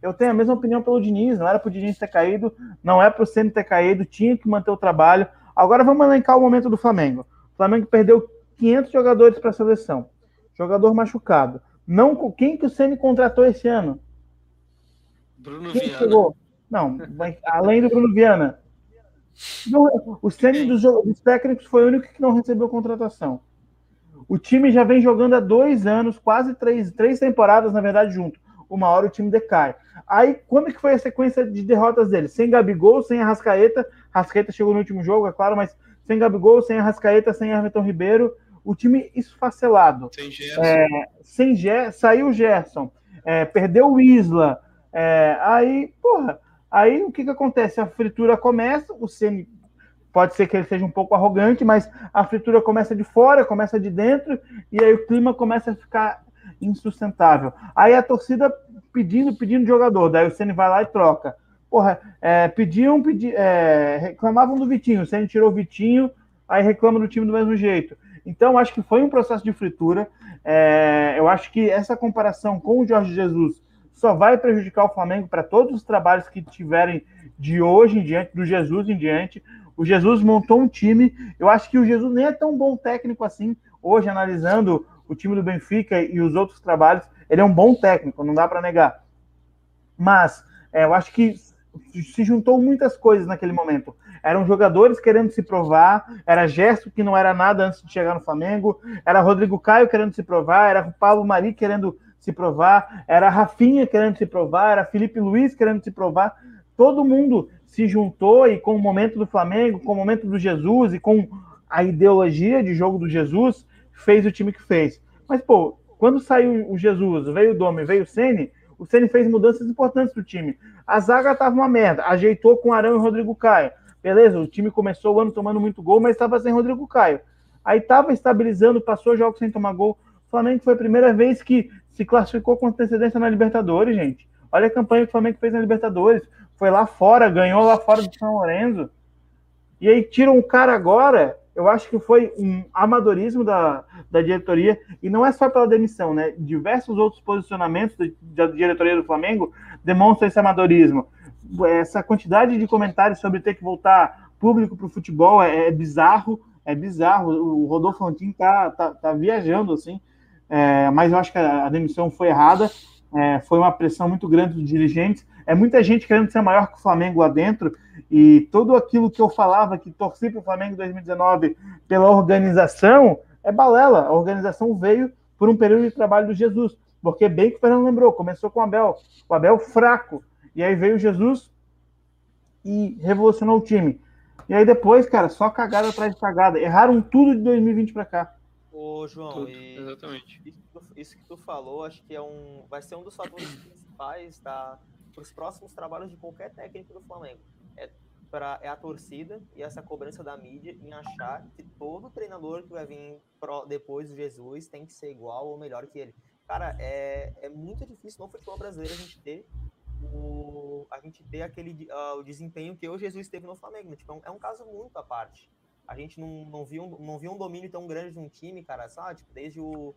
eu tenho a mesma opinião pelo Diniz. Não era para o Diniz ter caído, não é para o Senna ter caído, tinha que manter o trabalho. Agora vamos elencar o momento do Flamengo. O Flamengo perdeu 500 jogadores para a seleção, jogador machucado. Não, quem que o Senna contratou esse ano? Bruno quem Viana. Chegou? Não, além do Bruno Viana. Não, o Ceni dos, dos, técnicos foi o único que não recebeu contratação. O time já vem jogando há dois anos, quase três, três temporadas, na verdade, junto. Uma hora o time decai. Aí, quando que foi a sequência de derrotas dele? Sem Gabigol, sem Arrascaeta. Rascaeta chegou no último jogo, é claro, mas sem Gabigol, sem Arrascaeta, sem Everton Ribeiro. O time esfacelado. Sem Gerson. É, sem Ger saiu o Gerson. É, perdeu o Isla. É, aí, porra, Aí o que, que acontece? A fritura começa, o Ceni pode ser que ele seja um pouco arrogante, mas a fritura começa de fora, começa de dentro, e aí o clima começa a ficar insustentável. Aí a torcida pedindo, pedindo jogador, daí o Ceni vai lá e troca. Porra, é, pediam, pedi, é, reclamavam do Vitinho, o Ceni tirou o Vitinho, aí reclama do time do mesmo jeito. Então, acho que foi um processo de fritura. É, eu acho que essa comparação com o Jorge Jesus só vai prejudicar o Flamengo para todos os trabalhos que tiverem de hoje em diante, do Jesus em diante. O Jesus montou um time. Eu acho que o Jesus nem é tão bom técnico assim. Hoje, analisando o time do Benfica e os outros trabalhos, ele é um bom técnico, não dá para negar. Mas é, eu acho que se juntou muitas coisas naquele momento. Eram jogadores querendo se provar, era Gerson que não era nada antes de chegar no Flamengo, era Rodrigo Caio querendo se provar, era o Paulo Mari querendo se provar, era Rafinha querendo se provar, era Felipe Luiz querendo se provar. Todo mundo se juntou e com o momento do Flamengo, com o momento do Jesus e com a ideologia de jogo do Jesus, fez o time que fez. Mas, pô, quando saiu o Jesus, veio o Domi, veio o Sene, O Ceni fez mudanças importantes pro time. A zaga tava uma merda, ajeitou com Arão e Rodrigo Caio. Beleza, o time começou o ano tomando muito gol, mas estava sem Rodrigo Caio. Aí estava estabilizando, passou jogos sem tomar gol. O Flamengo foi a primeira vez que se classificou com antecedência na Libertadores, gente. Olha a campanha que o Flamengo fez na Libertadores. Foi lá fora, ganhou lá fora do São Lourenço. E aí tiram um cara agora, eu acho que foi um amadorismo da, da diretoria, e não é só pela demissão, né? Diversos outros posicionamentos da, diretoria do Flamengo demonstram esse amadorismo. Essa quantidade de comentários sobre ter que voltar público para o futebol é, é, bizarro, é bizarro. O Rodolfo Antin tá, tá, tá viajando, assim, é, mas eu acho que a, a demissão foi errada, é, foi uma pressão muito grande dos dirigentes, é muita gente querendo ser maior que o Flamengo lá dentro, e tudo aquilo que eu falava que torci para o Flamengo em 2019 pela organização é balela. A organização veio por um período de trabalho do Jesus, porque bem que o Fernando lembrou, começou com o Abel, o Abel fraco, e aí veio Jesus e revolucionou o time. E aí depois, cara, só cagada atrás de cagada. Erraram tudo de 2020 para cá. Ô, João, Tudo, exatamente. Isso, isso, que tu falou, acho que é um, vai ser um dos fatores <clears throat> principais tá, para os próximos trabalhos de qualquer técnico do Flamengo. É, pra, é a torcida e essa cobrança da mídia em achar que todo treinador que vai vir pro, depois do Jesus tem que ser igual ou melhor que ele. Cara, é, é muito difícil no futebol brasileiro a gente ter o, a gente ter aquele uh, o desempenho que o Jesus teve no Flamengo. Né? Tipo, é, um, é um caso muito à parte a gente não, não, viu, um, não viu um domínio tão grande de um time, cara, sabe? Tipo, desde o.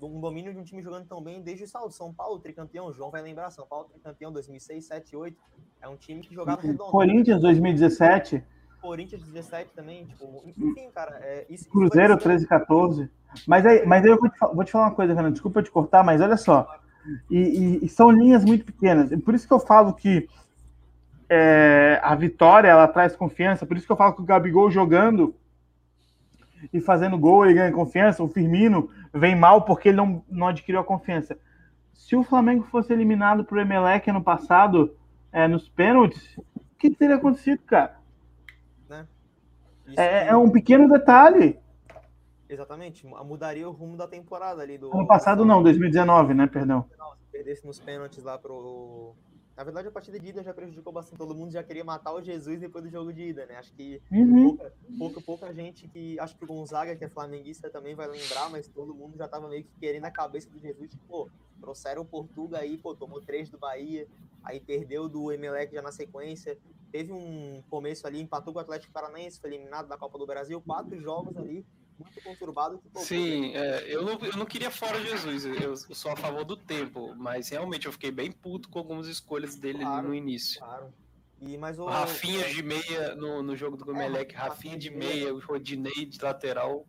Um domínio de um time jogando tão bem desde o São, São Paulo, tricampeão. O João vai lembrar, São Paulo, tricampeão 2006, 7, 8. É um time que jogava redondo. Corinthians 2017. Corinthians 17 também, tipo, enfim, cara. É, isso, Cruzeiro 13, 14. Mas aí, mas aí eu vou te, vou te falar uma coisa, Renan, desculpa te cortar, mas olha só. E, e, e, são linhas muito pequenas. Por isso que eu falo que é, a vitória ela traz confiança. Por isso que eu falo que o Gabigol jogando e fazendo gol ele ganha confiança. O Firmino vem mal porque ele não, não adquiriu a confiança. Se o Flamengo fosse eliminado por Emelec ano passado é, nos pênaltis, o que teria acontecido, cara? Né? É, é, um pequeno detalhe. Exatamente, mudaria o rumo da temporada ali do. Ano passado não, 2019, né? Perdão. Se perdesse nos pênaltis lá pro, na verdade, a partida de ida já prejudicou bastante. Todo mundo já queria matar o Jesus depois do jogo de ida, né? Acho que uhum. pouca, pouca, pouca, gente que. Acho que o Gonzaga, que é flamenguista, também vai lembrar, mas todo mundo já tava meio que querendo a cabeça do Jesus. Tipo, pô, trouxeram o Portuga aí, pô, tomou três do Bahia, aí perdeu do Emelec já na sequência. Teve um começo ali, empatou com o Atlético Paranaense, foi eliminado da Copa do Brasil, quatro jogos ali muito conturbado. Que, Sim, é, eu, não, eu não queria fora Jesus, eu, eu, sou a favor do tempo, mas realmente eu fiquei bem puto com algumas escolhas dele claro, no início. Claro. E, mas o... Rafinha de meia no, no jogo do Gomelec, é, Rafinha de meia, o Rodinei de lateral.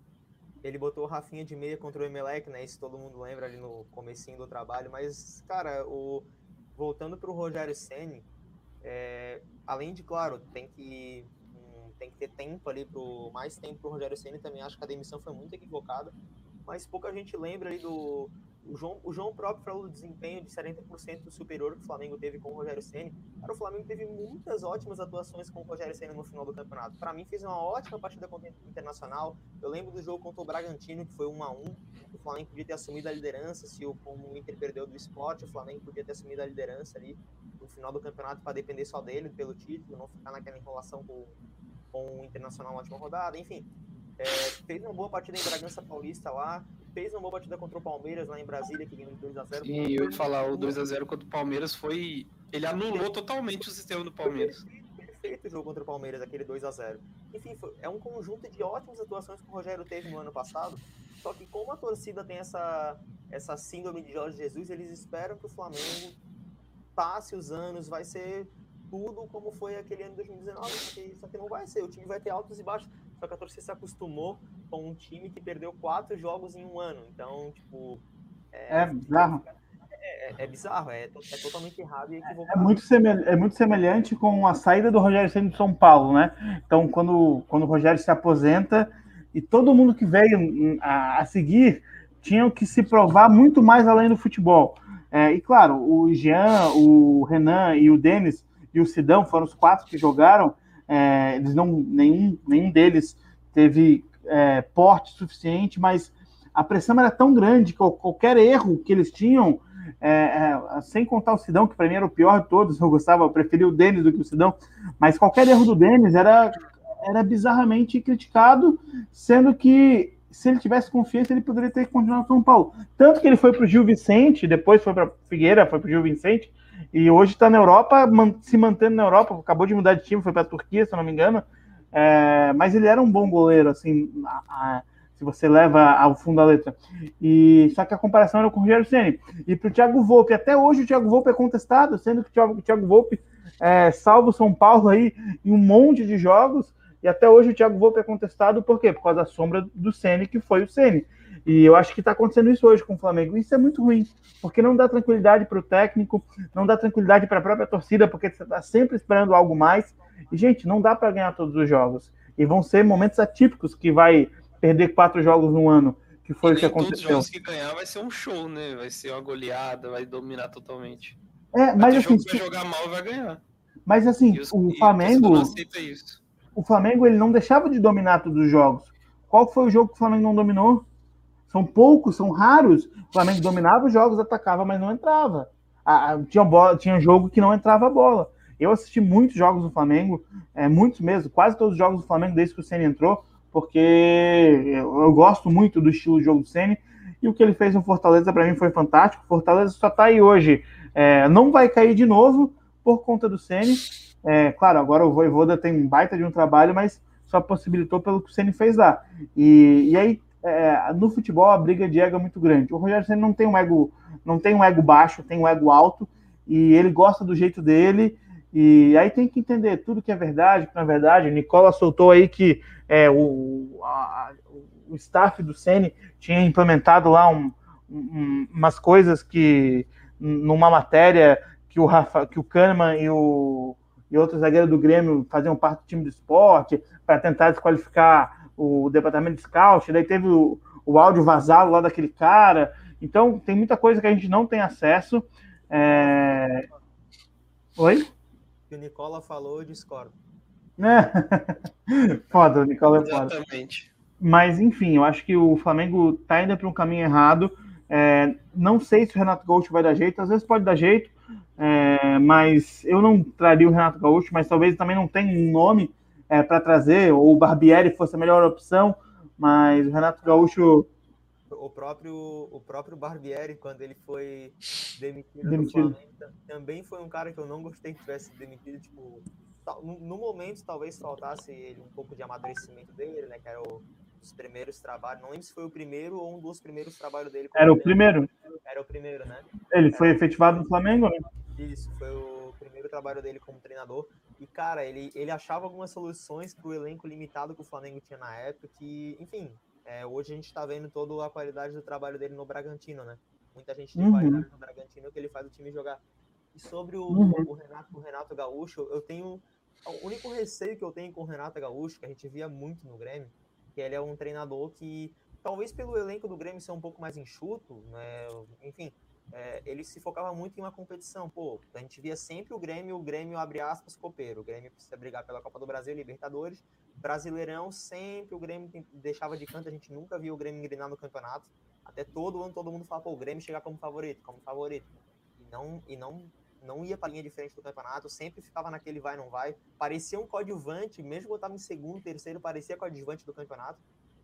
Ele botou o Rafinha de meia contra o Emelec, né? Isso todo mundo lembra ali no comecinho do trabalho. Mas, cara, o... voltando para o Rogério Senni, é... além de, claro, tem que tem que ter tempo ali pro mais tempo pro Rogério Ceni também acho que a demissão foi muito equivocada, mas pouca gente lembra ali do o João, o João próprio falou do desempenho de 40% superior que o Flamengo teve com o Rogério Ceni. Cara, o Flamengo teve muitas ótimas atuações com o Rogério Ceni no final do campeonato. Para mim fez uma ótima partida contra o Internacional. Eu lembro do jogo contra o Bragantino que foi 1 a 1. O Flamengo podia ter assumido a liderança se o como o Inter perdeu do esporte, o Flamengo podia ter assumido a liderança ali no final do campeonato para depender só dele pelo título, não ficar naquela enrolação com com o Internacional na última rodada, enfim. É, fez uma boa partida em Bragança Paulista lá, fez uma boa partida contra o Palmeiras lá em Brasília, que ganhou 2x0. Sim, eu ia falar, o 2x0 contra o Palmeiras foi. Ele anulou totalmente o sistema do Palmeiras. Perfeito, perfeito o jogo contra o Palmeiras, aquele 2x0. Enfim, foi, é um conjunto de ótimas atuações que o Rogério teve no ano passado. Só que como a torcida tem essa, essa síndrome de Jorge Jesus, eles esperam que o Flamengo passe os anos, vai ser tudo como foi aquele ano de 2019, só que, só que não vai ser. O time vai ter altos e baixos. Só que a torcida se acostumou com um time que perdeu quatro jogos em um ano. Então, tipo. É, é bizarro. É, é, é, bizarro, é, é, totalmente errado e equivocado. É muito, é muito semelhante com a saída do Rogério Senna de São Paulo, né? Então, quando, quando o Rogério se aposenta e todo mundo que veio a, a seguir tinham que se provar muito mais além do futebol. É, e claro, o Jean, o Renan e o Denis e o Sidão foram os quatro que jogaram. É, eles não, nenhum, nenhum deles teve é, porte suficiente, mas a pressão era tão grande que qualquer erro que eles tinham é, é, sem contar o Sidão, que para mim era o pior de todos, <laughs> eu gostava, eu preferia o Denis do que o Sidão, mas qualquer erro do Denis era, era bizarramente criticado, sendo que se ele tivesse confiança, ele poderia ter continuado no São Paulo. Tanto que ele foi para o Gil Vicente, depois foi para Figueira, foi para o Gil Vicente, e hoje está na Europa, se mantendo na Europa, acabou de mudar de time, foi para a Turquia, se eu não me engano, é, mas ele era um bom goleiro, assim, a, a, se você leva ao fundo da letra. E só que a comparação era com o Rogério Ceni. E para o Thiago Volpe, até hoje o Thiago Volpe é contestado, sendo que o Thiago, Thiago Volpe é, o São Paulo aí em um monte de jogos. E até hoje o Thiago Volpe é contestado por quê? Por causa da sombra do Ceni que foi o Ceni. E eu acho que está acontecendo isso hoje com o Flamengo. Isso é muito ruim, porque não dá tranquilidade para o técnico, não dá tranquilidade para a própria torcida, porque você está sempre esperando algo mais. E, gente, não dá para ganhar todos os jogos. E vão ser momentos atípicos que vai perder quatro jogos no ano, que foi o que aconteceu. Todos os jogos que ganhar vai ser um show, né? Vai ser uma goleada, vai dominar totalmente. É, mas assim, vai jogar mal vai ganhar. Mas assim, os, o Flamengo, o Flamengo ele não deixava de dominar todos os jogos. Qual foi o jogo que o Flamengo não dominou? São poucos, são raros. O Flamengo dominava os jogos, atacava, mas não entrava. Ah, tinha, bola, tinha jogo que não entrava a bola. Eu assisti muitos jogos do Flamengo, é, muitos mesmo, quase todos os jogos do Flamengo desde que o Senna entrou, porque eu, eu gosto muito do estilo de jogo do Senna, e o que ele fez no Fortaleza para mim foi fantástico. Fortaleza só está aí hoje, é, não vai cair de novo por conta do Senna. É, claro, agora o Voivoda tem um baita de um trabalho, mas só possibilitou pelo que o Senna fez lá. E, e aí, é, no futebol, a briga de ego é muito grande. O Rogério Senna não tem um ego, não tem um ego baixo, tem um ego alto, e ele gosta do jeito dele, e aí tem que entender tudo que é verdade, que não é verdade. Nicola soltou aí que é, o, a, o staff do Sene tinha implementado lá um, um, umas coisas que numa matéria que o Rafa, que o Kahneman e o e outro zagueiro do Grêmio faziam parte do time do esporte para tentar desqualificar o departamento de scout. Daí teve o, o áudio vazado lá daquele cara. Então tem muita coisa que a gente não tem acesso. É... Oi? o Nicola falou, eu discordo. É. <laughs> foda, o Nicola é foda. Exatamente. Mas, enfim, eu acho que o Flamengo tá indo para um caminho errado. É, não sei se o Renato Gaúcho vai dar jeito, às vezes pode dar jeito, é, mas eu não traria o Renato Gaúcho, mas talvez também não tenha um nome é, para trazer, ou o Barbieri fosse a melhor opção, mas o Renato Gaúcho o próprio, o próprio Barbieri, quando ele foi demitido, demitido. do Flamengo, também foi um cara que eu não gostei que tivesse demitido. Tipo, no, momento, talvez faltasse ele um pouco de amadurecimento dele, né? Que era o, os primeiros trabalhos. Não lembro se foi o primeiro ou um dos primeiros trabalhos dele. Era o primeiro. Era o primeiro, né? Ele foi efetivado no Flamengo, né? Isso, foi o primeiro trabalho dele como treinador. E, cara, ele, ele achava algumas soluções para o elenco limitado que o Flamengo tinha na época, que, enfim, é, hoje a gente está vendo toda a qualidade do trabalho dele no Bragantino, né? Muita gente tem uhum. qualidade no Bragantino que ele faz o time jogar. E sobre o, uhum. o, Renato, o Renato Gaúcho, eu tenho. O único receio que eu tenho com o Renato Gaúcho, que a gente via muito no Grêmio, que ele é um treinador que, talvez pelo elenco do Grêmio ser um pouco mais enxuto, né? Enfim, é, ele se focava muito em uma competição. Pô, a gente via sempre o Grêmio, o Grêmio abre aspas, copeiro. O Grêmio precisa brigar pela Copa do Brasil, Libertadores. Brasileirão, sempre o Grêmio deixava de canto, a gente nunca viu o Grêmio engrenar no campeonato. Até todo ano todo mundo fala, pô, o Grêmio chegar como favorito, como favorito. E não, e não, não ia para linha de frente do campeonato, sempre ficava naquele vai, não vai. Parecia um coadjuvante, mesmo quando estava em segundo, terceiro, parecia coadjuvante do campeonato.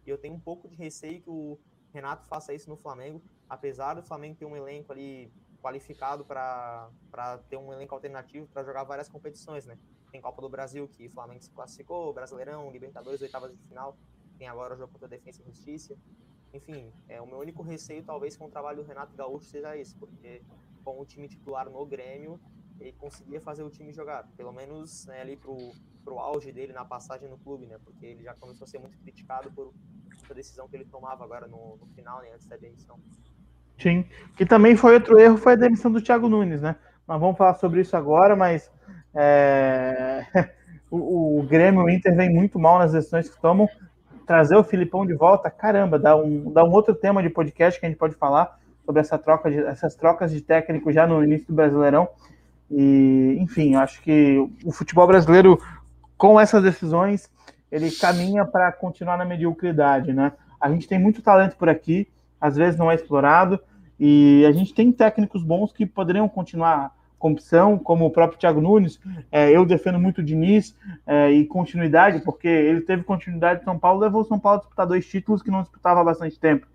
E eu tenho um pouco de receio que o Renato faça isso no Flamengo, apesar do Flamengo ter um elenco ali qualificado para ter um elenco alternativo para jogar várias competições, né? Tem Copa do Brasil, que o Flamengo se classificou, Brasileirão, Libertadores, oitavas de final, tem agora o jogo contra a Defesa e Justiça. Enfim, é, o meu único receio, talvez, com o trabalho do Renato Gaúcho seja esse, porque com o time titular no Grêmio, ele conseguia fazer o time jogar, pelo menos né, ali pro, pro auge dele na passagem no clube, né? Porque ele já começou a ser muito criticado por essa decisão que ele tomava agora no, no final, né, antes da demissão. Sim, que também foi outro erro, foi a demissão do Thiago Nunes, né? Nós vamos falar sobre isso agora, mas é... <laughs> o, o Grêmio o Inter vem muito mal nas decisões que tomam. Trazer o Filipão de volta, caramba, dá um, dá um outro tema de podcast que a gente pode falar sobre essa troca de, essas trocas de técnico já no início do Brasileirão. E, enfim, acho que o futebol brasileiro, com essas decisões, ele caminha para continuar na mediocridade, né? A gente tem muito talento por aqui, às vezes não é explorado, E a gente tem técnicos bons que poderiam continuar com opção, como o próprio Thiago Nunes. É, eu defendo muito o Diniz é, e continuidade, porque ele teve continuidade em São Paulo, levou São Paulo a disputar dois títulos que não disputava há bastante tempo.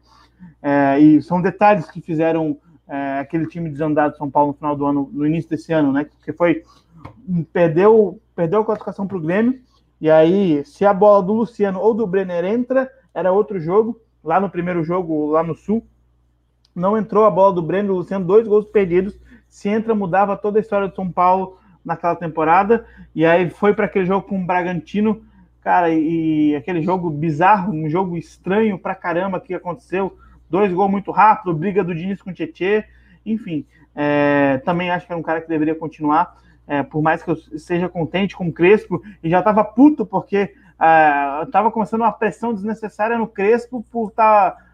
É, e são detalhes que fizeram é, aquele time desandado de São Paulo no final do ano, no início desse ano, né? Que foi perdeu, perdeu a classificação para o Grêmio. E aí, se a bola do Luciano ou do Brenner entra, era outro jogo. Lá no primeiro jogo, lá no Sul, não entrou a bola do Brenner, do Luciano, dois gols perdidos. Se entra, mudava toda a história do São Paulo naquela temporada. E aí foi para aquele jogo com o Bragantino, cara, e, e aquele jogo bizarro, um jogo estranho pra caramba que aconteceu dois gols muito rápido, briga do Diniz com o Tietê, enfim. É, também acho que é um cara que deveria continuar, é, por mais que eu seja contente com o Crespo, e já estava puto porque é, estava começando uma pressão desnecessária no Crespo por estar. Tá,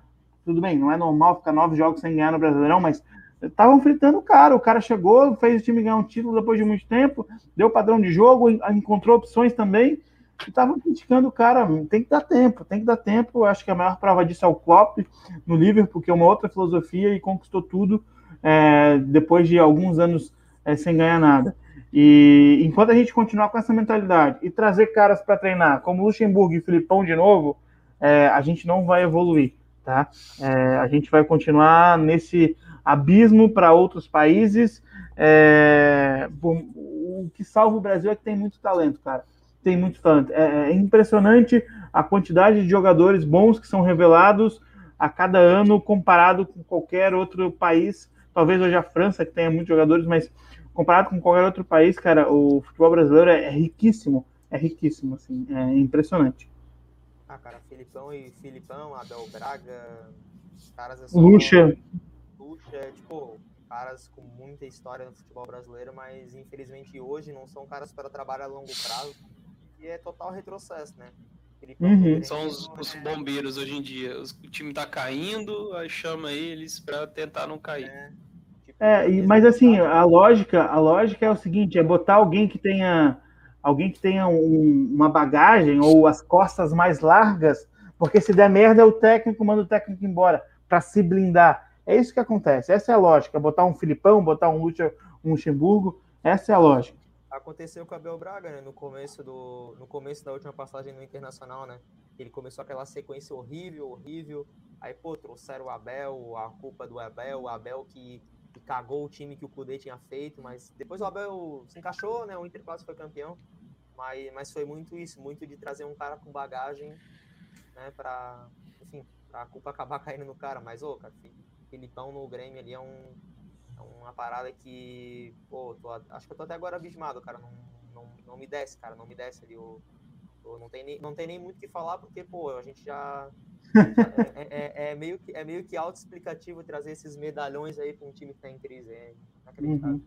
tudo bem, não é normal ficar nove jogos sem ganhar no Brasileirão, mas estavam fritando o cara. O cara chegou, fez o time ganhar um título depois de muito tempo, deu padrão de jogo, encontrou opções também estavam criticando o cara. Tem que dar tempo, tem que dar tempo. Eu acho que a maior prova disso é o Klopp no Liverpool, porque é uma outra filosofia e conquistou tudo é, depois de alguns anos é, sem ganhar nada. E enquanto a gente continuar com essa mentalidade e trazer caras para treinar, como Luxemburgo e Filipão de novo, é, a gente não vai evoluir, tá? É, a gente vai continuar nesse abismo para outros países. É, o que salva o Brasil é que tem muito talento, cara tem muito talento. É, é, impressionante a quantidade de jogadores bons que são revelados a cada ano comparado com qualquer outro país. Talvez hoje a França, que tenha muitos jogadores, mas comparado com qualquer outro país, cara, o futebol brasileiro é, é riquíssimo. É riquíssimo, assim, é impressionante. Ah, cara, Filipão e Filipão, Abel Braga, caras assim. Lucha. Lucha, tipo, caras com muita história no futebol brasileiro, mas infelizmente hoje não são caras para trabalho a longo prazo e é total retrocesso, né? Uhum. São os, os, bombeiros hoje em dia. o time tá caindo, aí chama eles para tentar não cair. É, tipo, é mas assim, a lógica, a lógica é o seguinte, é botar alguém que tenha alguém que tenha um, uma bagagem ou as costas mais largas, porque se der merda, o técnico manda o técnico embora para se blindar. É isso que acontece. Essa é a lógica. Botar um Filipão, botar um Lúcio, um Luxemburgo, essa é a lógica aconteceu com o Abel Braga, né? No começo, do, no começo da última passagem no Internacional, né? Ele começou aquela sequência horrível, horrível. Aí, pô, trouxeram o Abel, a culpa do Abel, o Abel que, que cagou o time que o Kudê tinha feito, mas depois o Abel se encaixou, né? O Inter quase foi campeão. Mas, mas foi muito isso, muito de trazer um cara com bagagem, né? Pra, enfim, pra culpa acabar <laughs> caindo no cara. Mas, ô, cara, Filipão no Grêmio ali é um uma parada que, pô, tô, acho que eu tô até agora abismado, cara. Não, não, não me desce, cara. Não me desce ali. O, não, tem nem, não tem nem muito o que falar, porque, pô, a gente já. É, é, é, meio que, é meio que autoexplicativo trazer esses medalhões aí para um time que tá em crise. É. Uhum.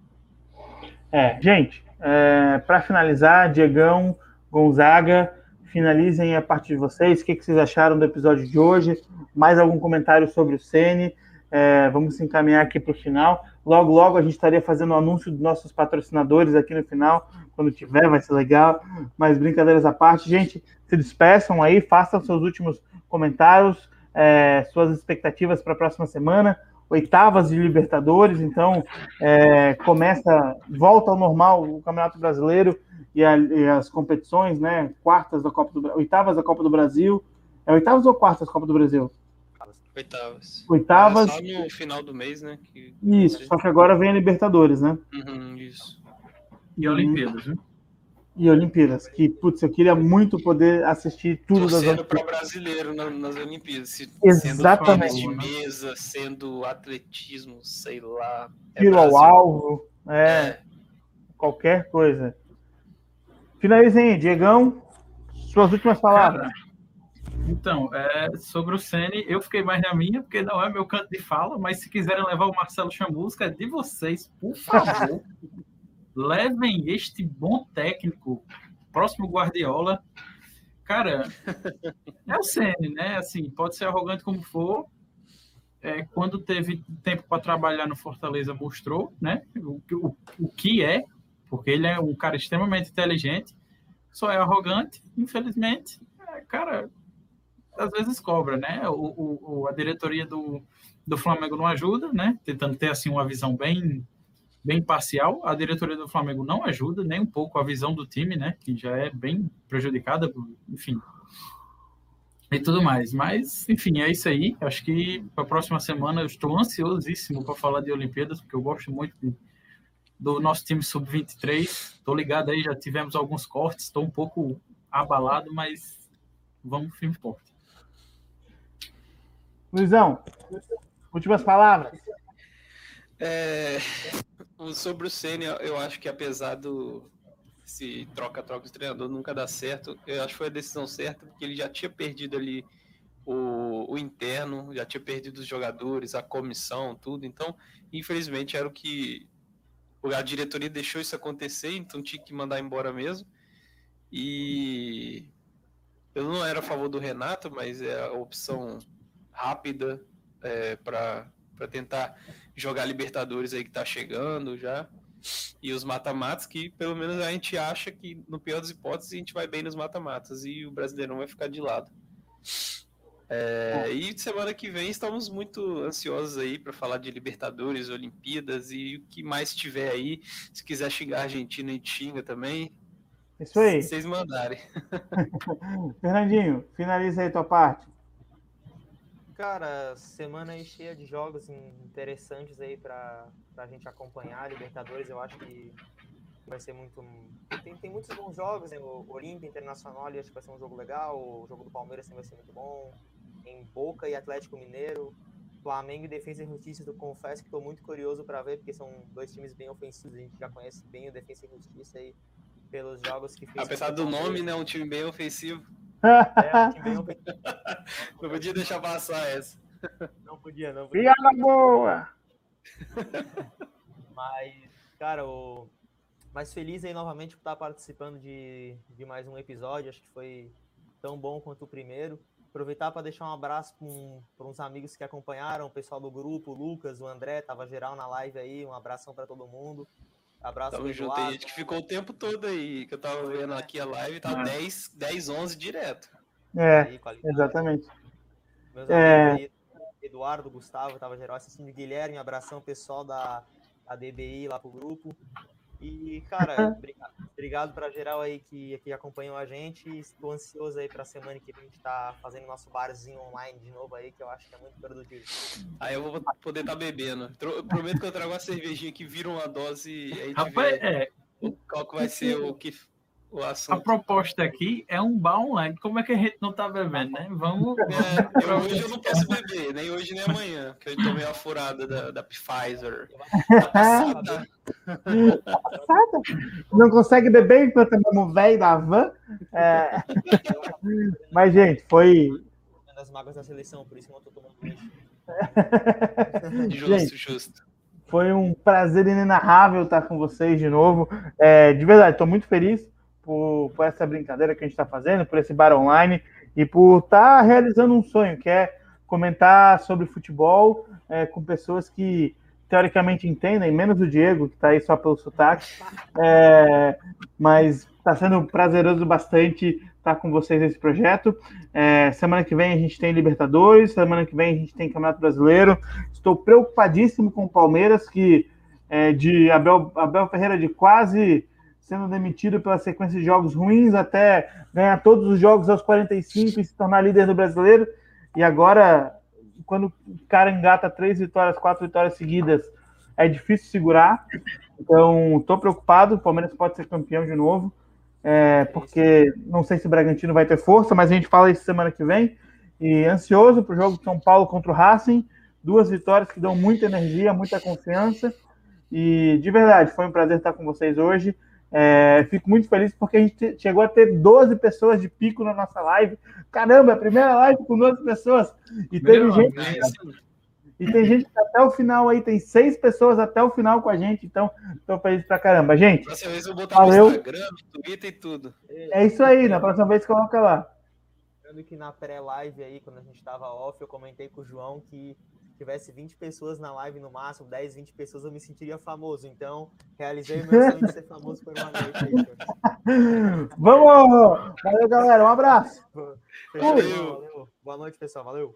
É, gente, é, para finalizar, Diegão, Gonzaga, finalizem a partir de vocês. O que, que vocês acharam do episódio de hoje? Mais algum comentário sobre o Sene? É, vamos encaminhar aqui para o final. Logo, logo a gente estaria fazendo o anúncio dos nossos patrocinadores aqui no final, quando tiver, vai ser legal. Mas brincadeiras à parte, gente, se despeçam aí, façam seus últimos comentários, é, suas expectativas para a próxima semana. Oitavas de Libertadores, então é, começa, volta ao normal o Campeonato Brasileiro e, a, e, as competições, né? Quartas da Copa do oitavas da Copa do Brasil. É oitavas ou quartas da Copa do Brasil? Oitavas. Oitavas. É só no final do mês, né? Que... Isso, só que agora vem a Libertadores, né? Uhum, isso. E Olimpíadas, né? E Olimpíadas, que, putz, eu queria muito poder assistir tudo Torcendo das para brasileiro nas Olimpíadas. Se, Exatamente. Sendo de mesa, sendo atletismo, sei lá. É Tiro ao alvo, é, é, Qualquer coisa. Finalizem, Diegão. Suas últimas palavras. Cara, então, é, sobre o Sene, eu fiquei mais na minha, porque não é meu canto de fala, mas se quiserem levar o Marcelo Chambusca, é de vocês, por favor, <laughs> levem este bom técnico, próximo Guardiola. Cara, <laughs> é o Sene, né? Assim, pode ser arrogante como for. É, quando teve tempo para trabalhar no Fortaleza, mostrou, né? O, o, o que é, porque ele é um cara extremamente inteligente, só é arrogante, infelizmente. É, cara, às vezes cobra, né? O, o, a diretoria do, do Flamengo não ajuda, né? Tentando ter assim uma visão bem bem parcial. A diretoria do Flamengo não ajuda nem um pouco a visão do time, né? Que já é bem prejudicada, enfim. E tudo mais. Mas, enfim, é isso aí. Acho que para a próxima semana eu estou ansiosíssimo para falar de Olimpíadas, porque eu gosto muito de, do nosso time sub-23. Estou ligado aí, já tivemos alguns cortes, estou um pouco abalado, mas vamos firme forte. Luizão, últimas palavras. É, sobre o Senna, eu acho que apesar do se troca-troca de treinador nunca dá certo, eu acho que foi a decisão certa, porque ele já tinha perdido ali o, o interno, já tinha perdido os jogadores, a comissão, tudo. Então, infelizmente, era o que a diretoria deixou isso acontecer, então tinha que mandar embora mesmo. E eu não era a favor do Renato, mas é a opção rápida é, para tentar jogar Libertadores aí que tá chegando já. E os mata-matas, que pelo menos a gente acha que, no pior das hipóteses, a gente vai bem nos mata-matas e o Brasileirão vai ficar de lado. É, e semana que vem estamos muito ansiosos aí para falar de Libertadores, Olimpíadas e o que mais tiver aí. Se quiser xingar a Argentina, a gente xinga também. Isso aí. Se vocês mandarem. <laughs> Fernandinho, finaliza aí tua parte. Cara, semana aí cheia de jogos interessantes aí para a gente acompanhar. Libertadores, eu acho que vai ser muito. Tem, tem muitos bons jogos, né? O Olímpia Internacional acho que vai ser um jogo legal. O jogo do Palmeiras também vai ser muito bom. Em Boca e Atlético Mineiro. Flamengo e Defesa e Justiça, eu confesso que estou muito curioso para ver, porque são dois times bem ofensivos. A gente já conhece bem o Defesa e Justiça aí pelos jogos que fez. Apesar do nome, né? Um time bem ofensivo. É, <laughs> não podia deixar passar essa. Não podia, não podia. Piada boa! Mas, cara, o... mais feliz aí novamente por estar participando de, de mais um episódio. Acho que foi tão bom quanto o primeiro. Aproveitar para deixar um abraço para uns amigos que acompanharam, o pessoal do grupo, o Lucas, o André, tava geral na live aí. Um abração para todo mundo. Abraço Tamo junto. Tem gente que ficou o tempo todo aí, que eu tava vendo aqui a live, tá 10, 10 11 direto. É, aí, exatamente. Meus é... amigos aí, Eduardo, Gustavo, tava geral assistindo, Guilherme, abração pessoal da, da DBI lá pro grupo. E, cara, <laughs> obrigado, obrigado para geral aí que, que acompanhou a gente. Estou ansioso aí para a semana que a gente tá fazendo nosso barzinho online de novo aí, que eu acho que é muito produtivo. Aí eu vou poder estar tá bebendo. Eu prometo que eu trago uma cervejinha que vira uma dose aí Rapaz, é, qual que vai ser o que o assunto. A proposta aqui é um bar online. Como é que a gente não tá bebendo, né? Vamos. É, eu, hoje eu não posso beber, nem hoje nem amanhã, que eu tomei a furada da, da Pfizer. Passada. Não consegue beber enquanto é mesmo velho da van? É... Mas, gente, foi. Das mágoas da seleção, por isso que eu não tô tomando Justo, gente, justo. Foi um prazer inenarrável estar com vocês de novo. É, de verdade, estou muito feliz por, por essa brincadeira que a gente está fazendo, por esse bar online e por estar tá realizando um sonho, que é comentar sobre futebol é, com pessoas que teoricamente entendem, menos o Diego, que está aí só pelo sotaque, é, mas está sendo prazeroso bastante estar tá com vocês nesse projeto. É, semana que vem a gente tem Libertadores, semana que vem a gente tem Campeonato Brasileiro. Estou preocupadíssimo com o Palmeiras, que é, de Abel, Abel Ferreira de quase sendo demitido pela sequência de jogos ruins até ganhar todos os jogos aos 45 e se tornar líder do brasileiro. E agora, quando o cara engata três vitórias, quatro vitórias seguidas, é difícil segurar. Então, estou preocupado. O Palmeiras pode ser campeão de novo, é, porque não sei se o Bragantino vai ter força, mas a gente fala isso semana que vem. E ansioso para o jogo de São Paulo contra o Racing. Duas vitórias que dão muita energia, muita confiança. E de verdade, foi um prazer estar com vocês hoje. É, fico muito feliz porque a gente chegou a ter 12 pessoas de pico na nossa live. Caramba, é a primeira live com 12 pessoas. E teve gente. E tem gente que até o final aí, tem seis pessoas até o final com a gente, então estou feliz pra caramba. Gente, próxima vez eu vou botar valeu. no Instagram, no Twitter e tudo. É isso aí, na próxima vez coloca lá. Lembrando que na pré-live aí, quando a gente estava off, eu comentei com o João que tivesse 20 pessoas na live no máximo, 10, 20 pessoas, eu me sentiria famoso. Então, realizei o meu sonho de ser famoso por uma noite Vamos! Valeu, galera. Um abraço. Fechou, valeu. Boa noite, pessoal. Valeu.